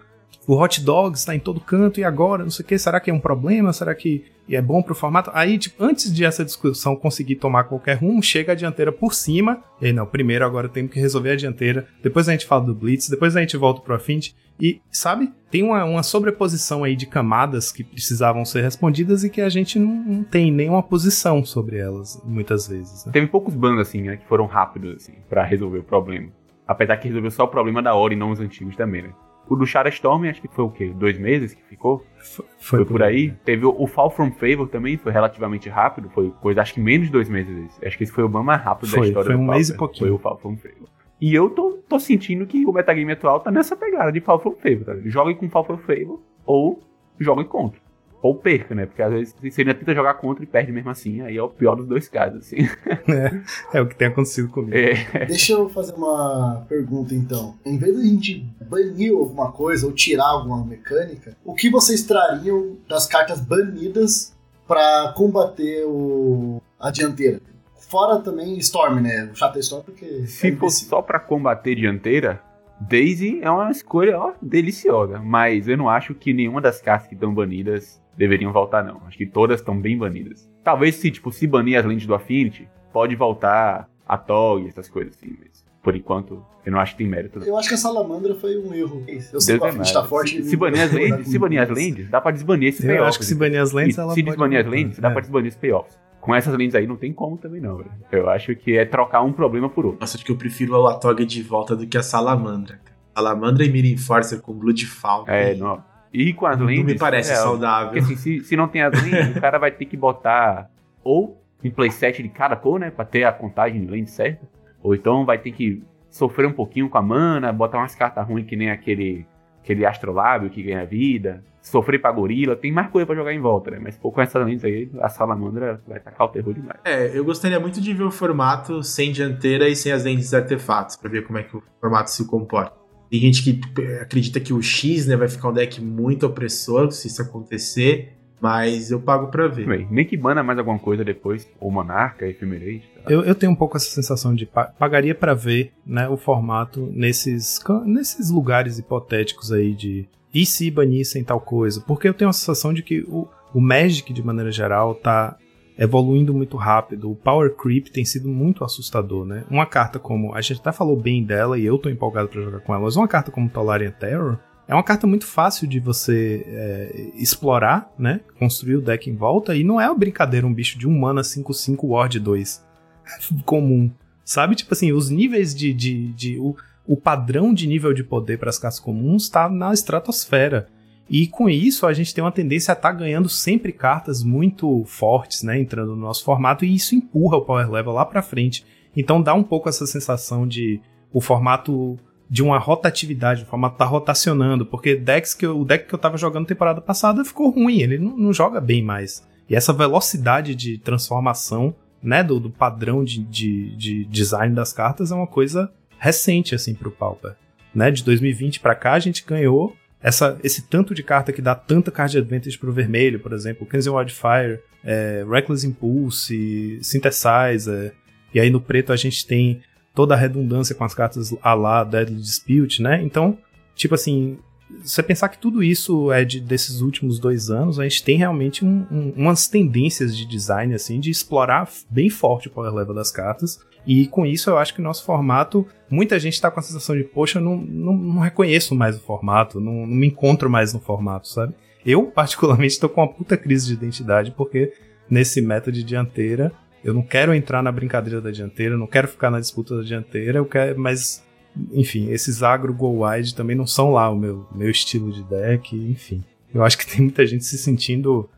o hot dogs está em todo canto e agora, não sei o que, será que é um problema? Será que é bom pro formato? Aí, tipo, antes de essa discussão conseguir tomar qualquer rumo, chega a dianteira por cima. E não, primeiro agora temos que resolver a dianteira, depois a gente fala do Blitz, depois a gente volta pro Affinity. E, sabe, tem uma, uma sobreposição aí de camadas que precisavam ser respondidas e que a gente não, não tem nenhuma posição sobre elas, muitas vezes. Né? Teve poucos bandos, assim, né, que foram rápidos, assim, pra resolver o problema. Apesar que resolveu só o problema da hora e não os antigos também, né? O do Storm, acho que foi o quê? Dois meses que ficou? Foi, foi, foi por aí. Teve o, o, Fall From Favor também, foi relativamente rápido. Foi coisa, acho que menos de dois meses. Acho que esse foi o ban mais rápido foi, da história foi do um Pauper. mês e pouquinho. Foi o Fall From Favor. E eu tô, tô sentindo que o metagame atual tá nessa pegada de Fall From Favor. Tá? Jogue com Fall From Favor ou jogue contra ou perca, né? Porque às vezes você ainda tenta jogar contra e perde mesmo assim, aí é o pior dos dois casos, assim. É, é o que tem acontecido comigo. É. Deixa eu fazer uma pergunta então. Em vez de a gente banir alguma coisa ou tirar alguma mecânica, o que vocês trariam das cartas banidas para combater o... a dianteira? Fora também Storm, né? O Shatter Storm, porque. Se é fosse só para combater dianteira, Daisy é uma escolha ó, deliciosa, mas eu não acho que nenhuma das cartas que estão banidas deveriam voltar, não. Acho que todas estão bem banidas. Talvez se, tipo, se banir as lentes do Affinity, pode voltar a TOG, essas coisas assim, mas por enquanto eu não acho que tem mérito. Não. Eu acho que a Salamandra foi um erro. Eu sei Deus que é Affinity tá mais. forte. Se, se banir as lentes, se banir as lentes, dá pra desbanir esses Eu payoffs. acho que se banir as lentes, E ela Se pode desbanir as lentes, dá É. pra desbanir os payoffs. Com essas lentes aí não tem como também não, velho. Eu acho que é trocar um problema por outro. Nossa, acho que eu prefiro a Latog de volta do que a Salamandra. cara. Salamandra e Mira Enforcer com Blood Falcon. É, não. E com as Não lentes... me parece é, saudável. Porque assim, se, se não tem as lentes, o cara vai ter que botar ou em playset de cada cor, né? Pra ter a contagem de lente certa. Ou então vai ter que sofrer um pouquinho com a mana, botar umas cartas ruins que nem aquele, aquele astrolábio que ganha vida. Sofrer pra gorila, tem mais coisa pra jogar em volta, né? Mas pô, com essas lentes aí, a salamandra vai tacar o terror demais. É, eu gostaria muito de ver o formato sem dianteira e sem as lentes artefatos, pra ver como é que o formato se comporta. Tem gente que acredita que o X né, vai ficar um deck muito opressor se isso acontecer. Mas eu pago pra ver. Bem, Nem que bana mais alguma coisa depois, ou Monarca, Ephemerate. lá. Eu, eu tenho um pouco essa sensação de pa- pagaria pra ver né, o formato nesses, nesses lugares hipotéticos aí de e se banissem tal coisa. Porque eu tenho a sensação de que o, o Magic, de maneira geral, tá evoluindo muito rápido. O Power Creep tem sido muito assustador, né? Uma carta como. A gente até falou bem dela e eu tô empolgado pra jogar com ela, mas uma carta como Tolarian Terror. É uma carta muito fácil de você é, explorar, né? Construir o deck em volta. E não é uma brincadeira um bicho de 1 mana 5-5 Ward 2 comum. Sabe? Tipo assim, os níveis de. de, de o, o padrão de nível de poder para as cartas comuns está na estratosfera. E com isso a gente tem uma tendência a estar ganhando sempre cartas muito fortes, né? Entrando no nosso formato, e isso empurra o power level lá pra frente. Então dá um pouco essa sensação de o formato de uma rotatividade, o formato tá rotacionando, porque decks que eu- o deck que eu tava jogando temporada passada ficou ruim, ele não, não joga bem mais. E essa velocidade de transformação, né, do, do padrão de, de, de design das cartas é uma coisa recente, assim, pro Pauper. Né, de 2020 pra cá a gente ganhou essa, esse tanto de carta que dá tanta card advantage pro vermelho, por exemplo, Crimson Wildfire, é, Reckless Impulse, Synthesizer, e aí no preto a gente tem toda a redundância com as cartas a lá Deadly Dispute, né? Então, tipo assim, você pensar que tudo isso é de, desses últimos dois anos, a gente tem realmente um- um- umas tendências de design, assim, de explorar bem forte o power level das cartas. E com isso eu acho que o nosso formato, muita gente tá com a sensação de, poxa, não, não, não reconheço mais o formato, não, não me encontro mais no formato, sabe? Eu, particularmente, tô com uma puta crise de identidade, porque nesse meta de dianteira, eu não quero entrar na brincadeira da dianteira, não quero ficar na disputa da dianteira, eu quero, mas, enfim, esses agro go wide também não são lá o meu, meu estilo de deck, enfim. Eu acho que tem muita gente se sentindo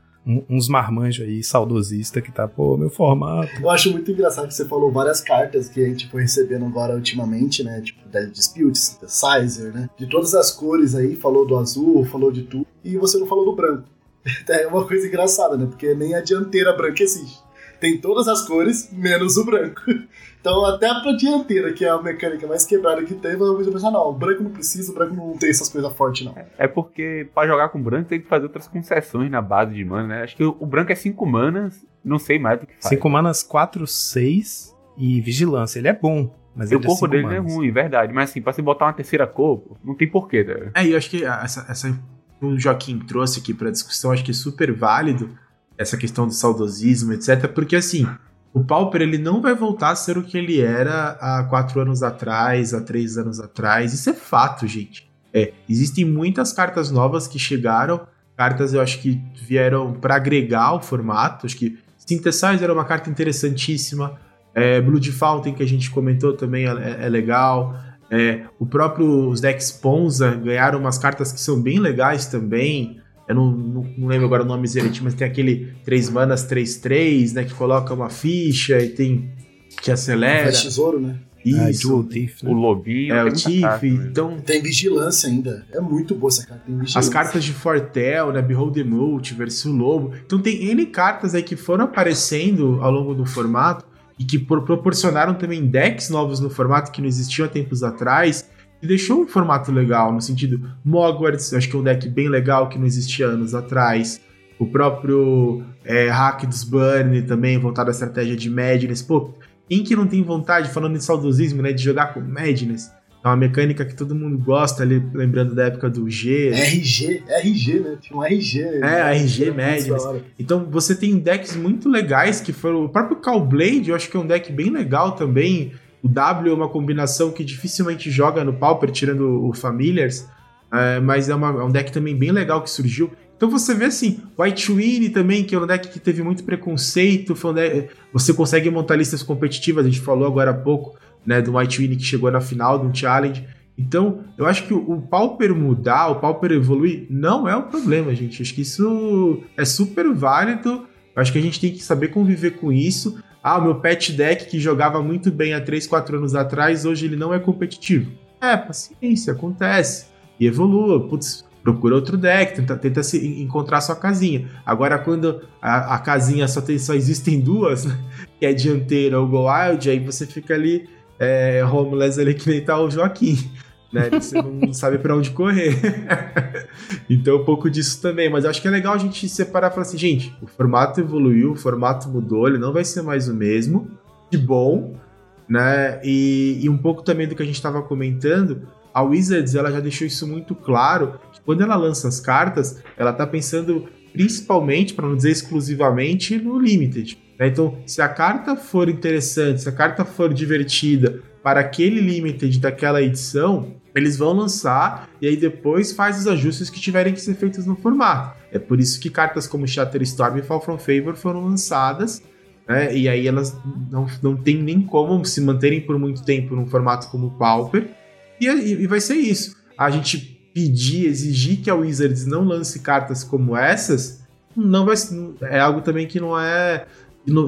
uns marmanjos aí, saudosista, que tá, pô, meu formato. Eu acho muito engraçado que você falou várias cartas que a gente foi recebendo agora ultimamente, né? Tipo, Dead Dispute, Synthesizer, né? De todas as cores aí, falou do azul, falou de tudo, e você não falou do branco. É uma coisa engraçada, né? Porque nem a dianteira branca existe. Tem todas as cores, menos o branco. Então, até pra dianteira, que é a mecânica mais quebrada que tem, você pensa, não, o branco não precisa, o branco não tem essas coisas fortes, não. É porque pra jogar com branco tem que fazer outras concessões na base de mana, né? Acho que o branco é 5 manas, não sei mais do que faz. 5 manas 4, 6 e vigilância. Ele é bom, mas E o é corpo cinco dele é ruim, verdade. Mas assim, pra você botar uma terceira cor, não tem porquê, né? É, e eu acho que essa, essa o Joaquim trouxe aqui pra discussão, acho que é super válido essa questão do saudosismo, etc. Porque assim, o Pauper ele não vai voltar a ser o que ele era há quatro anos atrás, há três anos atrás. Isso é fato, gente. É, existem muitas cartas novas que chegaram, cartas eu acho que vieram para agregar o formato. Acho que Synthesizer era uma carta interessantíssima. É, Blood Fountain, que a gente comentou também, é, é legal. É, o próprio os decks Ponza ganharam umas cartas que são bem legais também. Eu não, não, não lembro agora o nome direitinho, mas tem aquele 3 manas 3-3, né? Que coloca uma ficha e tem. que acelera. Faz tesouro, né? Ah, Isso. Dual Thief, né? O lobinho. é, tem o Tiff. né? Então, Tem vigilância ainda. É muito boa essa carta. Tem vigilância. as cartas de Fortel, né? Behold the Multiverse, o Lobo. Então tem N cartas aí que foram aparecendo ao longo do formato e que pro- proporcionaram também decks novos no formato que não existiam há tempos atrás. E deixou um formato legal, no sentido Mogwarts, eu acho que é um deck bem legal que não existia anos atrás. O próprio é, Hack dos Burn também, voltado à estratégia de Madness. Pô, quem que não tem vontade, falando em saudosismo, né? De jogar com Madness? É uma mecânica que todo mundo gosta ali, lembrando da época do G. RG, RG, né? Tinha um RG. É, RG Era muito Madness. Então você tem decks muito legais que foram. O próprio Callblade, eu acho que é um deck bem legal também. O W é uma combinação que dificilmente joga no Pauper, tirando o Familiars. é, mas é, uma- é um deck também bem legal que surgiu. Então você vê assim, White Winnie também, que é um deck que teve muito preconceito. Um deck- você consegue montar listas competitivas, a gente falou agora há pouco, né? Do White Winnie que chegou na final um challenge. Então, eu acho que o, o Pauper mudar, o Pauper evoluir, não é o problema, gente. Acho que isso é super válido. Acho que a gente tem que saber conviver com isso. Ah, o meu pet deck que jogava muito bem há 3, 4 anos atrás, hoje ele não é competitivo. É, paciência, acontece. E evolua. Putz, procura outro deck, tenta, tenta se en- encontrar sua casinha. Agora, quando a, a casinha só, tem, só existem duas, né, que é dianteira ou Go Wild, aí você fica ali é, homeless ali que nem tá o Joaquim. Né? Você não sabe para onde correr. então, um pouco disso também. Mas eu acho que é legal a gente separar e falar assim, gente, o formato evoluiu, o formato mudou, ele não vai ser mais o mesmo. De bom, né? E, e um pouco também do que a gente estava comentando, a Wizards ela já deixou isso muito claro. Que quando ela lança as cartas, ela tá pensando principalmente, para não dizer exclusivamente, no Limited. Né? Então, se a carta for interessante, se a carta for divertida para aquele Limited daquela edição, eles vão lançar e aí depois faz os ajustes que tiverem que ser feitos no formato. É por isso que cartas como Shatterstorm e Fall From Favor foram lançadas né? E aí elas não, não tem nem como se manterem por muito tempo num formato como o Pauper. E, e vai ser isso. A gente pedir, exigir que a Wizards não lance cartas como essas, não vai é algo também que não é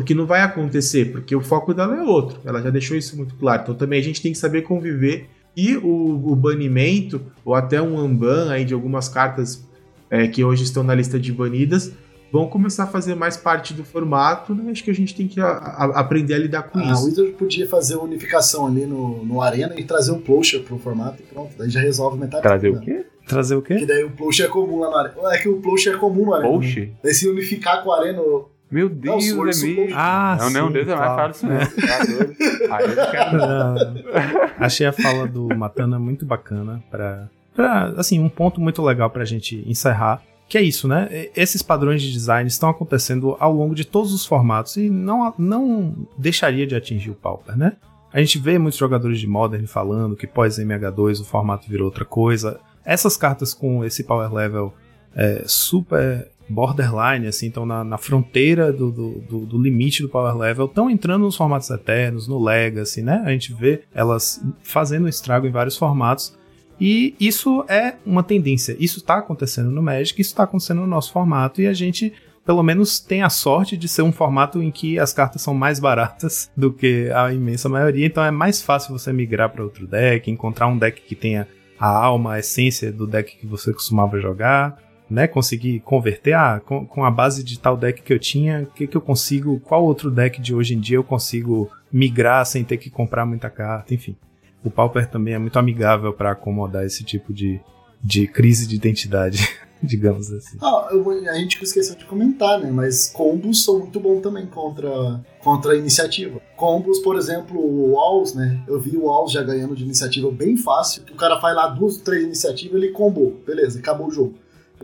que não vai acontecer, porque o foco dela é outro. Ela já deixou isso muito claro. Então também a gente tem que saber conviver e o, o banimento ou até um unban aí de algumas cartas é, que hoje estão na lista de banidas vão começar a fazer mais parte do formato, né? Acho que a gente tem que a, a, aprender a lidar com ah, isso. A Wizard podia fazer uma unificação ali no, no Arena e trazer um Plosher pro formato e pronto, daí já resolve metade. Trazer o quê? Trazer o quê? Que daí o Plosher é comum lá no Arena. É que o Plosher é comum no Arena. Né? Daí se unificar com o Arena... Meu Deus, não, é mesmo. Ah, não, sim, não, Deus é mais fácil isso não. Aí eu quero... Achei a fala do Matana muito bacana para pra, assim, um ponto muito legal pra gente encerrar que é isso, né? Esses padrões de design estão acontecendo ao longo de todos os formatos e não, não deixaria de atingir o Pauper, né? A gente vê muitos jogadores de Modern falando que pós MH2 o formato virou outra coisa. Essas cartas com esse power level é, super borderline, assim, estão na, na fronteira do, do, do, limite do power level, estão entrando nos formatos eternos, no Legacy, né? A gente vê elas fazendo estrago em vários formatos. E isso é uma tendência. Isso está acontecendo no Magic, isso está acontecendo no nosso formato, e a gente pelo menos tem a sorte de ser um formato em que as cartas são mais baratas do que a imensa maioria, então é mais fácil você migrar para outro deck, encontrar um deck que tenha a alma, a essência do deck que você costumava jogar, né? Conseguir converter, ah, com, com a base de tal deck que eu tinha, o que, que eu consigo, qual outro deck de hoje em dia eu consigo migrar sem ter que comprar muita carta, enfim o Pauper também é muito amigável para acomodar esse tipo de, de crise de identidade, digamos assim. Ah, eu, a gente esqueceu de comentar, né? Mas combos são muito bons também contra, contra a iniciativa. Combos, por exemplo, o Walls, né? Eu vi o Walls já ganhando de iniciativa bem fácil. O cara faz lá duas, três iniciativas ele combou. Beleza, acabou o jogo.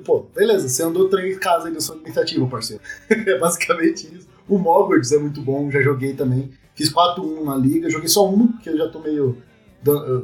Pô, beleza, você andou três casas aí na sua iniciativa, parceiro. é basicamente isso. O Mogwarts é muito bom, já joguei também. Fiz 4-1 na liga, joguei só um, porque eu já tô meio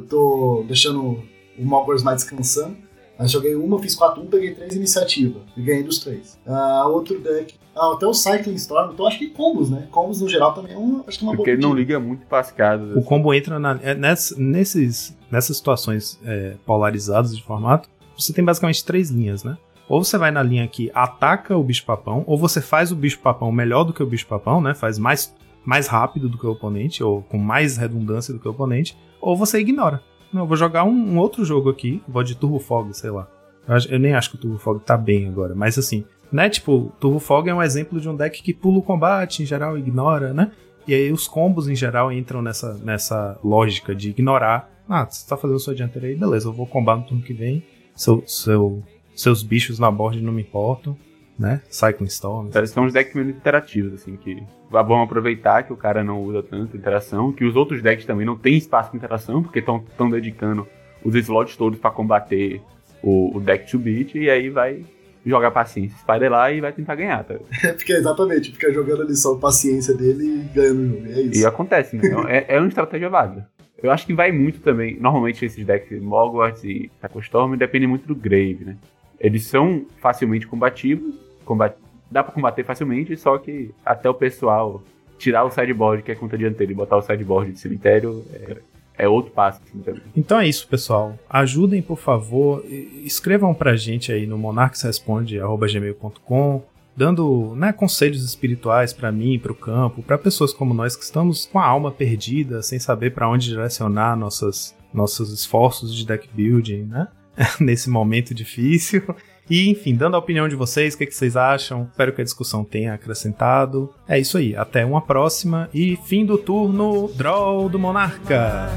tô deixando o Malgors mais descansando. Aí joguei uma, fiz 4-1, peguei 3 iniciativa e ganhei dos 3. Uh, outro deck. Ah, até o Cycling Storm, então acho que combos, né? Combos no geral também é uma, acho que é uma Porque ele não liga muito para as casas. O assim. combo entra na, é, ness, nesses, nessas situações é, polarizadas de formato, você tem basicamente três linhas, né? Ou você vai na linha que ataca o bicho-papão, ou você faz o bicho-papão melhor do que o bicho-papão, né? Faz mais, mais rápido do que o oponente, ou com mais redundância do que o oponente ou você ignora. Não, eu vou jogar um, um, outro jogo aqui, vou de Turbo Fog, sei lá. Eu, eu, nem acho que o Turbo Fog tá bem agora, mas assim, né? Tipo, Turbo Fog é um exemplo de um deck que pula o combate, em geral ignora, né? E aí os combos em geral entram nessa, nessa lógica de ignorar. Ah, você tá fazendo sua dianteira aí, beleza, eu vou combar no turno que vem. Seu, seu, seus bichos na board não me importam né? Cycling Storm. São uns decks menos interativos, assim, que vão aproveitar que o cara não usa tanto interação, que os outros decks também não tem espaço de interação, porque estão dedicando os slots todos para combater o, o, deck to beat, e aí vai jogar paciência, lá e vai tentar ganhar, tá? É, porque exatamente, fica jogando ali só paciência dele e ganhando o jogo, é isso. E acontece, né? é, é uma estratégia válida. Eu acho que vai muito também, normalmente esses decks Mogwarts e Storm dependem muito do Grave, né? Eles são facilmente combativos, combate, dá para combater facilmente, só que até o pessoal tirar o sideboard, que é conta dianteira, e botar o sideboard de cemitério é, é outro passo. Assim, também. Então é isso, pessoal. Ajudem, por favor. Escrevam pra gente aí no monarquesresponde.gmail.com dando né, conselhos espirituais para mim, para o campo, para pessoas como nós que estamos com a alma perdida, sem saber para onde direcionar nossas, nossos esforços de deck building, né? Nesse momento difícil. E, enfim, dando a opinião de vocês, o que, que, vocês acham? Espero que a discussão tenha acrescentado. É isso aí, até uma próxima e fim do turno Draw do Monarca!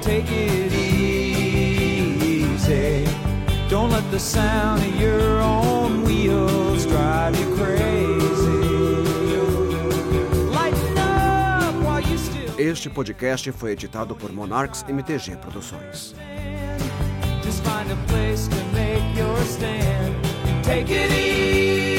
take it easy the sound of your own wheels drive you crazy. Lighten up while you still Este podcast foi editado por Monarchs MTG Produções. Just find a place to make your stand and take it